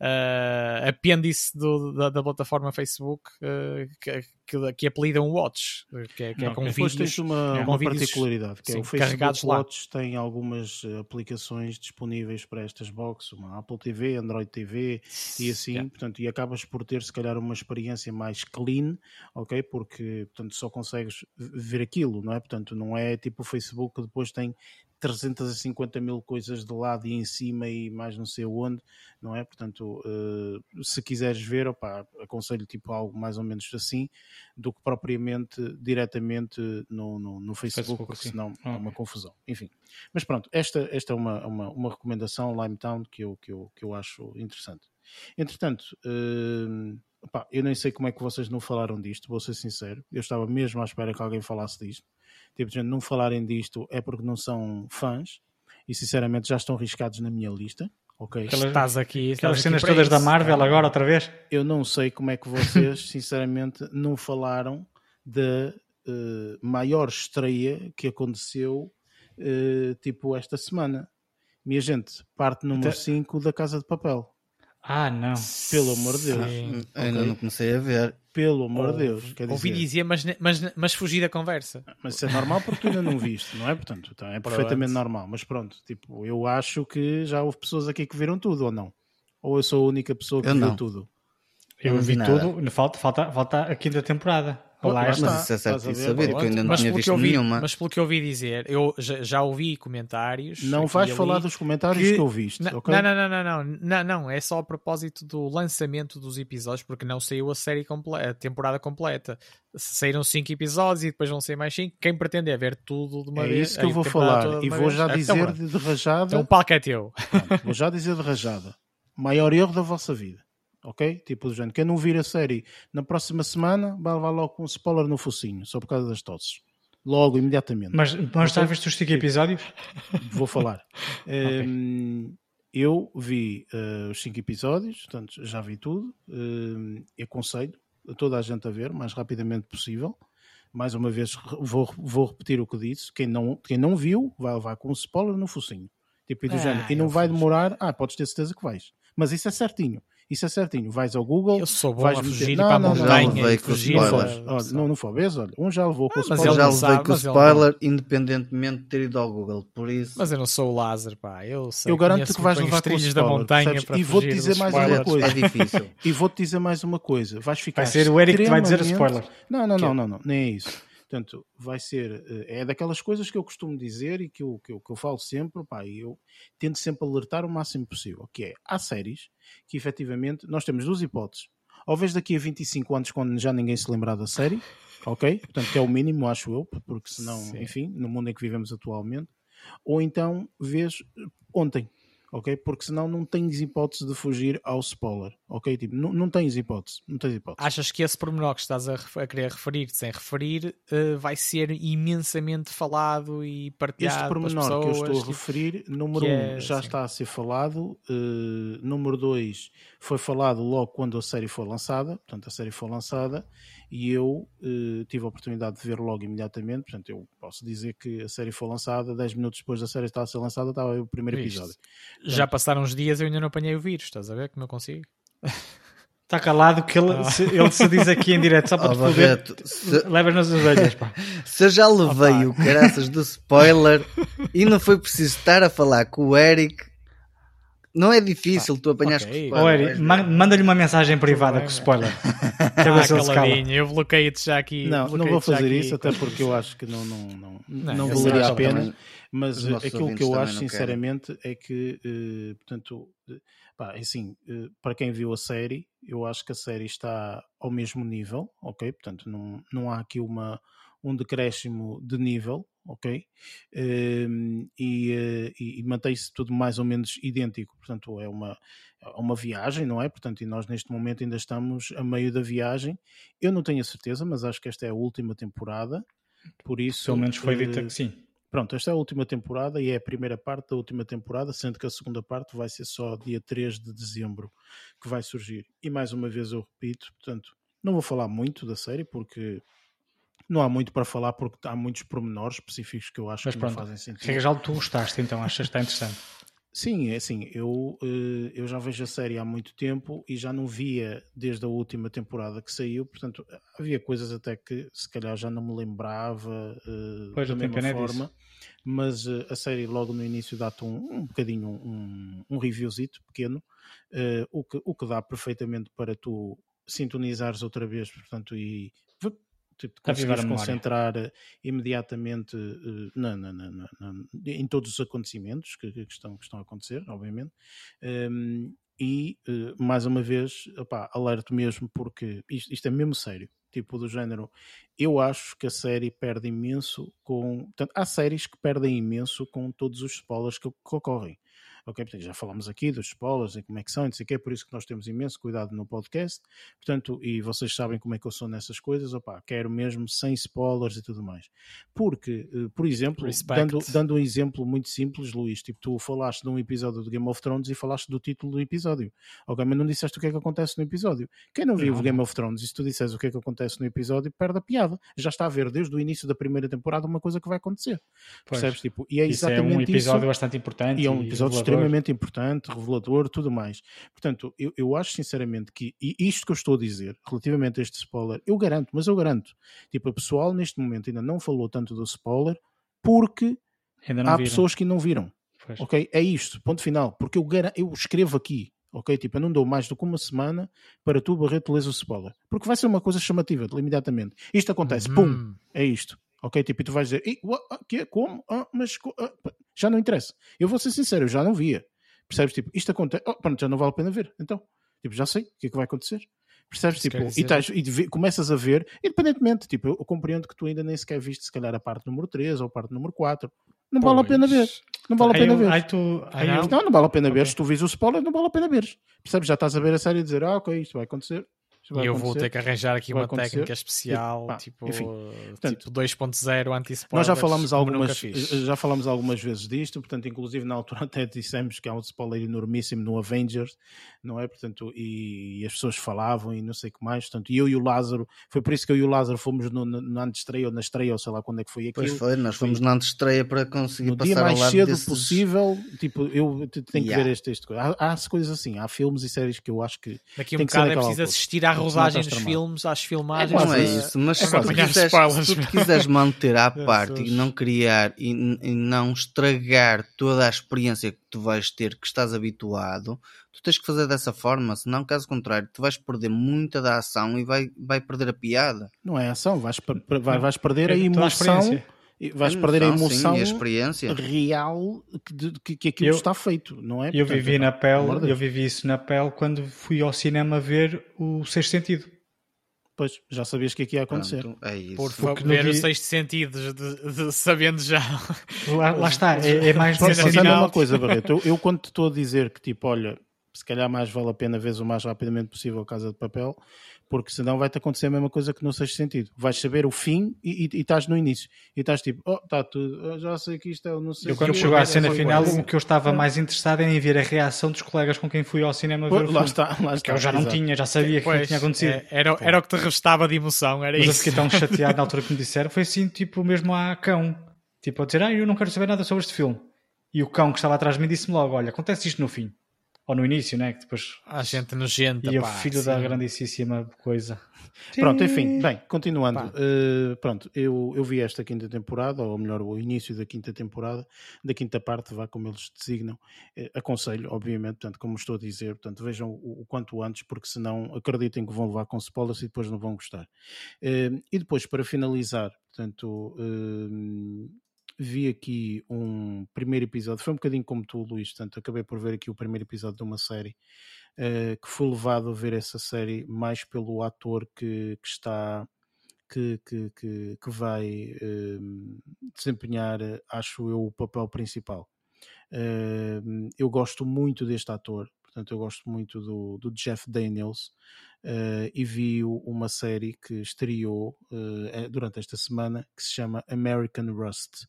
uh, apêndice do, da, da, plataforma Facebook uh, que, que, que apelidam Watch, que é, que é com vídeos. tens uma, é, uma particularidade, que sim, é o Facebook Watch lá. tem algumas eh, aplicações disponíveis para estas boxes, uma Apple TV, Android TV e assim, yeah. portanto, e acabas por ter se calhar uma experiência mais clean, ok? Porque, portanto, só consegues ver aquilo, não é? Portanto, não é tipo o Facebook que depois tem 350 mil coisas de lado e em cima e mais não sei onde, não é? Portanto, uh, se quiseres ver, opa, aconselho tipo algo mais ou menos assim, do que propriamente diretamente no, no, no Facebook, Facebook, porque sim. senão é uma confusão. Enfim, mas pronto, esta, esta é uma, uma, uma recomendação, Limetown, que eu, que, eu, que eu acho interessante. Entretanto, uh, opa, eu nem sei como é que vocês não falaram disto, vou ser sincero, eu estava mesmo à espera que alguém falasse disto tipo, de não falarem disto é porque não são fãs e sinceramente já estão riscados na minha lista. Ok. Aquelas, estás aqui. Estás aquelas cenas todas isso, da Marvel cara. agora outra vez? Eu não sei como é que vocês, (laughs) sinceramente, não falaram da uh, maior estreia que aconteceu uh, tipo esta semana. Minha gente, parte número 5 da Casa de Papel. Ah, não. Pelo amor de Deus. Sim. Ainda okay. não comecei a ver. Pelo amor de Deus. Quer Ouvi dizer, mas, mas, mas fugi da conversa. Mas isso é normal porque tu ainda não viste, não é? Portanto, tá, é perfeitamente normal. Mas pronto, tipo, eu acho que já houve pessoas aqui que viram tudo ou não? Ou eu sou a única pessoa que eu viu não. tudo? Eu, vi tudo, falta, falta, falta a quinta temporada. Lá Lá está. Mas isso é certo de saber, que eu ainda não mas, tinha pelo que visto eu vi, nenhuma. mas pelo que eu ouvi dizer, eu já, já ouvi comentários. Não vais falar dos comentários que, que- eu viste, Não, ok? não, não, não, não, não, não, não, é só a propósito do lançamento dos episódios, porque não saiu a série completa, a temporada completa. Saíram cinco episódios e depois vão sair mais cinco. Quem pretende é ver tudo de uma É vez. isso que eu vou falar e vou vez. já Então, dizer de, de rajada. Então o palco é teu. Pronto, vou já dizer de rajada. Maior erro da vossa vida. Ok? Tipo do género. Quem não vir a série na próxima semana vai levar logo com um spoiler no focinho, só por causa das tosses. Logo, imediatamente. Mas, mas já viste os 5 episódios? Vou falar. (laughs) Hum, eu vi eh, os cinco episódios, portanto, já vi tudo. Hum, aconselho a toda a gente a ver o mais rapidamente possível. Mais uma vez, vou, vou repetir o que disse. Quem não, quem não viu, vai levar com um spoiler no focinho. Tipo, e do Ah, género. E não vai demorar. Ah, podes ter certeza que vais. Mas isso é certinho. Isso é certinho. Vais ao Google. Eu sou bom vais a meter- fugir Não, para a não, não, montanha não, levei e com fugir Não spoilers. da- foste. Olha, não, não foi. Vês? Olha, um já levou com o Ah, mas Eu spoiler. ele já não levei com o não- spoiler, independentemente de ter ido ao Google. Por isso, Mas eu não sou o Lázaro, pá. Eu, sei, Eu garanto que vais levar os com o da montanha para E vou-te fugir dizer mais uma spoilers. coisa. é difícil. E vou-te dizer mais uma coisa. Vais ficar Vai ser o Eric que vai dizer o spoiler. Não, não, Que não, é? não, não, nem é isso. Portanto, vai ser. eh, É daquelas coisas que eu costumo dizer e que eu, que eu, que eu falo sempre, pá, e eu tento sempre alertar o máximo possível, que é, há séries que efetivamente nós temos duas hipóteses. Ou vês daqui a 25 anos quando já ninguém se lembrar da série, ok? Portanto, que é o mínimo, acho eu, porque senão, Sim. enfim, no mundo em que vivemos atualmente. Ou então vês eh, ontem, ok? Porque senão não tens hipótese de fugir ao spoiler, ok? Tipo, não, não tens hipótese, não tens hipótese. Achas que esse pormenor que estás a, a querer referir sem referir eh, vai ser imensamente falado e partilhado Este pormenor que eu pessoas? estou a tipo, referir, número que um, é, já sim. está a ser falado. eh, número dois, foi falado logo quando a série foi lançada. Portanto, a série foi lançada e eu eh, tive a oportunidade de ver logo imediatamente. Portanto, eu posso dizer que a série foi lançada. 10 minutos depois da série estar a ser lançada, estava o primeiro Viste? episódio. Já passaram uns dias e eu ainda não apanhei o vírus, estás a ver como eu consigo? Está calado que ele, se, ele se diz aqui em direto só para Ó, te foder. Barreto, se, Levas nas orelhas, pá. (laughs) se eu já levei Opa. o caraças do spoiler e não foi preciso estar a falar com o Eric, não é difícil tu apanhares ok. com o spoiler. Eric, ma- manda-lhe uma mensagem privada com mas- spoiler. (laughs) Quer Ah, ver se ele se cala. caladinho, eu bloqueei-te já aqui. Não, não vou fazer isso, até porque eu acho que não, não, não, não, Não, eu valeria a pena. também- Mas aquilo que eu acho, sinceramente, é que, eh, portanto, eh, pá, é assim, eh, para quem viu a série, eu acho que a série está ao mesmo nível, ok? Portanto, não, não há aqui uma, um decréscimo de nível, ok? Ehm, e, eh, e, e mantém-se tudo mais ou menos idêntico, portanto, é uma, é uma viagem, não é? Portanto, e nós neste momento ainda estamos a meio da viagem. Eu não tenho a certeza, mas acho que esta é a última temporada, por isso. Pelo menos foi dito eh, que sim. Pronto, esta é a última temporada e é a primeira parte da última temporada, sendo que a segunda parte vai ser só dia 3 de dezembro que vai surgir. E mais uma vez eu repito, portanto, não vou falar muito da série porque não há muito para falar porque há muitos pormenores específicos que eu acho Mas que não pronto, fazem sentido. Regra geral, tu gostaste, então achas que está interessante. Sim, é assim, eu, eh, eu já vejo a série há muito tempo e já não via desde a última temporada que saiu, portanto, havia coisas até que se calhar já não me lembrava eh, Pois, da mesma pena forma, mas eh, a série logo no início dá-te um, um bocadinho um, um reviewzito pequeno, o, que, o que dá perfeitamente para tu sintonizares outra vez, portanto, e tipo, conseguires concentrar eh, imediatamente eh, na, na- na- em todos os acontecimentos que, que estão, que estão a acontecer, obviamente. Um, e eh, mais uma vez, opá, alerto mesmo porque isto, isto é mesmo sério. Tipo do género, eu acho que a série perde imenso com. Portanto, há séries que perdem imenso com todos os spoilers que, que ocorrem. Ok, portanto, já falamos aqui dos spoilers e como é que são, e não sei o que, é por isso que nós temos imenso cuidado no podcast. Portanto, e vocês sabem como é que eu sou nessas coisas, opá, quero mesmo sem spoilers e tudo mais. Porque, eh, por exemplo, Respect. dando, dando um exemplo muito simples, Luís, tipo, tu falaste de um episódio do Game of Thrones e falaste do título do episódio. Ok, mas não disseste o que é que acontece no episódio. Quem não viu Não, o Game of Thrones e se tu disseres o que é que acontece no episódio, perde a piada. Já está a ver desde o início da primeira temporada uma coisa que vai acontecer. Pois. Percebes? Tipo, e é Isso é exatamente um episódio isso. bastante importante. E é um episódio. Extremamente importante, revelador, tudo mais. Portanto, eu, eu acho sinceramente que, e isto que eu estou a dizer, relativamente a este spoiler, eu garanto, mas eu garanto, tipo, a pessoal neste momento ainda não falou tanto do spoiler porque há viram. pessoas que não viram. Pois. Ok? É isto, ponto final. Porque eu, garan- eu escrevo aqui, ok? Tipo, eu não dou mais do que uma semana para tu, Barreto, lês o spoiler. Porque vai ser uma coisa chamativa, imediatamente. Isto acontece, Uhum. pum, é isto. Ok? Tipo, e tu vais dizer, "Ih, what? Ah, que, como? Ah, mas ah, pá." já não interessa. Eu vou ser sincero, eu já não via. Percebes? Tipo, isto acontece, oh, pronto, já não vale a pena ver. Então, tipo, já sei o que é que vai acontecer. Percebes? Tipo, e, estás- e vê- começas a ver, independentemente, tipo, eu, eu compreendo que tu ainda nem sequer viste, se calhar, a parte número 3 ou a parte número 4. Não vale a pena ver. Pois. Não vale a pena ver. aí tu, aí não? Não, vale a pena ver. Ok. Se tu vis o spoiler, não vale a pena ver. Percebes? Já estás a ver a série e dizer, ah, ok, isto vai acontecer. E eu vou ter que arranjar aqui vai uma acontecer. técnica especial, Pá, tipo, eh, Portanto, tipo 2.0 anti-spoilers. Nós já nunca algumas, fiz. já falámos algumas vezes disto, portanto, inclusive na altura (laughs) até dissemos que há um spoiler enormíssimo no Avengers, não é? Portanto, e, e as pessoas falavam e não sei o que mais, portanto, e eu e o Lázaro, foi por isso que eu e o Lázaro fomos no, no, na antestreia ou na estreia, ou sei lá quando é que foi aquilo. Pois foi, nós fomos na antestreia para conseguir no passar dia mais ao lado cedo desses... possível, tipo, eu te- tenho que Yeah. ver este, este. Há, há coisas assim, há filmes e séries que eu acho que Daqui um que bocado é preciso altura. assistir à Estás dos filmes, às filmagens. Não é isso, mas se para tu, quiseres, spoilers. se tu quiseres manter à (laughs) parte e não criar e, e não estragar toda a experiência que tu vais ter, que estás habituado, tu tens que fazer dessa forma, senão, caso contrário, tu vais perder muita da ação e vai, vai perder a piada. não é ação, vais, per- per- vai- vais perder a É toda a emoção, experiência. Vais A perder a emoção, sim, a experiência. real que, de- que, que aquilo Eu- está feito, não é? Eu Portanto, vivi na pele, eu vivi isso na pele quando fui ao cinema ver o Sexto Sentido. Pois, já sabias que aqui ia acontecer. Pronto, é isso. Por favor, ver o dia- sexto sentido, de- de- sabendo já. Lá, lá está, é, é mais Cena mas é a mesma coisa, Barreto. Eu, eu quando te estou a dizer que, tipo, olha, se calhar mais vale a pena ver o mais rapidamente possível Casa de Papel, porque senão vai-te acontecer a mesma coisa que no sexto sentido. Vais saber o fim e, e- e estás no início. E estás tipo, oh, está tudo, eu já sei que isto é o não sei Eu quando que, chegou à é cena final, o que eu estava mais interessado era em ver a reação dos colegas com quem fui ao cinema ver Pois, o Lá filme. está, lá Que está. eu já não exato. tinha, já sabia que Pois, tinha acontecido. é, era, era o que te restava de emoção, era Mas eu isso. fiquei tão (laughs) chateado na altura que me disseram, foi assim, tipo, mesmo a cão. Tipo, a dizer, ah, eu não quero saber nada sobre este filme. E o cão que estava atrás de mim disse-me logo, olha, acontece isto no fim. Ou no início, né? Que depois... A gente nojenta, E o filho da sim. grandíssima coisa. Pronto, enfim, bem, continuando. Eh, pronto, eu, eu vi esta quinta temporada, ou melhor, o início da quinta temporada, da quinta parte, vá como eles designam. Eh, aconselho, obviamente, portanto, como estou a dizer, portanto, vejam o, o quanto antes, porque senão acreditem que vão levar com spoilers e depois não vão gostar. Eh, e depois, para finalizar, portanto, vi aqui um primeiro episódio, foi um bocadinho como tu, Luís, portanto, acabei por ver aqui o primeiro episódio de uma série eh, que fui levado a ver essa série mais pelo ator que, que está que, que, que, que vai eh, desempenhar, acho eu, o papel principal. Eh, eu gosto muito deste ator, portanto, eu gosto muito do, do Jeff Daniels eh, e vi uma série que estreou eh, durante esta semana que se chama American Rust.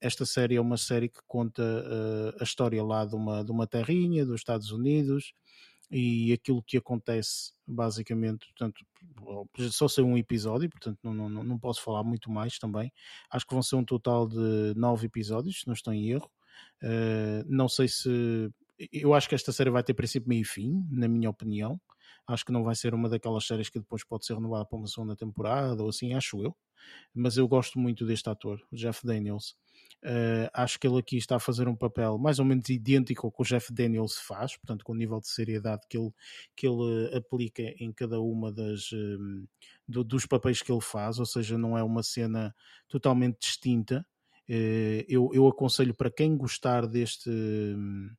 Esta série é uma série que conta uh, a história lá de uma, de uma terrinha dos Estados Unidos e aquilo que acontece basicamente, portanto, só ser um episódio, portanto não, não, não posso falar muito mais também. Acho que vão ser um total de nove episódios, se não estou em erro. Uh, não sei se. Eu acho que esta série vai ter princípio, meio e fim, na minha opinião. Acho que não vai ser uma daquelas séries que depois pode ser renovada para uma segunda temporada ou assim, acho eu. Mas eu gosto muito deste ator, Jeff Daniels. Uh, acho que ele aqui está a fazer um papel mais ou menos idêntico ao que o Jeff Daniels faz, portanto, com o nível de seriedade que ele, que ele uh, aplica em cada uma das um, do, dos papéis que ele faz, ou seja, não é uma cena totalmente distinta. Uh, eu, eu aconselho para quem gostar deste. Um,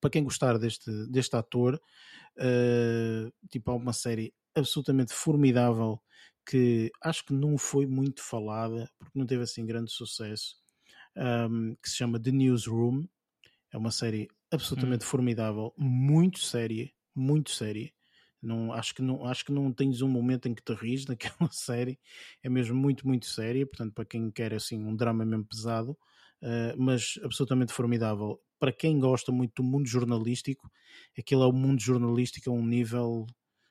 para quem gostar deste, deste ator, uh, tipo, há uma série absolutamente formidável que acho que não foi muito falada, porque não teve assim grande sucesso, um, que se chama The Newsroom. É uma série absolutamente hum. formidável, muito séria, muito séria. Não, acho, que não, acho que não tens um momento em que te ris (laughs) naquela série. É mesmo muito, muito séria. Portanto, para quem quer assim um drama mesmo pesado, uh, mas absolutamente formidável. Para quem gosta muito do mundo jornalístico, aquilo é o mundo jornalístico a um nível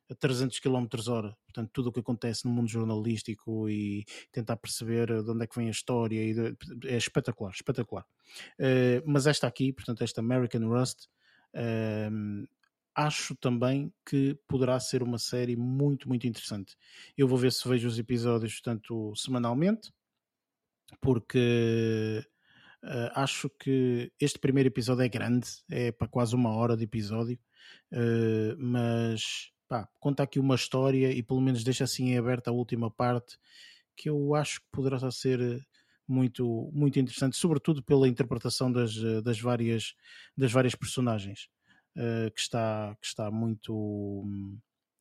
a 300 km hora. Portanto, tudo o que acontece no mundo jornalístico e tentar perceber de onde é que vem a história e de, é espetacular, espetacular. Uh, mas esta aqui, portanto, esta American Rust, uh, acho também que poderá ser uma série muito, muito interessante. Eu vou ver se vejo os episódios, portanto, semanalmente, porque Uh, acho que este primeiro episódio é grande, é para quase uma hora de episódio, uh, mas pá, conta aqui uma história e pelo menos deixa assim aberta a última parte que eu acho que poderá ser muito, muito interessante, sobretudo pela interpretação das, das, várias, das várias personagens, uh, que, está, que está muito.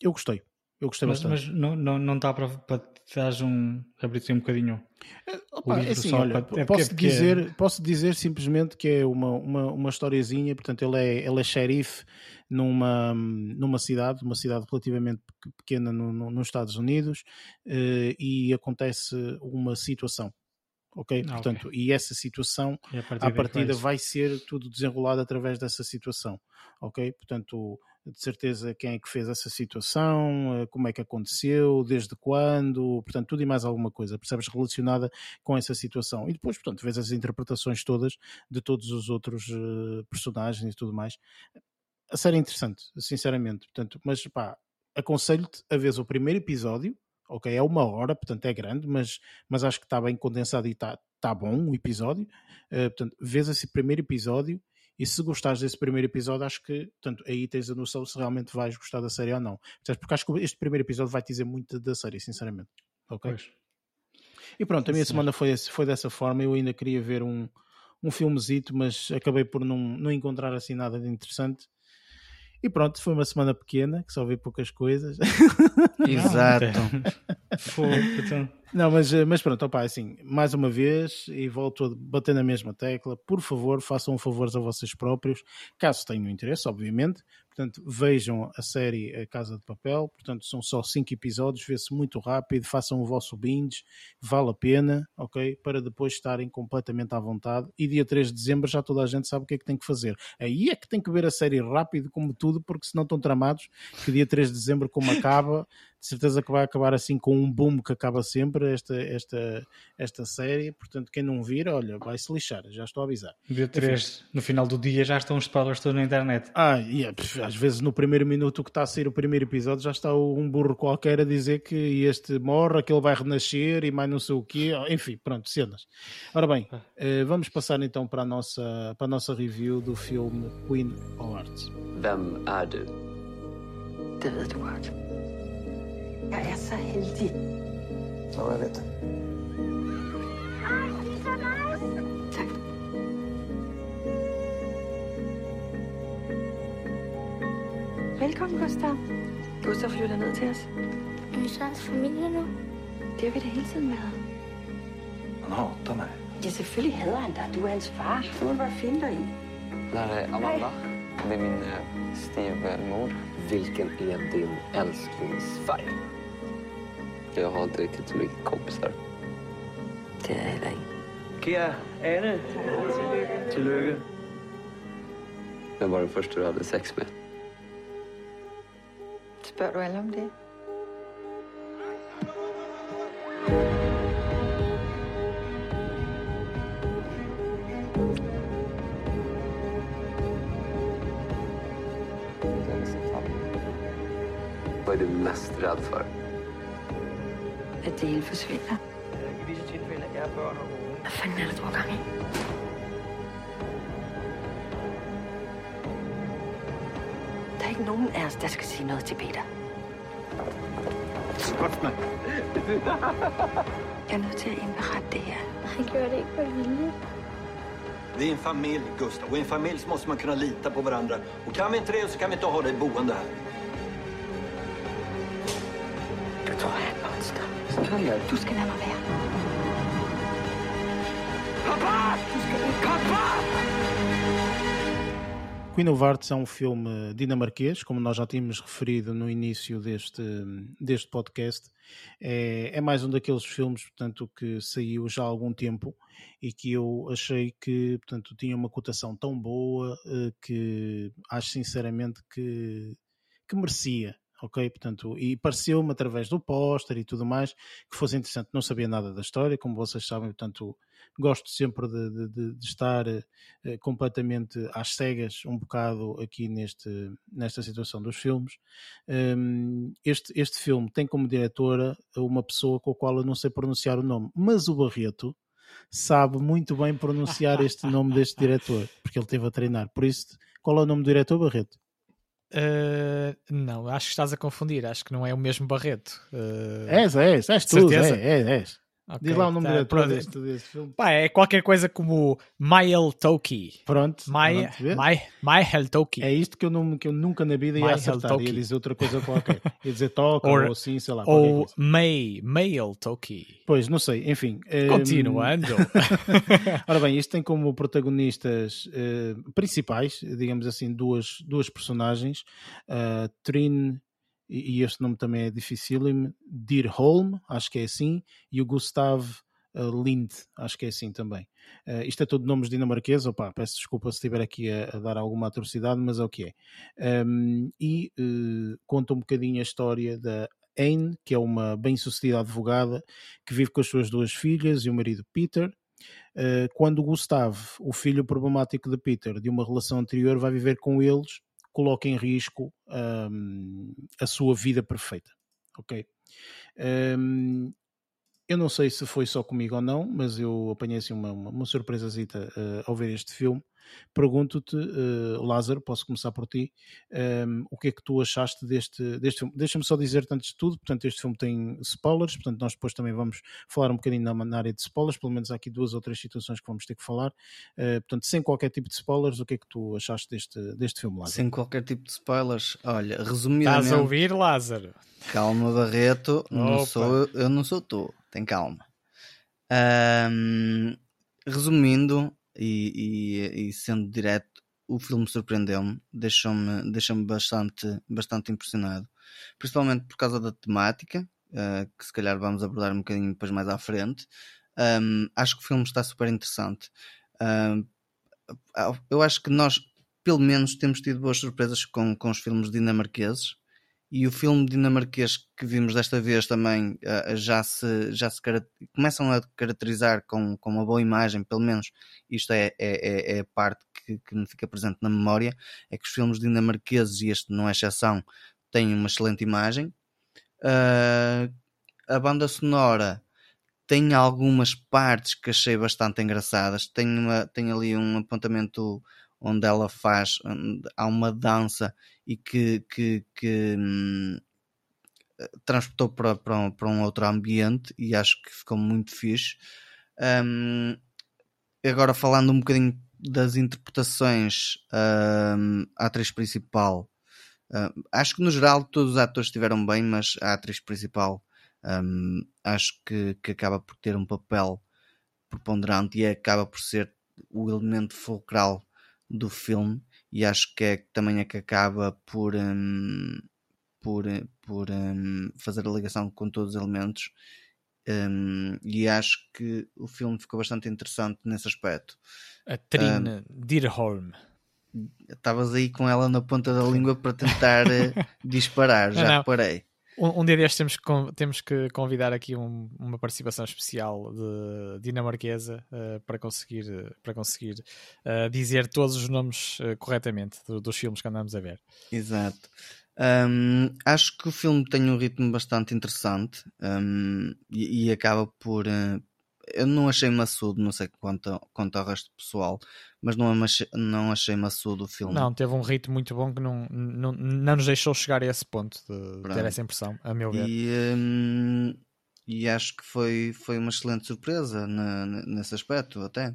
Eu gostei. Eu gostei mas, bastante. Mas não, não, não está para, para te dar um. abrir-te um bocadinho. Opa, é assim, olha, para, é posso, dizer, posso dizer simplesmente que é uma, uma, uma historiazinha. Portanto, ele é, ele é xerife numa, numa cidade, uma cidade relativamente pequena no, no, nos Estados Unidos, uh, e acontece uma situação ok? Ah, Portanto, okay. e essa situação, e a partida vai ser tudo desenrolado através dessa situação, ok? Portanto, de certeza quem é que fez essa situação, eh, como é que aconteceu, desde quando, portanto, tudo e mais alguma coisa, percebes, relacionada com essa situação. E depois, portanto, vês as interpretações todas de todos os outros uh, personagens e tudo mais. A série é interessante, sinceramente, portanto, mas pá, aconselho-te a ver o primeiro episódio, ok, é uma hora, portanto é grande, mas, mas acho que está bem condensado e está tá bom o episódio. Uh, portanto, vês esse primeiro episódio e se gostares desse primeiro episódio, acho que portanto, aí tens a noção se realmente vais gostar da série ou não. Porque acho que este primeiro episódio vai te dizer muito da série, sinceramente. Ok? Pois. E pronto, a minha Sim. semana foi, foi dessa forma. Eu ainda queria ver um, um filmezito, mas acabei por não, não encontrar assim nada de interessante. E pronto, foi uma semana pequena, que só vi poucas coisas. Exato. então. Não, mas, mas pronto, opa, assim, mais uma vez, e volto a bater na mesma tecla, por favor, façam um favor a vocês próprios, caso tenham interesse, obviamente, Portanto, vejam a série A Casa de Papel. Portanto, são só cinco episódios, vê-se muito rápido. Façam o vosso binge, vale a pena, ok? Para depois estarem completamente à vontade. E dia 3 de dezembro já toda a gente sabe o que é que tem que fazer. Aí é que tem que ver a série rápido, como tudo, porque senão estão tramados. Que dia 3 de dezembro, como acaba, de certeza que vai acabar assim com um boom que acaba sempre esta, esta, esta série. Portanto, quem não vir, olha, vai se lixar, já estou a avisar. Dia 3, no final do dia, já estão os spoilers todos na internet. Ah, e yeah, às vezes no primeiro minuto que está a sair o primeiro episódio já está um burro qualquer a dizer que este morre, aquele vai renascer e mais não sei o quê. Enfim, pronto, cenas. Ora bem, uh, vamos passar então para a nossa, para a nossa review do filme Queen of Hearts. Vem är du? Det vet du. Jeg er så heldig. Ja, jeg vet det. Velkommen, Gustav. Gustav flytter ned til os. Er vi så hans familie nu? Det har vi da hele tiden været. Han hatar mig. Ja, selvfølgelig hader han dig. Du er hans far. Du må bare finde dig i. Det här är Amanda. Det är min äh, styvmor. Vilken är din älsklingsfärg? Jag har inte riktigt så mycket kompisar. Det er heller ikke. Kia, Anne. Tillykke. Tillykke. Vem var den första du hade sex med? Spørger du alle om det? Vad är du mest rädd för? At det hele forsvinder. I visse tilfælde er børn og unge Hvad fanden er det, du har gang i? Der er ikke nogen af os, der skal sige noget til Peter. Jeg er nødt til at indberette det her. Han gjorde det ikke med vilje. Vi är en familj, Gustav. Och i en familj så måste man kunna lita på varandra. Och kan vi inte det så kan vi inte ha dig boende här. Kan jag? Du skal lade mig være. Queen of Hearts é um filme dinamarquês, como nós já tínhamos referido no início deste, deste podcast. É, é mais um daqueles filmes, portanto, que saiu já há algum tempo e que eu achei que, portanto, tinha uma cotação tão boa eh, que acho sinceramente que, que merecia ok? Portanto, e pareceu-me através do póster e tudo mais que fosse interessante. Não sabia nada da história, como vocês sabem, portanto, gosto sempre de, de, de estar uh, completamente às cegas um bocado aqui neste, nesta situação dos filmes. Um, este, este filme tem como diretora uma pessoa com a qual eu não sei pronunciar o nome, mas o Barreto sabe muito bem pronunciar este nome deste (laughs) diretor, porque ele esteve a treinar. Por isso, qual é o nome do diretor, Barreto? Uh, não, acho que estás a confundir. Acho que não é o mesmo Barreto. Uh, és, és, és tudo, é, é, és. Okay, Diz lá o nome tá, diretor deste, deste filme. Pá, é qualquer coisa como Mael Toki. Pronto. Mael Toki. É isto que eu, não, que eu nunca na vida ia acertar. Toki. Ia dizer outra coisa qualquer. ia dizer Toki ou assim, sei lá. Ou May, Mael Toki. Pois, não sei. Enfim. Continuando. Um... (laughs) (laughs) Ora bem, isto tem como protagonistas uh, principais, digamos assim, duas, duas personagens. Uh, Trin e, este nome também é dificílimo, Dirholm, acho que é assim, e o Gustav uh, Lind, acho que é assim também. Uh, isto é tudo nomes dinamarqueses, opá, peço desculpa se estiver aqui a, a, dar alguma atrocidade, mas é o que é. Um, e uh, conta um bocadinho a história da Anne, que é uma bem-sucedida advogada que vive com as suas duas filhas e o marido Peter. Uh, quando Gustav, o filho problemático de Peter, de uma relação anterior, vai viver com eles, coloca em risco um, a sua vida perfeita. Ok? Um, eu não sei se foi só comigo ou não, mas eu apanhei assim uma, uma, uma surpresazita uh, ao ver este filme. Pergunto-te, uh, Lázaro, posso começar por ti, um, ehm, o que é que tu achaste deste, deste filme? Deixa-me só dizer antes de tudo, portanto, este filme tem spoilers, portanto, nós depois também vamos falar um bocadinho na, na área de spoilers, pelo menos há aqui duas ou três situações que vamos ter que falar. Uh, portanto, sem qualquer tipo de spoilers, o que é que tu achaste deste, deste filme, Lázaro? Sem qualquer tipo de spoilers, olha, resumidamente. Estás a ouvir, Lázaro? Calma, Barreto, não sou, eu não sou tu, tem calma. Um, resumindo, e, e, e sendo direto, o filme surpreendeu-me, deixou-me deixou bastante, bastante impressionado, principalmente por causa da temática, uh, que se calhar vamos abordar um bocadinho depois mais à frente. Um, acho que o filme está super interessante. Eu acho que nós, pelo menos, temos tido boas surpresas com, com os filmes dinamarqueses e o filme dinamarquês que vimos desta vez também uh, já se, já se começam a caracterizar com, com uma boa imagem, pelo menos isto é, é, é, é a parte que, que, me fica presente na memória, é que os filmes dinamarqueses, e este não é exceção, têm uma excelente imagem. Uh, a banda sonora tem algumas partes que achei bastante engraçadas, tem, uma, tem ali um apontamento onde ela faz, há uma dança e que, que, que hum, transportou para, para, um, para um outro ambiente e acho que ficou muito fixe. Um, agora falando um bocadinho das interpretações, um, a atriz principal, um, acho que no geral todos os atores estiveram bem, mas a atriz principal hum, acho que, que acaba por ter um papel preponderante e acaba por ser o elemento fulcral do filme e acho que é também é que acaba por, um, por, por um, fazer a ligação com todos os elementos um, e acho que o filme ficou bastante interessante nesse aspecto. A Trine Dirholm. Estavas aí com ela na ponta da (laughs) língua para tentar eh, disparar, já não, reparei. Um, um dia destes temos que, temos que convidar aqui um, uma participação especial de dinamarquesa uh, para conseguir, para conseguir uh, dizer todos os nomes uh, corretamente do, dos filmes que andamos a ver. Exato. Um, acho que o filme tem um ritmo bastante interessante e, e, acaba por, eu não achei maçudo, não sei quanto, quanto ao resto pessoal, mas não achei, não achei maçudo o filme. Não, teve um ritmo muito bom que não, não, não nos deixou chegar a esse ponto de Pronto. ter essa impressão, a meu ver. E, hum, e acho que foi, foi uma excelente surpresa na, nesse aspecto, até.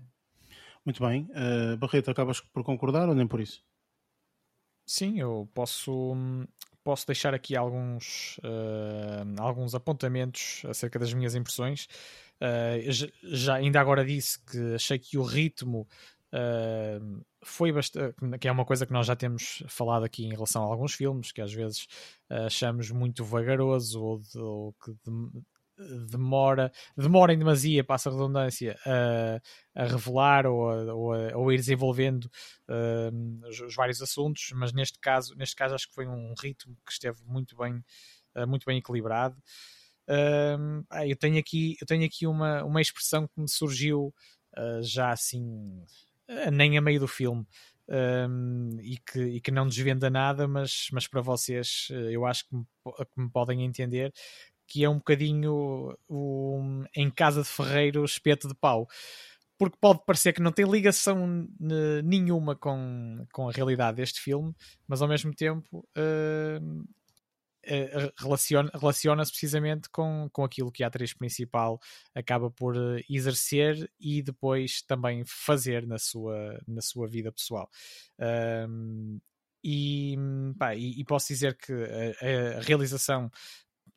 Muito bem. Uh, Barreto, acabas por concordar ou nem por isso? Sim, eu posso, posso deixar aqui alguns, uh, alguns apontamentos acerca das minhas impressões. Uh, já ainda agora disse que achei que o ritmo uh, foi bastante, que é uma coisa que nós já temos falado aqui em relação a alguns filmes que às vezes uh, achamos muito vagaroso ou, de, ou que de, demora, demora em demasia, passa a redundância, a, a revelar ou a, ou, a, ou ir desenvolvendo uh, os, os, vários assuntos, mas neste caso, neste caso acho que foi um ritmo que esteve muito bem, uh, muito bem equilibrado. Uh, eu tenho aqui, eu tenho aqui uma, uma expressão que me surgiu uh, já assim, uh, nem a meio do filme. Um, e, que, e que não desvenda nada, mas, mas para vocês eu acho que me, que me podem entender, que é um bocadinho o, em casa de ferreiro espeto de pau porque pode parecer que não tem ligação nenhuma com, com a realidade deste filme, mas ao mesmo tempo relaciona, relaciona-se precisamente com, com aquilo que a atriz principal acaba por exercer e depois também fazer na sua, na sua vida pessoal. Um, e, pá, e, e, posso dizer que a, a, realização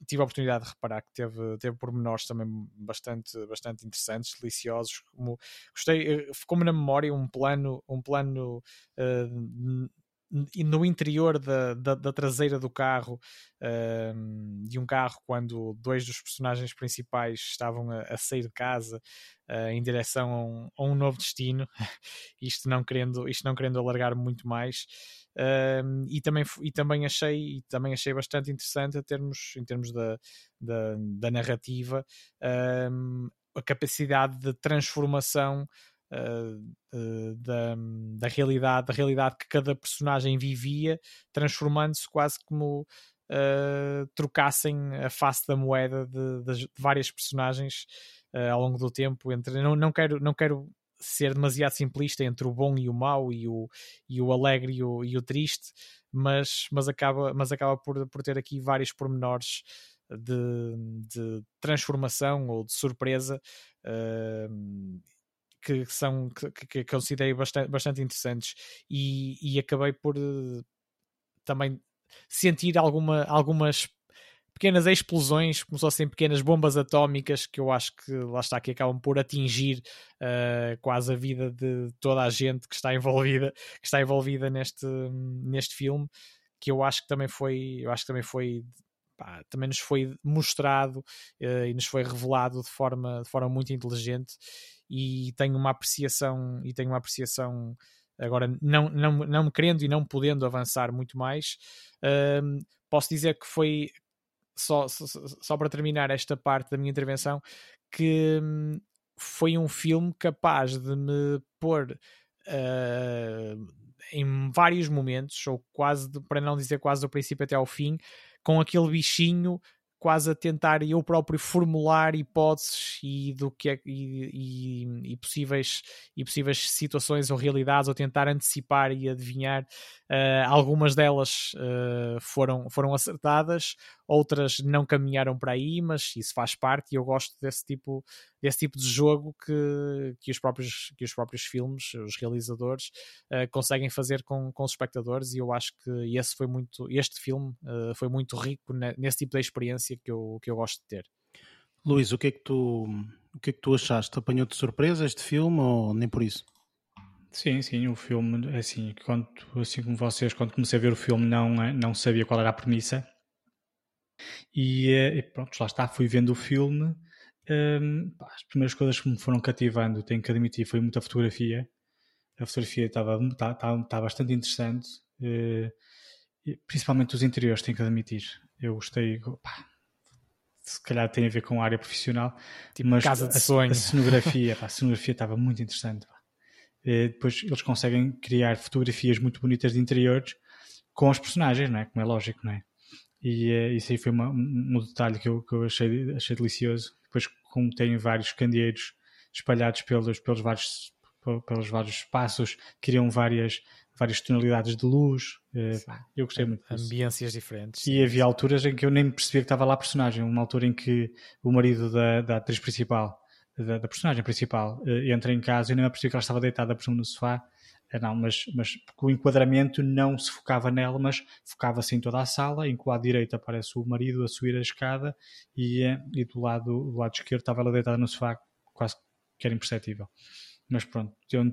tive a oportunidade de reparar que teve, teve pormenores também bastante, bastante interessantes, deliciosos. Como, gostei, ficou-me na memória um plano, um plano uh, no interior da, da, da, traseira do carro, uh, de um carro, quando dois dos personagens principais estavam a, a sair de casa uh, em direção a um, a um, novo destino, (laughs) isto não querendo, isto não querendo alargar muito mais. Uh, e, também, e também achei e também achei bastante interessante a termos, em termos da, da, da narrativa a capacidade de transformação uh, da, da realidade, da realidade que cada personagem vivia, transformando-se quase como uh, trocassem a face da moeda de, de, de várias personagens ao longo do tempo. Entre, não, não, quero, não quero ser demasiado simplista entre o bom e o mau e o, e o alegre e o, e o triste, mas, mas acaba, mas acaba por, por ter aqui vários pormenores de, de transformação ou de surpresa uh, que são que, que considerei bastante, bastante interessantes. E, e acabei por uh, também sentir alguma, algumas pequenas explosões, como se fossem pequenas bombas atómicas que eu acho que lá está que acabam por atingir uh, quase a vida de toda a gente que está envolvida, que está envolvida neste, neste filme, que eu acho que também foi, eu acho que também foi pá, também nos foi mostrado uh, e nos foi revelado de forma, de forma muito inteligente e tenho uma apreciação e tenho uma apreciação agora não, não, não me querendo e não podendo avançar muito mais. Uh, posso dizer que foi só, só, só para terminar esta parte da minha intervenção que hum, foi um filme capaz de me pôr uh, em vários momentos, ou quase, para não dizer quase do princípio até ao fim, com aquele bichinho quase a tentar eu próprio formular hipóteses e do que é, e, e, e, possíveis e possíveis situações ou realidades ou tentar antecipar e adivinhar uh, algumas delas uh, foram foram acertadas outras não caminharam para aí mas isso faz parte e eu gosto desse tipo desse tipo de jogo que, que os próprios que os próprios filmes os realizadores uh, conseguem fazer com, com os espectadores e eu acho que esse foi muito este filme foi muito rico nesse tipo de experiência que eu, que eu gosto de ter. Luís, o que é que tu, o que é que tu achaste? Apanhou de surpresa este filme ou nem por isso? Sim, sim, o filme, é assim, quando, assim como vocês, quando comecei a ver o filme, não, eh, não sabia qual era a premissa. E, e pronto, lá está, fui vendo o filme. Um, as primeiras coisas que me foram cativando, tenho que admitir, foi muita fotografia. A fotografia estava, estava, estava bastante interessante, uh, principalmente os interiores, tenho que admitir. Eu gostei, pá, se calhar tem a ver com a área profissional, tipo mas casa de a, sonho. a cenografia, pá, a cenografia estava muito interessante. E depois eles conseguem criar fotografias muito bonitas de interiores com os personagens, não é? Como é lógico, não é? E uh, isso aí foi uma, um detalhe que eu, que eu achei, achei delicioso. Depois, como tem vários candeeiros espalhados pelos, pelos, vários, pelos vários espaços, criam várias várias tonalidades de luz. Eh, eu gostei muito disso. Ambiências diferentes. E havia alturas em que eu nem percebia que estava lá a personagem. Uma altura em que o marido da, da atriz principal, da, da personagem principal, eh, entra em casa e nem me percebi que ela estava deitada por cima no sofá. Eh, não, mas, mas o enquadramento não se focava nela, mas focava-se em toda a sala. Em que o lado direito aparece o marido a subir a escada e, e do, lado, do lado esquerdo estava ela deitada no sofá, quase que era imperceptível mas pronto, eu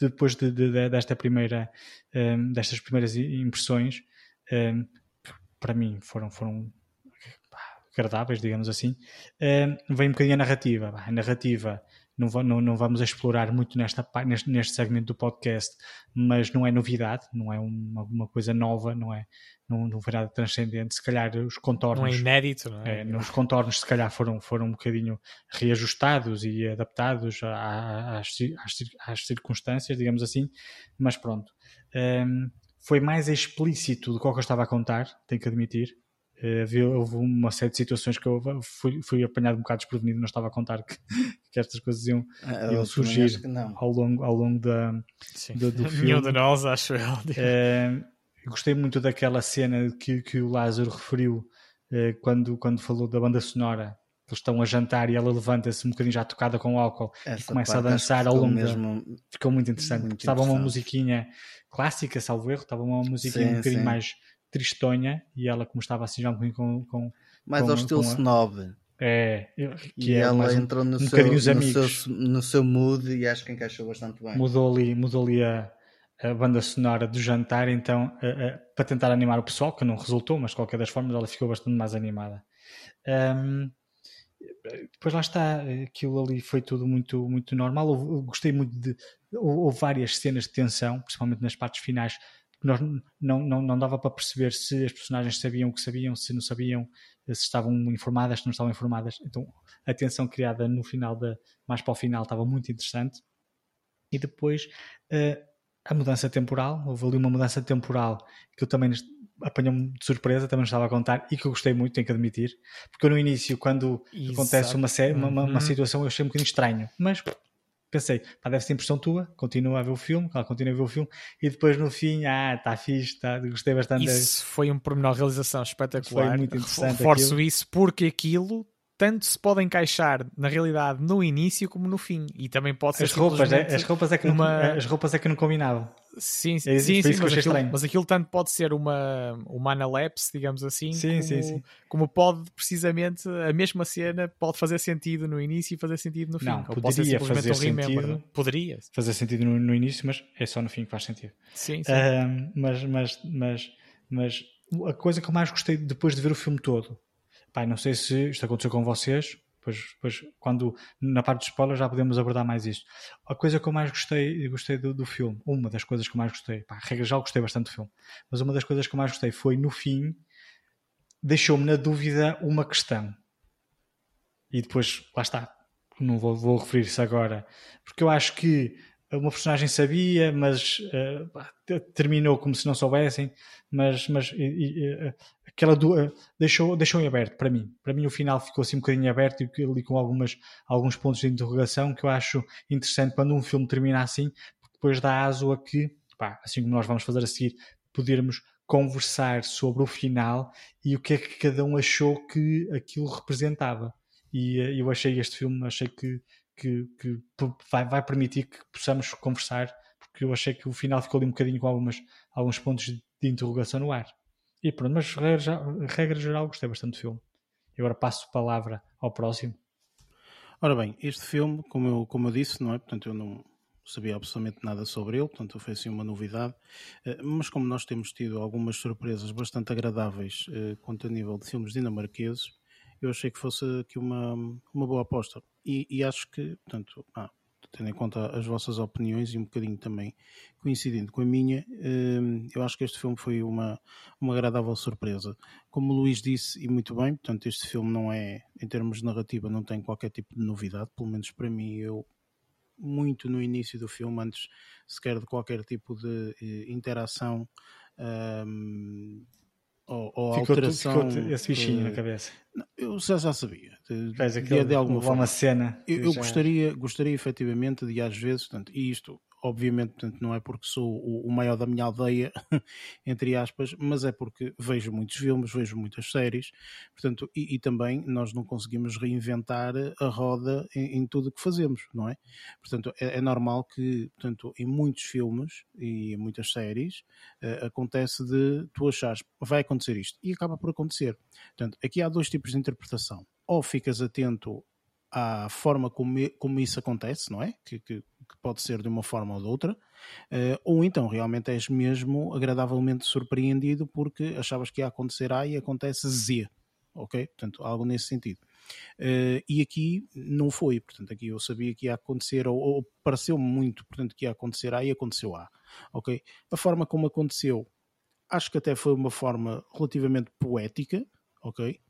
depois de, de, desta primeira, um, destas primeiras impressões, um, para mim foram, foram agradáveis, digamos assim, um, vem um bocadinho a narrativa. A narrativa não, não, não vamos explorar muito nesta, neste, neste segmento do podcast, mas não é novidade, não é uma, uma coisa nova, não é não, não foi nada transcendente. Se calhar os contornos. Não é inédito, não é? é os contornos, se calhar, foram, foram um bocadinho reajustados e adaptados às, às, às circunstâncias, digamos assim, mas pronto. Um, foi mais explícito do que eu estava a contar, tenho que admitir. Uh, havia, houve uma série de situações que eu fui, fui apanhado um bocado desprevenido, não estava a contar que, (laughs) que estas coisas iam, Ah, iam surgir ao longo, ao longo da, Sim. do, do (laughs) Nenhum filme. de nós, acho eu. (laughs) Eh, gostei muito daquela cena que, que o Lázaro referiu eh, quando, quando falou da banda sonora. Eles estão a jantar e ela levanta-se um bocadinho já tocada com álcool e Essa começa a dançar ao longo da- mesmo Ficou muito interessante. Muito Estava uma interessante. musiquinha clássica, salvo erro, estava uma musiquinha Sim, um bocadinho sim. mais tristonha e ela, como estava assim já um bocadinho com. com mais ao estilo snob. é, que E é ela um- entrou no, um seu, no, seu, no seu mood e acho que encaixou bastante bem. mudou ali, mudou ali a, a banda sonora do jantar, então, a- a- para tentar animar o pessoal, que não resultou, mas de qualquer das formas ela ficou bastante mais animada. Ahm, depois lá está, aquilo ali foi tudo muito, muito normal. Houve- eu gostei muito de. Houve várias cenas de tensão, principalmente nas partes finais, nós não, não, não dava para perceber se as personagens sabiam o que sabiam, se não sabiam, se estavam informadas, se não estavam informadas. Então a tensão criada no final, da, mais para o final, estava muito interessante. E depois eh, a mudança temporal, houve ali uma mudança temporal que eu também apanhou-me de surpresa, também estava a contar e que eu gostei muito, tenho que admitir, porque eu no início, quando acontece uma, sé- uma, uma- uma Uhum. situação, eu achei um bocadinho estranho, mas pensei, pá, deve ser impressão tua, continua a ver o filme, ela continua a ver o filme, e depois no fim, ah, está fixe, tá, gostei bastante. Isso foi um pormenor de realização espetacular. Foi muito interessante Reforço aquilo. isso porque aquilo tanto se pode encaixar na realidade no início como no fim. E também pode ser As roupas, é, as, roupas é que não, uma- as roupas é que não combinavam. Sim, É sim, sim, sim, mas, aquilo, mas aquilo tanto pode ser uma, uma analepse, digamos assim, Sim, como, sim, sim. como pode precisamente a mesma cena pode fazer sentido no início e fazer sentido no fim. Não, Ou poderia simplesmente fazer um remember. sentido. Poderia, Fazer sentido no, no início, mas é só no fim que faz sentido. sim, sim. Ahm, mas, mas, mas, mas a coisa que eu mais gostei depois de ver o filme todo, pá, não sei se isto aconteceu com vocês, depois, depois quando na parte dos spoilers já podemos abordar mais isto. A coisa que eu mais gostei, gostei do, do filme, uma das coisas que eu mais gostei, pá, regra já gostei bastante do filme, mas uma das coisas que eu mais gostei foi no fim, deixou-me na dúvida uma questão. E depois, lá está, não vou, vou referir-se agora, porque eu acho que uma personagem sabia, mas eh, terminou como se não soubessem, mas, mas e- e, eh, aquela eh, deixou, deixou em aberto para mim. Para mim o final ficou assim um bocadinho aberto e ali com algumas, alguns pontos de interrogação que eu acho interessante quando um filme termina assim, depois dá aso a que, pá, assim como nós vamos fazer a seguir, podermos conversar sobre o final e o que é que cada um achou que aquilo representava. E eh, eu achei este filme, achei que, que, que vai, vai permitir que possamos conversar, porque eu achei que o final ficou ali um bocadinho com algumas, alguns pontos de interrogação no ar. E pronto, mas regra, regra geral gostei bastante do filme. E agora passo a palavra ao próximo. Ora bem, este filme, como eu, como eu disse, não é? Portanto, eu não sabia absolutamente nada sobre ele, portanto, foi assim uma novidade. Eh, Mas como nós temos tido algumas surpresas bastante agradáveis eh, quanto a nível de filmes dinamarqueses, eu achei que fosse aqui uma, uma boa aposta. E, e acho que, portanto, ah, tendo em conta as vossas opiniões e um bocadinho também coincidindo com a minha, eh, eu acho que este filme foi uma, uma agradável surpresa. Como o Luís disse, e muito bem, portanto, este filme não é, em termos de narrativa, não tem qualquer tipo de novidade, pelo menos para mim, eu muito no início do filme, antes sequer de qualquer tipo de eh, interação ahm, ou, ou Ficou, alteração. ficou esse bichinho eh, na cabeça. não, eu já, já sabia, de, Faz de- aquele, de alguma forma. uma cena. Eu, eu já- gostaria, gostaria efetivamente de às vezes, portanto, e isto obviamente portanto, não é porque sou o, o maior da minha aldeia, (laughs) entre aspas, mas é porque vejo muitos filmes, vejo muitas séries, portanto, e, e também nós não conseguimos reinventar a roda em, em tudo o que fazemos, não é? Portanto, é, é normal que, portanto, em muitos filmes e em muitas séries eh, acontece de tu achares vai acontecer isto e acaba por acontecer. Portanto, aqui há dois tipos de interpretação. Ou ficas atento à forma como, como isso acontece, não é? Que, que- que pode ser de uma forma ou de outra, eh, ou então realmente és mesmo agradavelmente surpreendido porque achavas que ia acontecer A e acontece Z, ok? Portanto, algo nesse sentido. Eh, e aqui não foi, portanto, aqui eu sabia que ia acontecer, ou, ou pareceu-me muito, portanto, que ia acontecer A e aconteceu A, ok? A forma como aconteceu, acho que até foi uma forma relativamente poética, ok?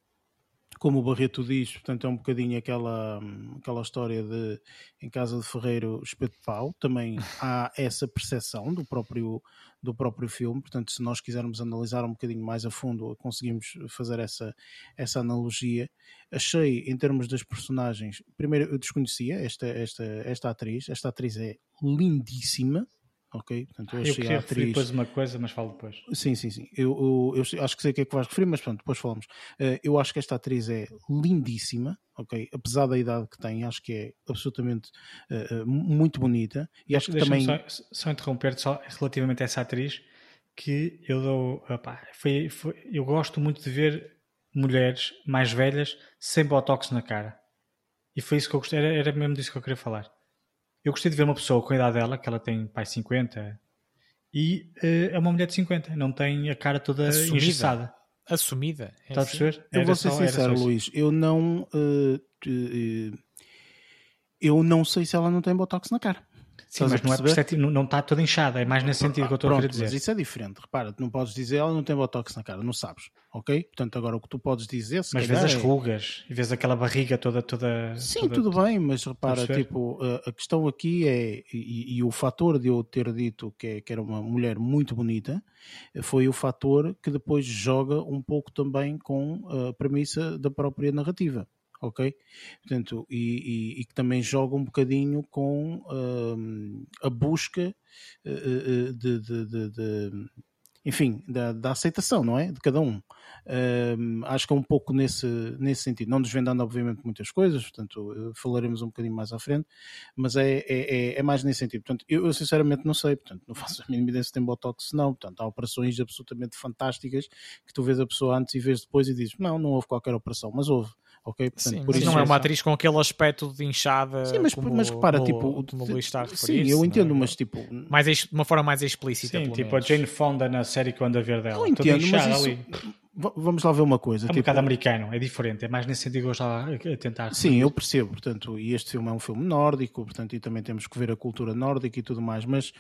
Como o Barreto diz, portanto é um bocadinho aquela, aquela história de em casa de Ferreiro espeto de pau, também há essa percepção do próprio, do próprio filme, portanto se nós quisermos analisar um bocadinho mais a fundo conseguimos fazer essa, essa analogia. Achei em termos das personagens, primeiro eu desconhecia esta, esta, esta atriz, esta atriz é lindíssima, ok? Portanto, eu, eu queria atriz... depois uma coisa, mas falo depois. Sim, sim, sim. Eu, eu, eu, acho que sei o que é que vais referir, mas pronto, depois falamos. Uh, eu acho que esta atriz é lindíssima, ok? Apesar da idade que tem, acho que é absolutamente uh, muito bonita. E acho que também. Só, só interromper só relativamente a essa atriz, que eu dou. Opa, foi, foi, eu gosto muito de ver mulheres mais velhas sem botox na cara. E foi isso que eu gostei, era, era mesmo disso que eu queria falar. Eu gostei de ver uma pessoa com a idade dela, que ela tem pai 50, e uh, é uma mulher de 50, não tem a cara toda Assumida. engessada. Assumida. É Estás assim? a perceber? Eu vou ser só, sincero, Luís, eu não. Uh, uh, eu não sei se ela não tem botox na cara. Sim, mas não, é perceptivo, não, não está toda inchada, é mais nesse sentido que eu estou a querer dizer. Mas isso é diferente, repara, tu não podes dizer ela não tem botox na cara, não sabes, ok? Portanto, agora o que tu podes dizer. mas vês as é... rugas e vês aquela barriga toda. toda Sim, toda, tudo bem, mas repara, tipo, a, a, questão aqui é. E, e, o fator de eu ter dito que, é, que era uma mulher muito bonita foi o fator que depois joga um pouco também com a premissa da própria narrativa ok? Portanto, e, e, e, que também joga um bocadinho com uh, a busca uh, de, de, de, de, enfim, da, da, aceitação, não é? De cada um. Uh, acho que é um pouco nesse, nesse sentido, não desvendando obviamente muitas coisas, portanto falaremos um bocadinho mais à frente, mas é, é, é, é mais nesse sentido. Portanto, eu, eu, sinceramente não sei, portanto, não (laughs) faço a mínima ideia se tem Botox, não. Portanto, há operações absolutamente fantásticas que tu vês a pessoa antes e vês depois e dizes, não, não houve qualquer operação, mas houve ok? Portanto, sim, por isso não é uma atriz com aquele aspecto de inchada. Sim, mas, como, mas repara, como, tipo, como o Luís está a referir. Sim, eu entendo, é? mas tipo, mais de uma forma mais explícita. Sim, tipo menos. a Jane Fonda na série que eu ando a ver dela. Eu entendo, mas isso, ali. Vamos lá ver uma coisa. É um tipo, bocado americano, é diferente, é mais nesse sentido que eu estava a tentar. Sim, eu percebo, portanto, e este filme é um filme nórdico, portanto, e também temos que ver a cultura nórdica e tudo mais, mas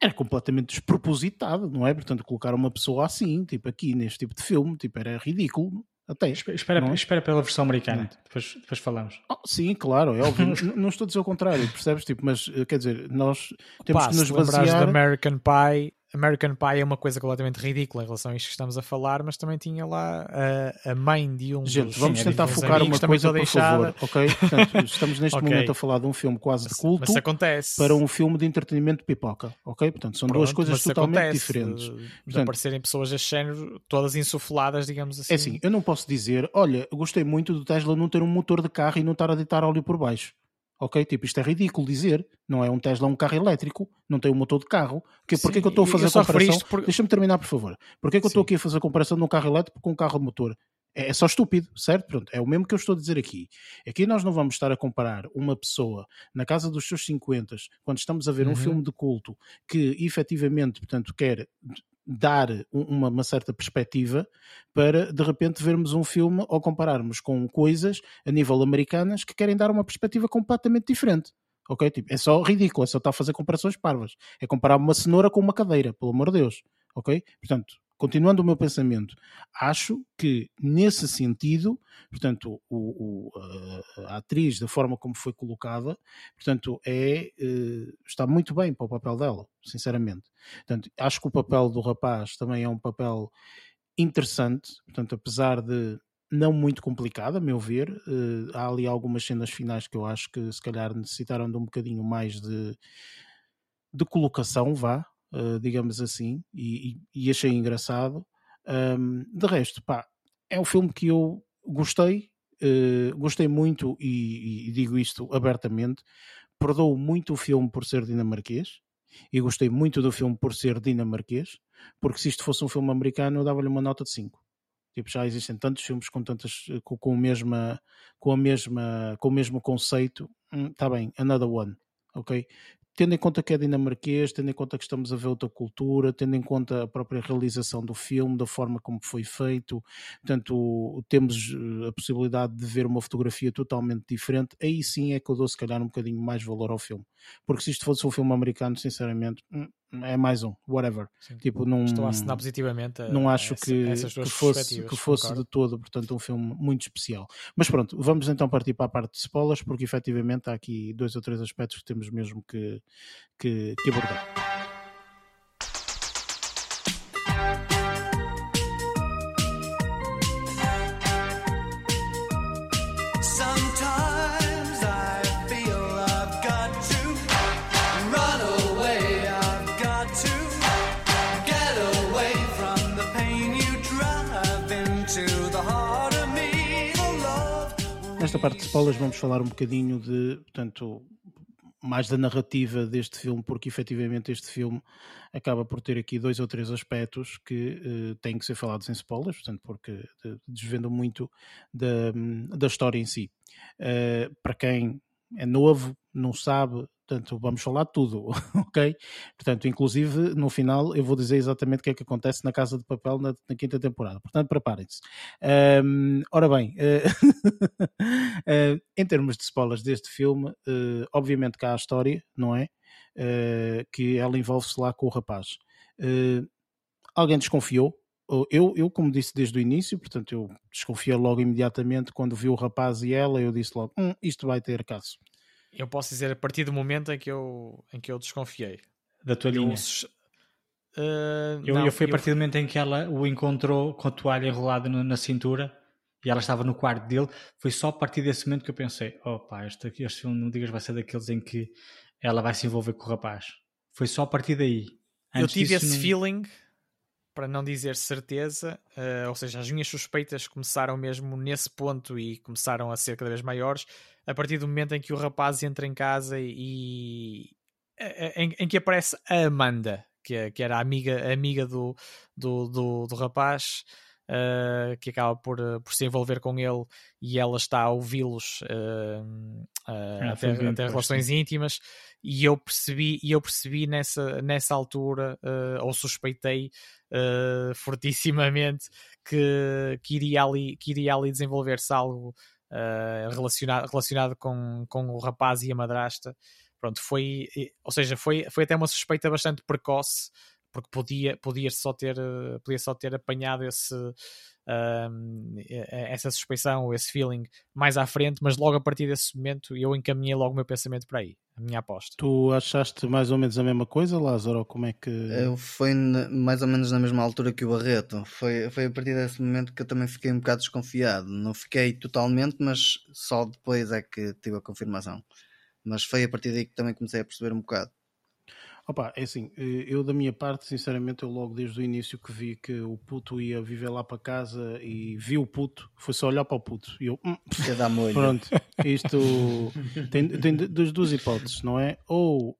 era completamente despropositado, não é? Portanto, colocar uma pessoa assim, tipo aqui neste tipo de filme, tipo, era ridículo. Até. Espera, espera pela versão americana, depois, depois falamos. Oh, sim, claro, é óbvio. (laughs) não estou a dizer o contrário, percebes? Tipo, mas eh, quer dizer, nós temos Pá, que nos basear. de American Pie, American Pie é uma coisa completamente ridícula em relação a isto que estamos a falar, mas também tinha lá a, a mãe de um Gente, dos vamos tentar focar uma coisa, por favor, ok? (laughs) Portanto, estamos neste okay. momento a falar de um filme quase de culto para um filme de entretenimento de pipoca, ok? Portanto, são Pronto, duas coisas totalmente acontece, diferentes. De, Portanto, de aparecerem pessoas a género todas insufladas, digamos assim. É assim, eu não posso dizer, olha, gostei muito do Tesla não ter um motor de carro e não estar a deitar óleo por baixo. Ok? Tipo, isto é ridículo dizer. Não é um Tesla, é um carro elétrico, não tem um motor de carro. Porque, Sim, que eu estou a fazer a comparação? Por... Deixa-me terminar, por favor. Porquê que eu estou aqui a fazer a comparação de um carro elétrico com um carro de motor? É, é só estúpido, certo? Pronto, é o mesmo que eu estou a dizer aqui. Aqui nós não vamos estar a comparar uma pessoa na casa dos seus 50, quando estamos a ver uhum. um filme de culto que efetivamente, portanto, quer dar uma, uma, certa perspectiva para de repente vermos um filme ou compararmos com coisas a nível americanas que querem dar uma perspectiva completamente diferente. Ok? Tipo, é só ridículo, é só estar a fazer comparações parvas. É comparar uma cenoura com uma cadeira, pelo amor de Deus. Ok? Portanto, continuando o meu pensamento, acho que nesse sentido, portanto, o, o, a, atriz, da forma como foi colocada, portanto, é, eh, está muito bem para o papel dela, sinceramente. Portanto, acho que o papel do rapaz também é um papel interessante, portanto, apesar de não muito complicado, a meu ver, eh, há ali algumas cenas finais que eu acho que se calhar necessitaram de um bocadinho mais de, de colocação, vá, uh, digamos assim, e, e, achei engraçado. Um, de resto, pá, é um filme que eu gostei, uh, gostei muito e, e, digo isto abertamente. Perdoo muito o filme por ser dinamarquês e gostei muito do filme por ser dinamarquês, porque se isto fosse um filme americano eu dava-lhe uma nota de 5. Tipo, já existem tantos filmes com tantas com, com, a mesma com a mesma com o mesmo conceito. Está hum, bem, another one, ok? Tendo em conta que é dinamarquês, tendo em conta que estamos a ver outra cultura, tendo em conta a própria realização do filme, da forma como foi feito, portanto, temos eh, a possibilidade de ver uma fotografia totalmente diferente, aí sim é que eu dou se calhar um bocadinho mais valor ao filme. Porque se isto fosse um filme americano, sinceramente, hum, é mais um, whatever. Sim. Tipo, não, Estou a assinar positivamente a, não acho essa, que, que fosse, que fosse de todo, portanto, um filme muito especial. Mas pronto, vamos então partir para a parte de spoilers, porque efetivamente há aqui dois ou três aspectos que temos mesmo que, que, que abordar. Nesta parte de spoilers vamos falar um bocadinho de, portanto, mais da narrativa deste filme, porque efetivamente este filme acaba por ter aqui dois ou três aspectos que eh, têm que ser falados em spoilers, portanto, porque eh, desvendam muito da, da história em si. Eh, para quem é novo, não sabe, portanto, vamos falar de tudo, (laughs) ok? Portanto, inclusive, no final, eu vou dizer exatamente o que é que acontece na Casa de Papel na, na quinta temporada. Portanto, preparem-se. Ahm, ora bem, eh, (laughs) em termos de spoilers deste filme, eh, obviamente que há a história, não é? Eh, que ela envolve-se lá com o rapaz. Alguém desconfiou? Ou Eu, eu, como disse desde o início, portanto, eu desconfiei logo imediatamente quando vi o rapaz e ela, eu disse logo, hum, isto vai ter caso. Eu posso dizer a partir do momento em que eu, em que eu desconfiei. Da toalhinha. Eu, sus- Ah, Eu, não, eu fui a partir do momento em que ela o encontrou com a toalha enrolada no- na cintura e ela estava no quarto dele. Foi só a partir desse momento que eu pensei: opa, este, este filme, não digas, vai ser daqueles em que ela vai se envolver com o rapaz. Foi só a partir daí. eu Antes tive disso, esse não- feeling, para não dizer certeza, ah, ou seja, as minhas suspeitas começaram mesmo nesse ponto e começaram a ser cada vez maiores a partir do momento em que o rapaz entra em casa e. eh, em, em que aparece a Amanda, que, é- que era a amiga, a amiga do, do, do, do rapaz. ah, que acaba por, por se envolver com ele e ela está a ouvi-los ah, Ah, até, bem até relações íntimas. E eu percebi e eu percebi nessa, nessa altura ah, ou suspeitei ah, fortissimamente que, que, iria ali, que iria ali desenvolver-se algo ah, relacionado, relacionado com, com o rapaz e a madrasta. Pronto, foi, ou seja, foi, foi até uma suspeita bastante precoce, porque podia, podia só ter, eh, podia só ter apanhado esse, eh, essa suspeição ou esse feeling mais à frente, mas logo a partir desse momento eu encaminhei logo o meu pensamento para aí, a minha aposta. Tu achaste mais ou menos a mesma coisa, Lázaro? Ou como é que. Eu foi mais ou menos na mesma altura que o Barreto. Foi, foi a partir desse momento que eu também fiquei um bocado desconfiado. Não fiquei totalmente, mas só depois é que tive a confirmação. Mas foi a partir daí que também comecei a perceber um bocado. Opa, é assim, eh, eu da minha parte, sinceramente, eu logo desde o início que vi que o puto ia viver lá para casa e vi o puto, foi só olhar para o puto e eu, hum, molho. pronto, isto tem, tem das duas hipóteses, não é? Ou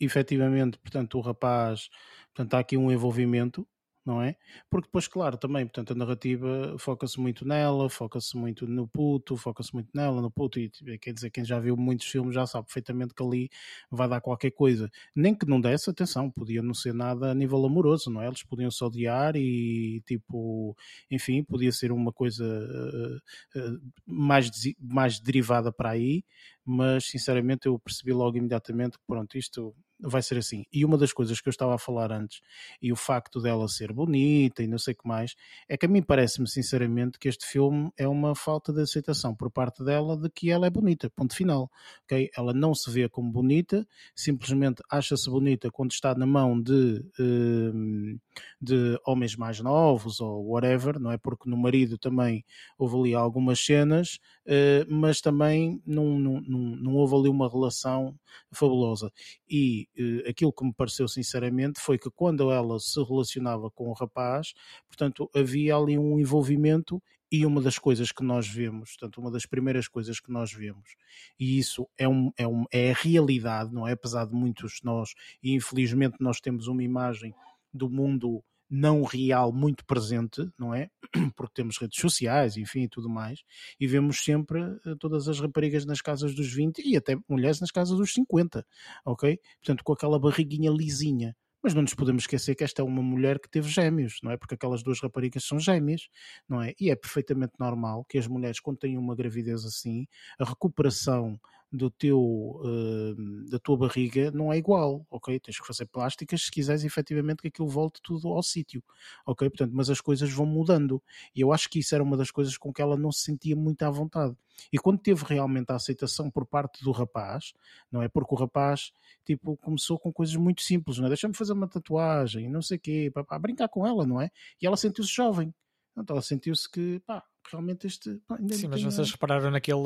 efetivamente, portanto, o rapaz, portanto, há aqui um envolvimento, não é? Porque depois, claro, também, portanto, a narrativa foca-se muito nela, foca-se muito no puto, foca-se muito nela, no puto, e tipo, quer dizer, quem já viu muitos filmes já sabe perfeitamente que ali vai dar qualquer coisa. Nem que não desse, atenção, podia não ser nada a nível amoroso, não é? Eles podiam se odiar e, tipo, enfim, podia ser uma coisa eh, eh, mais, mais derivada para aí, mas sinceramente eu percebi logo imediatamente que, pronto, isto vai ser assim. E uma das coisas que eu estava a falar antes, e o facto dela ser bonita e não sei o que mais, é que a mim parece-me sinceramente que este filme é uma falta de aceitação por parte dela de que ela é bonita, ponto final. ok? Ela não se vê como bonita, simplesmente acha-se bonita quando está na mão de, hum, de homens mais novos ou whatever, não é? Porque no marido também houve ali algumas cenas, eh, mas também não, não, não, não houve ali uma relação fabulosa. E aquilo que me pareceu sinceramente foi que quando ela se relacionava com o rapaz, portanto, havia ali um envolvimento e uma das coisas que nós vemos, portanto, uma das primeiras coisas que nós vemos, e isso é, um, é, um, é a realidade, não é? Apesar de muitos de nós, e infelizmente nós temos uma imagem do mundo não real muito presente, não é? (clears throat) Porque temos redes sociais, enfim, e tudo mais, e vemos sempre eh, todas as raparigas nas casas dos 20 e até mulheres nas casas dos 50, ok? Portanto, com aquela barriguinha lisinha. Mas não nos podemos esquecer que esta é uma mulher que teve gêmeos, não é? Porque aquelas duas raparigas são gêmeas, não é? E é perfeitamente normal que as mulheres, quando têm uma gravidez assim, a recuperação do teu, eh, da tua barriga não é igual, ok? Tens que fazer plásticas se quiseres efetivamente que aquilo volte tudo ao sítio, ok? Portanto, mas as coisas vão mudando e eu acho que isso era uma das coisas com que ela não se sentia muito à vontade. E quando teve realmente a aceitação por parte do rapaz, não é? Porque o rapaz, tipo, começou com coisas muito simples, não é? Deixa-me fazer uma tatuagem, não sei o quê, pá, pá, brincar com ela, não é? E ela sentiu-se jovem. Então ela sentiu-se que, pá, realmente este. Pá, Sim, mas vocês repararam naquele,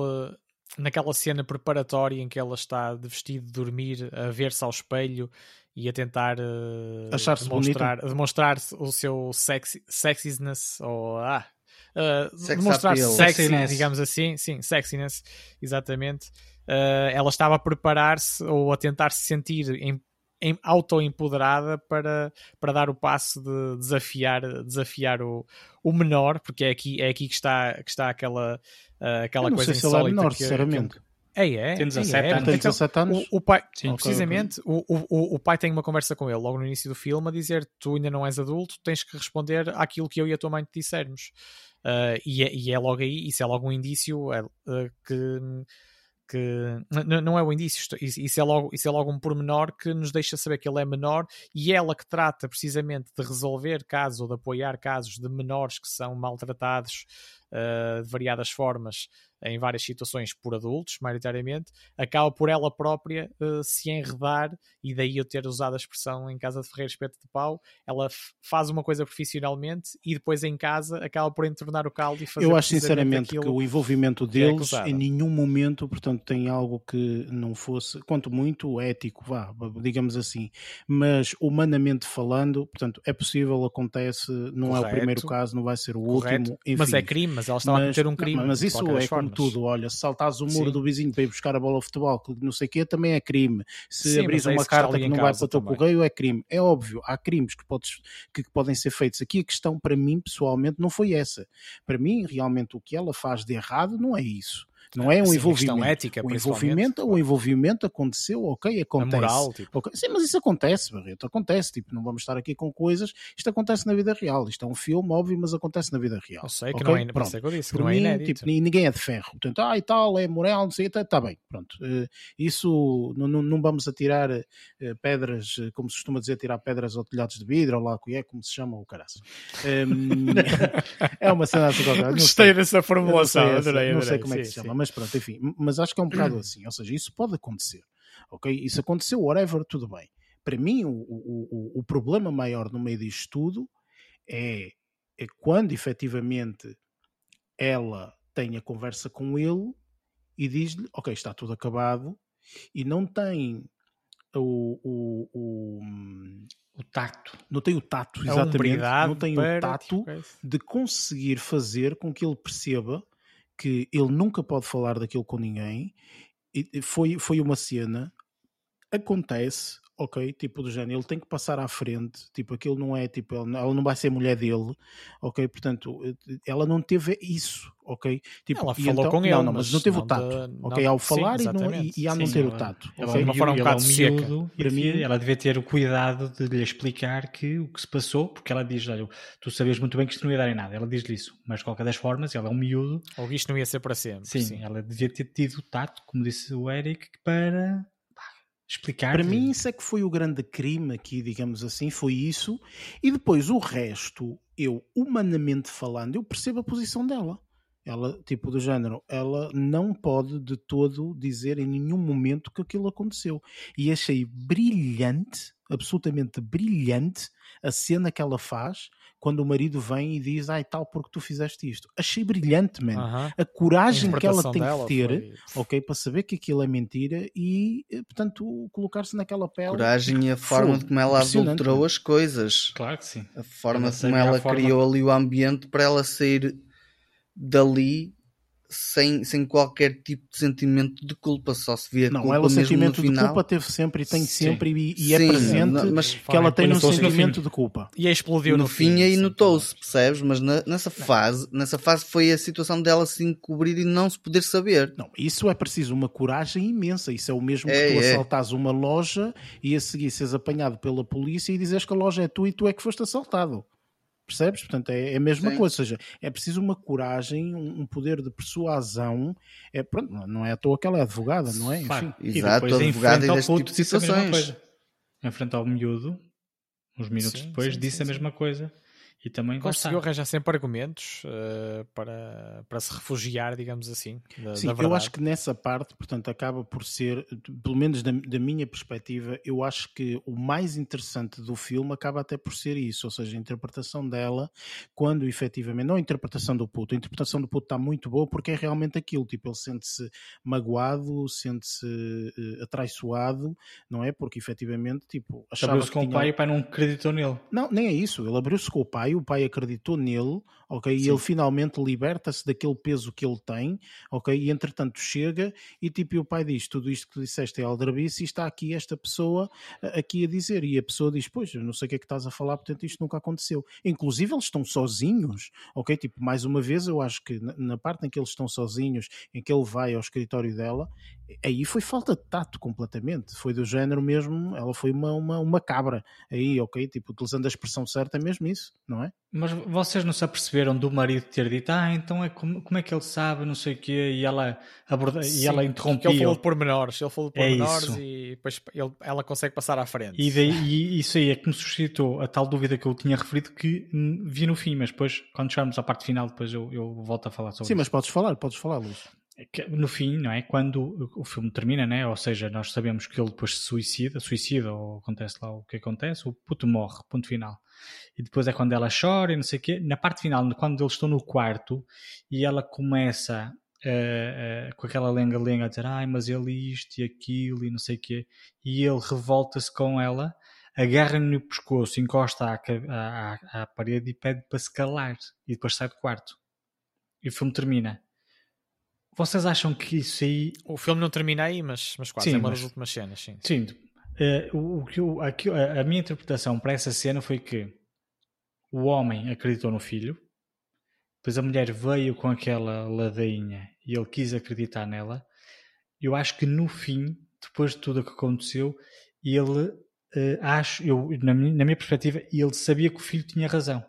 naquela cena preparatória em que ela está de vestido de dormir a ver-se ao espelho e a tentar Achar-se demonstrar, demonstrar o seu sexy, sexiness ou ah, eh, Sex demonstrar appeal. Sexiness. digamos assim, sim, sexiness, exatamente. Eh, ela estava a preparar-se ou a tentar se sentir em, em auto-empoderada para, para dar o passo de desafiar, desafiar o, o menor, porque é aqui, é aqui que, está, que está aquela, ah, aquela coisa sei se ele é insólita menor, que- sinceramente. É, é. Tem 17 é, é. anos. Tem Então, 17 anos? O, o pai, Sim. Precisamente, o, o, o pai tem uma conversa com ele logo no início do filme a dizer: Tu ainda não és adulto, tens que responder àquilo que eu e a tua mãe te dissermos. Ah, e, é, e é logo aí, isso é logo um indício é, ah, que. que não é o indício, isso é, logo, isso é logo um pormenor que nos deixa saber que ele é menor e ela que trata precisamente de resolver casos ou de apoiar casos de menores que são maltratados ah, de variadas formas em várias situações por adultos, maioritariamente, acaba por ela própria eh, se enredar, e daí eu ter usado a expressão em casa de Ferreira Espeto de Pau, ela faz uma coisa profissionalmente e depois em casa acaba por entornar o caldo e fazer Eu acho sinceramente que o envolvimento é deles acusada. em nenhum momento, portanto, tem algo que não fosse, quanto muito, ético, vá, digamos assim. Mas humanamente falando, portanto, é possível, acontece, não é o Correto. primeiro caso, não vai ser o Correto, último. Enfim. mas é crime, mas ela estava a Mas- cometer um não, crime. Mas isso é como. Tudo. Olha, se saltares o muro Sim. do vizinho para ir buscar a bola de futebol, que não sei o quê, também é crime. Se Sim, abris é uma que carta que não vai para o teu também. correio, é crime. É óbvio, há crimes que, podes, que podem ser feitos. Aqui a questão, para mim, pessoalmente, não foi essa. Para mim, realmente, o que ela faz de errado não é isso. Não é um Sim, a envolvimento. questão ética, o envolvimento, o claro. envolvimento aconteceu, ok, A acontece. moral, tipo, Ok, Sim, mas isso acontece, Barreto, acontece. Tipo, não vamos estar aqui com coisas. Isto acontece na vida real. Isto é um filme, óbvio, mas acontece na vida real. eu sei que Ok? não é, Pronto. isso é que eu disse, que Por não é mim, inédito. tipo, ni- ninguém é de ferro. Portanto, ah, e tal, é moral, não sei, está tá bem. Pronto. Eh, isso não, vamos atirar eh, pedras, eh, como se costuma dizer, tirar pedras ao telhados de vidro, ou lá o que é, como se chama o caraço. Em, (laughs) é uma cena assim qualquer. não Gostei sei. dessa Eu não formulação, sei essa- adorei, não sei adorei, como é que sim, se chama, sim. Mas pronto, enfim. Mas acho que é um bocado assim. Ou seja, isso pode acontecer. Ok? Isso aconteceu, whatever, tudo bem. Para mim, o, o, o, problema maior no meio disto tudo é, é quando efetivamente ela tem a conversa com ele e diz-lhe: Ok, está tudo acabado, e não tem o. o, o O tacto. não tem o tato, exatamente. Não tem o tato coisa. de conseguir fazer com que ele perceba que ele nunca pode falar daquilo com ninguém. E foi, foi uma cena, acontece, ok? Tipo do género, ele tem que passar à frente, tipo, aquilo não é, tipo, ela não vai ser mulher dele, ok? Portanto, eh, ela não teve isso, ok? Tipo, Ela falou então- com não, ele, não, mas mas não teve não o tato, de- ok? não- Ao sim, falar e, não, e, e a não Sim, ter ela- o tato, Ela, ok? uma forma um ela é um bocado seca. miúdo Para mim- ela devia ter o cuidado de lhe explicar que o que se passou, porque ela diz, olha, tu sabias muito bem que isto não ia dar em nada. Ela diz-lhe isso, mas de qualquer das formas, ela é um miúdo. Ou isto não ia ser para sempre. Sim, sim. ela devia ter tido o tato, como disse o Eric, para explicar. Para mim, isso é que foi o grande crime aqui, digamos assim, foi isso. E depois o resto, eu, humanamente falando, eu percebo a posição dela. Ela, tipo, do género, ela não pode de todo dizer em nenhum momento que aquilo aconteceu. E achei brilhante, absolutamente brilhante, a cena que ela faz quando o marido vem e diz, ai tal, porque tu fizeste isto. Achei brilhante, man. Aham. A coragem que ela tem que ter foi- ok? Para saber que aquilo é mentira e, eh, portanto, colocar-se naquela pele. Coragem e a forma de como ela adulterou as coisas. Claro que sim. A forma como ela a forma- criou ali o ambiente para ela sair dali sem, sem qualquer tipo de sentimento de culpa, só se via Não, culpa ela o sentimento de culpa teve sempre e tem Sim. sempre e, e é Sim, presente não, mas que ela tem um sentimento fim. de culpa. E aí explodiu no, no, fim, aí sim, notou-se, percebes? Mas na- nessa fase, nessa fase foi a situação dela se encobrir e não se poder saber. Não, isso é preciso uma coragem imensa. Isso é o mesmo que É, tu é. assaltares uma loja e a seguir seres apanhado pela polícia e dizes que a loja é tua e tu é que foste assaltado. Percebes? Portanto, é, é a mesma Sim. coisa. Ou seja, é preciso uma coragem, um, um poder de persuasão. É, pronto, não- é à toa que ela é advogada, não é? Enfim. E Exato, depois, em puto, tipo de situações. Em frente ao miúdo, uns minutos Sim, depois, sim, disse sim, a sim. mesma coisa. E também Conseguiu arranjar sempre argumentos eh, para, para se refugiar, digamos assim. Da, Sim, da eu acho que nessa parte, portanto, acaba por ser, pelo menos da, da minha perspectiva, eu acho que o mais interessante do filme acaba até por ser isso, ou seja, a interpretação dela, quando efetivamente, não a interpretação do puto, a interpretação do puto está muito boa porque é realmente aquilo, tipo, ele sente-se magoado, sente-se eh, atraiçoado, não é? Porque efetivamente, tipo, achava Abriu-se com o tinha- pai e o pai não acreditou nele. não, nem é isso. Ele abriu-se com o pai, o pai acreditou nele, ok? E ele finalmente liberta-se daquele peso que ele tem, ok? E entretanto chega e tipo, e o pai diz: Tudo isto que disseste é aldrabice e está aqui esta pessoa eh, aqui a dizer. E a pessoa diz: Pois, eu não sei o que é que estás a falar, portanto isto nunca aconteceu. Inclusive eles estão sozinhos, ok? Tipo, mais uma vez, eu acho que na, na parte em que eles estão sozinhos, em que ele vai ao escritório dela, aí foi falta de tato completamente. Foi do género mesmo, ela foi uma, uma, uma cabra aí, ok? Tipo, utilizando a expressão certa, é mesmo isso, não é? Mas vocês não se aperceberam do marido ter dito, ah, então é como, como é que ele sabe, não sei o quê, e ela, aborda, e Sim, ela porque interrompia. Ele falou de pormenores, ele falou de É pormenores isso. e depois ele- ela consegue passar à frente. E, daí, e isso aí é que me suscitou a tal dúvida que eu tinha referido que vi no fim, mas depois, quando chegarmos à parte final, depois eu, eu volto a falar sobre Sim, mas isso. podes falar, podes falar, Luís. É no fim, não é? Quando o- filme termina, né? Ou seja, nós sabemos que ele depois se suicida, suicida ou acontece lá o que acontece, o puto morre, ponto final. E depois é quando ela chora e não sei o quê. Na parte final, quando eles estão no quarto e ela começa eh, eh, com aquela lenga-lenga a dizer ai, mas ele isto e aquilo e não sei o quê, e ele revolta-se com ela, agarra-lhe no pescoço, encosta à, à, à- à parede e pede para se calar. E depois sai do quarto. E o filme termina. Vocês acham que isso aí O filme não termina aí, mas, mas quase Sim, é uma mas- das últimas cenas. Sim. Sim, eh, o, o que eu- a, a minha interpretação para essa cena foi que o homem acreditou no filho, depois a mulher veio com aquela ladainha e ele quis acreditar nela. Eu acho que no fim, depois de tudo o que aconteceu, ele, eh, acho, eu, na, minha, na minha perspectiva, ele sabia que o filho tinha razão.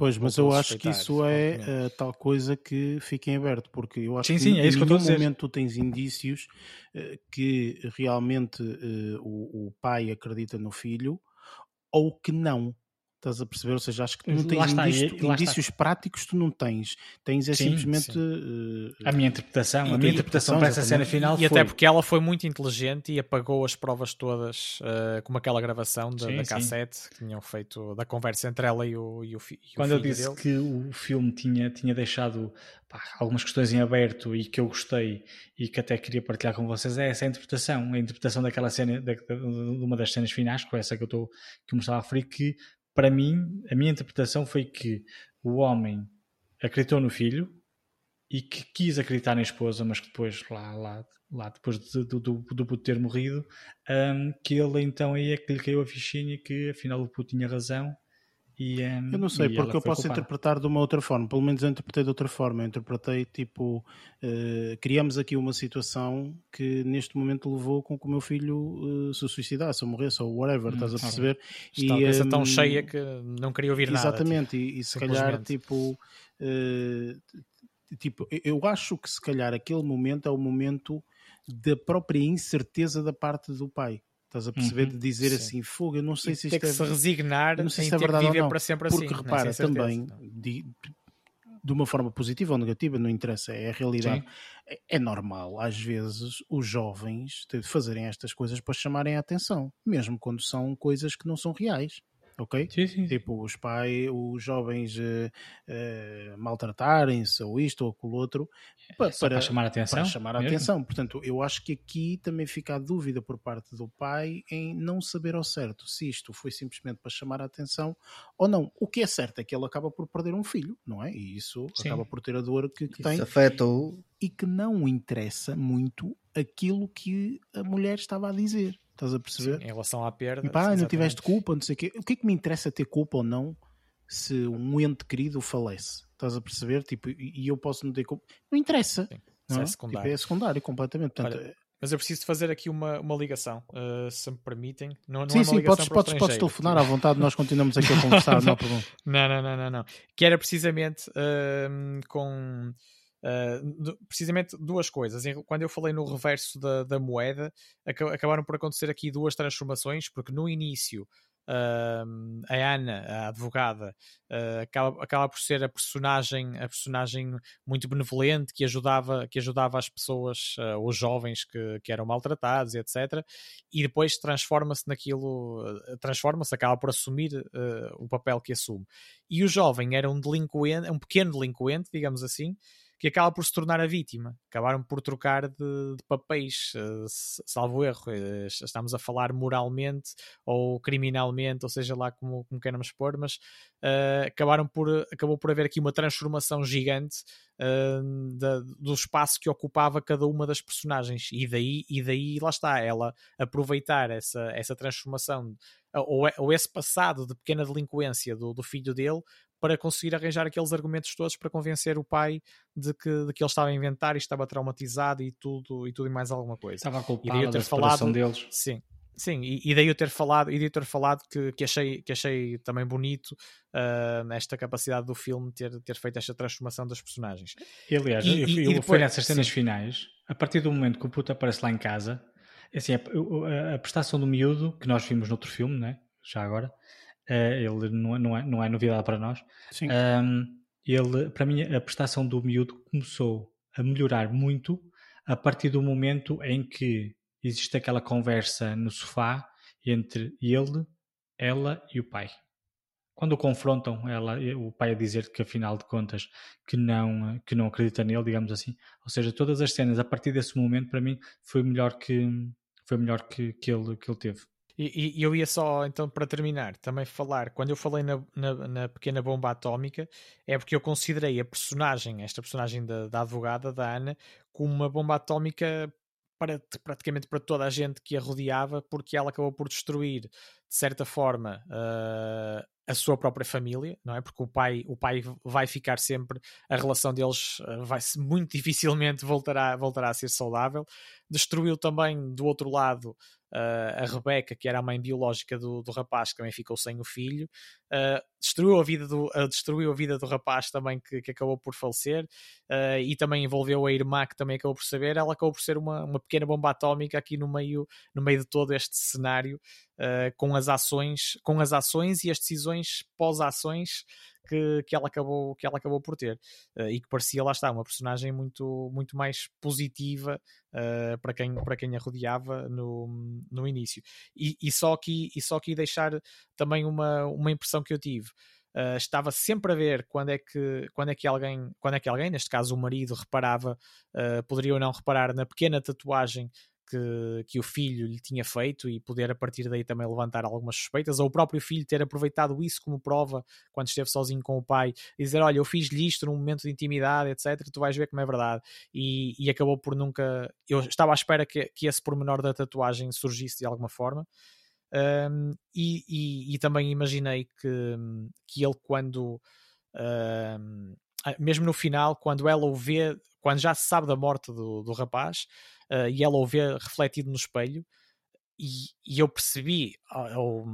Pois, mas eu a acho que isso é obviamente. eh, tal coisa que fica em aberto, porque eu acho Sim, que sim, é em a nenhum momento tu tens indícios eh, que realmente eh, o, o pai acredita no filho ou que não. Estás a perceber? Ou seja, acho que tu não Lá tens está, indício- lá está. indícios práticos, tu não tens. Tens é Sim, simplesmente. sim. eh, A minha interpretação, a minha Interpretação, para essa cena final E foi... até porque ela foi muito inteligente e apagou as provas todas, eh, como aquela gravação da, Sim, da sim. cassete que tinham feito da conversa entre ela e o, e o, fi- e o Quando eu disse dele. que o filme tinha, tinha deixado pá, algumas questões em aberto e que eu gostei e que até queria partilhar com vocês, é essa a interpretação. A interpretação daquela cena, da- de uma das cenas finais, que é essa que eu, estou, que eu me estava a referir, que para mim, a minha interpretação foi que o homem acreditou no filho e que quis acreditar na esposa, mas que depois, lá, lá, lá depois de- do, do, do puto ter morrido, hum, que ele então aí é que lhe caiu a fichinha que afinal o puto tinha razão. E, hum, Eu não sei, e porque eu posso culpada. interpretar de uma outra forma. Pelo menos eu interpretei de outra forma. Eu interpretei tipo. eh, criamos aqui uma situação que neste momento levou com que o meu filho eh, se suicidasse, ou morresse, ou whatever, Hum, estás a perceber? Está a cabeça tão hum, cheia que não queria ouvir nada. Exatamente, e, e se calhar, tipo, t- tipo, eu acho que se calhar aquele momento é o momento da própria incerteza da parte do pai. Estás a perceber? Uhum, de dizer sim. assim, fogo, eu não sei E se isto que é. se resignar não sei se é que verdade ou viver não. para sempre Porque assim. né? repara, Sem certeza. também, de, de uma forma positiva ou negativa, não interessa, é a realidade. É, é normal, às vezes, os jovens fazerem estas coisas para chamarem a atenção, mesmo quando são coisas que não são reais. Ok? Sim, sim. Tipo, os pais, os jovens eh, maltratarem-se, ou isto ou aquilo outro, É só para chamar a atenção, para chamar a atenção. Portanto, eu acho que aqui também fica a dúvida por parte do pai em não saber ao certo se isto foi simplesmente para chamar a atenção ou não. O que é certo é que ele acaba por perder um filho, não é? E isso Sim. acaba por ter a dor que, que tem afeta-o. e que não interessa muito aquilo que a mulher estava a dizer. Estás a perceber? Sim, em relação à perda. E pá, não tiveste culpa, não sei o quê. O que é que me interessa ter culpa ou não se um ente querido falece? Estás a perceber? Tipo, e eu posso não ter culpa. Não interessa. Sim, não é é? secundário. Tipo, é secundário completamente. Portanto, Olha, Mas eu preciso fazer aqui uma, uma ligação, uh, se me permitem. Não, não sim, é uma sim, podes, podes, podes telefonar à vontade, nós continuamos aqui a conversar, (laughs) não há problema. Não, não, não, não, não. Que era precisamente ahm, com. Ah, du- precisamente duas coisas. Quando eu falei no reverso da, da moeda, aca- acabaram por acontecer aqui duas transformações, porque no início ahm, a Ana, a advogada, ah, acaba, acaba por ser a personagem, a personagem muito benevolente que ajudava, que ajudava as pessoas, ah, os jovens que, que eram maltratados, etc. E depois transforma-se naquilo, transforma-se, acaba por assumir o papel que assume. E o jovem era um delinquente, um pequeno delinquente, digamos assim, que acaba por se tornar a vítima. Acabaram por trocar de, de papéis, eh, salvo erro. Eh, Estamos a falar moralmente ou criminalmente, ou seja lá como, como queiramos pôr, mas eh, acabaram por, acabou por haver aqui uma transformação gigante da- do espaço que ocupava cada uma das personagens. E daí, e daí lá está, ela aproveitar essa, essa transformação ou, ou esse passado de pequena delinquência do, do filho dele para conseguir arranjar aqueles argumentos todos para convencer o pai de que, de que ele estava a inventar e estava traumatizado e tudo e tudo e mais alguma coisa. Estava a culpar ter da separação falado, deles. sim, sim, e, e daí eu ter falado, e daí ter falado que, que, achei, que achei também bonito ah, esta capacidade do filme ter, ter feito esta transformação das personagens. E, aliás, E- eu, e- eu- e foi depois- nessas cenas sim. finais, a partir do momento que o puto aparece lá em casa, assim, a, a- a prestação do miúdo, que nós vimos noutro filme, né? já agora, ele não, é- não, é, não é novidade para nós, Sim. Ahm, ele, para mim, a prestação do miúdo começou a melhorar muito a partir do momento em que existe aquela conversa no sofá entre ele, ela e o pai. Quando o confrontam, ela, o pai a dizer que afinal de contas que não, que não acredita nele, digamos assim. Ou seja, todas as cenas a partir desse momento para mim foi melhor que foi melhor que, que, ele, que ele teve. E, e eu ia só, então, para terminar, também falar, quando eu falei na, na, na pequena bomba atómica, é porque eu considerei a personagem, esta personagem da, da advogada, da Ana, como uma bomba atómica para praticamente para toda a gente que a rodeava, porque ela acabou por destruir, de certa forma, uh, a sua própria família, não é? Porque o pai, o pai vai ficar sempre, a relação deles uh, vai muito dificilmente voltará, voltará a ser saudável. Destruiu também do outro lado a Rebeca, que era a mãe biológica do, do rapaz, que também ficou sem o filho, uh, destruiu, a vida do, uh, destruiu a vida do rapaz também, que, que acabou por falecer, e também envolveu a irmã, que também acabou por saber. Ela acabou por ser uma, uma pequena bomba atómica aqui no meio, no meio de todo este cenário, com as ações, com as ações e as decisões pós-ações que, que, ela acabou, que ela acabou por ter uh, e que parecia, lá está, uma personagem muito, muito mais positiva uh, para, quem, para quem a rodeava no, no início. E, e, só aqui, e só aqui deixar também uma, uma impressão que eu tive. Uh, estava sempre a ver quando é que quando é que alguém quando é que alguém neste caso o marido reparava uh, poderia ou não reparar na pequena tatuagem que, que, o filho lhe tinha feito e poder a partir daí também levantar algumas suspeitas, ou o próprio filho ter aproveitado isso como prova quando esteve sozinho com o pai e dizer: Olha, eu fiz-lhe isto num momento de intimidade, etc. Tu vais ver como é verdade. E, e acabou por nunca. Eu estava à espera que, que esse pormenor da tatuagem surgisse de alguma forma. Um, e, e, e, também imaginei que, que ele, quando um, mesmo no final, quando ela o vê, quando já se sabe da morte do, do rapaz, uh, e ela o vê refletido no espelho, e, e eu percebi, ou,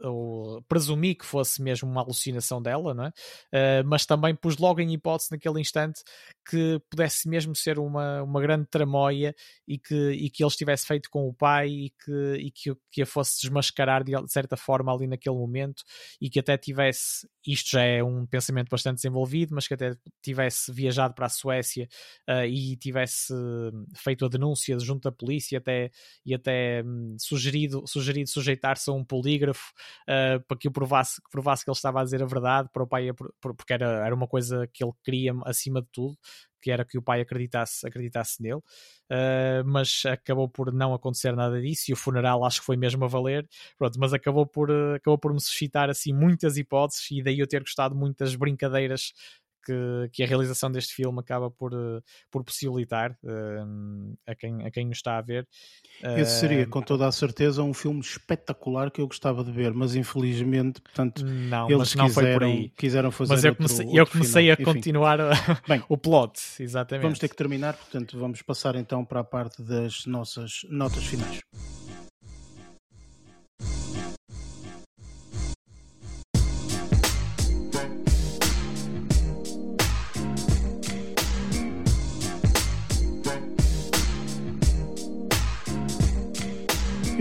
ou, presumi que fosse mesmo uma alucinação dela, não é? Uh, mas também pus logo em hipótese naquele instante que pudesse mesmo ser uma, uma grande tramóia e que, e que ele estivesse feito com o pai e que, e que, que a fosse desmascarar de, certa forma ali naquele momento e que até tivesse, isto já é um pensamento bastante desenvolvido, mas que até tivesse viajado para a Suécia uh, e tivesse feito a denúncia junto à polícia até, e até um, sugerido, sugerido sujeitar-se a um polígrafo uh, para que provasse que, provasse que ele estava a dizer a verdade para o pai, porque era, era uma coisa que ele queria acima de tudo que era que o pai acreditasse, acreditasse nele, uh, mas acabou por não acontecer nada disso e o funeral acho que foi mesmo a valer, pronto, mas acabou por, uh, acabou por me suscitar assim muitas hipóteses e daí eu ter gostado muito das brincadeiras que, que a realização deste filme acaba por, uh, por possibilitar uh, a, quem, a quem o está a ver. Esse seria, com toda a certeza, um filme espetacular que eu gostava de ver, mas infelizmente, portanto, não, eles não quiseram, foi por aí. quiseram fazer Mas eu outro, comecei, outro eu comecei a Enfim, continuar (laughs) Bem, o plot, exatamente. Vamos ter que terminar, portanto, vamos passar então para a parte das nossas notas finais.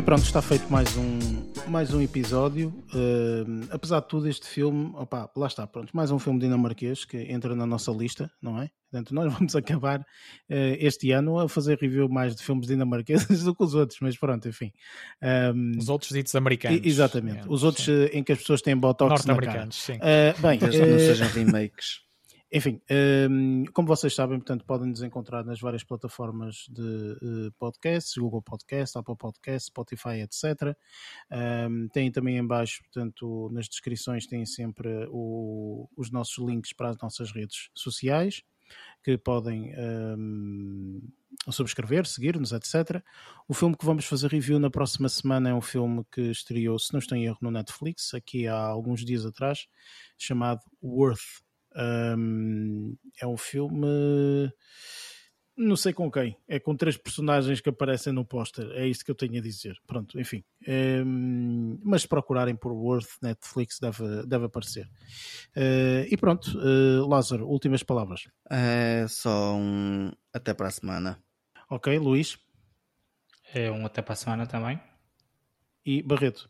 Pronto, está feito mais um, mais um episódio. Uh, apesar de tudo, este filme, opa, lá está, pronto, mais um filme dinamarquês que entra na nossa lista, não é? Portanto, nós (laughs) vamos acabar uh, este ano a fazer review mais de filmes dinamarqueses (laughs) do que os outros, mas pronto, enfim. Um, Os outros ditos americanos. e- exatamente. É, os outros sim. em que as pessoas têm botox na cara. Norte-americanos, sim. Uh, bem, não sejam remakes. (laughs) enfim, hum, como vocês sabem, portanto, podem nos encontrar nas várias plataformas de eh, podcasts, Google Podcast, Apple Podcast, Spotify, etc. Hum, têm também em baixo, portanto, nas descrições têm sempre o- os nossos links para as nossas redes sociais, que podem hum, subscrever, seguir-nos, etc. O filme que vamos fazer review na próxima semana é um filme que estreou, se não estou em erro, no Netflix, aqui há alguns dias atrás, chamado Worth. Um, é um filme. Não sei com quem. É com três personagens que aparecem no póster. É isto que eu tenho a dizer. Pronto, enfim. Um, mas se procurarem por Worth Netflix deve, deve aparecer. Uh, e pronto, uh, Lázaro, últimas palavras. É só um. Até para a semana. Ok, Luís É um até para a semana também. e Barreto.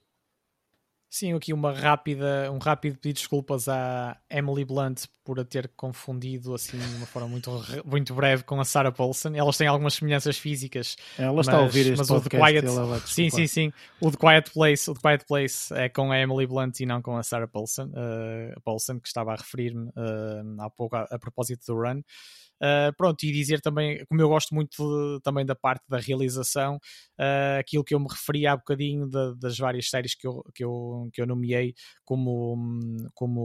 Sim, aqui uma rápida, um rápido pedido de desculpas à Emily Blunt por a ter confundido assim de uma forma muito, muito breve com a Sarah Paulson. Elas têm algumas semelhanças físicas. Ela está a mas- ouvir este mas o The podcast. Quiet, ela sim, sim, sim. O The Quiet Place, o The Quiet Place é com a Emily Blunt e não com a Sarah Paulson, a Paulson que estava a referir-me eh, há pouco a, a propósito do Run. Uh, pronto, e dizer também, como eu gosto muito de- também da parte da realização, uh, aquilo que eu me referi há bocadinho da- das várias séries que eu, que eu, que eu nomeei, como, como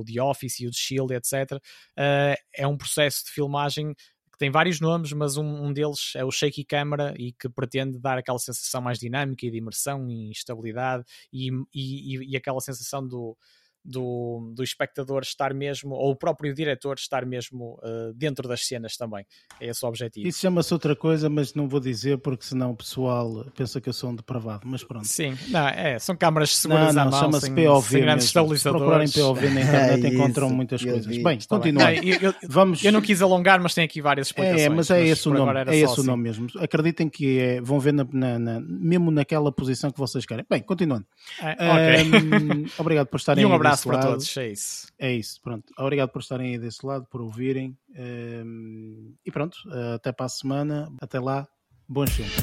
o The Office e o The Shield, etc. Uh, é um processo de filmagem que tem vários nomes, mas um, um deles é o Shaky Camera e que pretende dar aquela sensação mais dinâmica e de imersão e estabilidade e, e, e aquela sensação do, do, do espectador estar mesmo, ou o próprio diretor estar mesmo uh, dentro das cenas também. É esse o objetivo. Isso chama-se outra coisa, mas não vou dizer porque senão o pessoal pensa que eu sou um depravado. Mas pronto. Sim, não, é, são câmaras seguras Não, à não, mão, chama-se sem, POV sem grandes mesmo. Se procurarem estabilizadores. POV na (laughs) internet É encontram isso, muitas coisas. vi. Bem, Está bem. continua. Não, eu, eu- Vamos... eu não quis alongar, mas tem aqui várias explicações. É, mas é esse o nome, é esse o assim. nome mesmo. Acreditem que é, vão ver na, na- na- mesmo naquela posição que vocês querem. Bem, continuando. É, ok. Ahm, obrigado por (laughs) estarem E um aí abraço para lado. todos, é isso. É isso, pronto. Obrigado por estarem aí desse lado, por ouvirem. Ahm, e pronto, até para a semana. Até lá, bons filmes.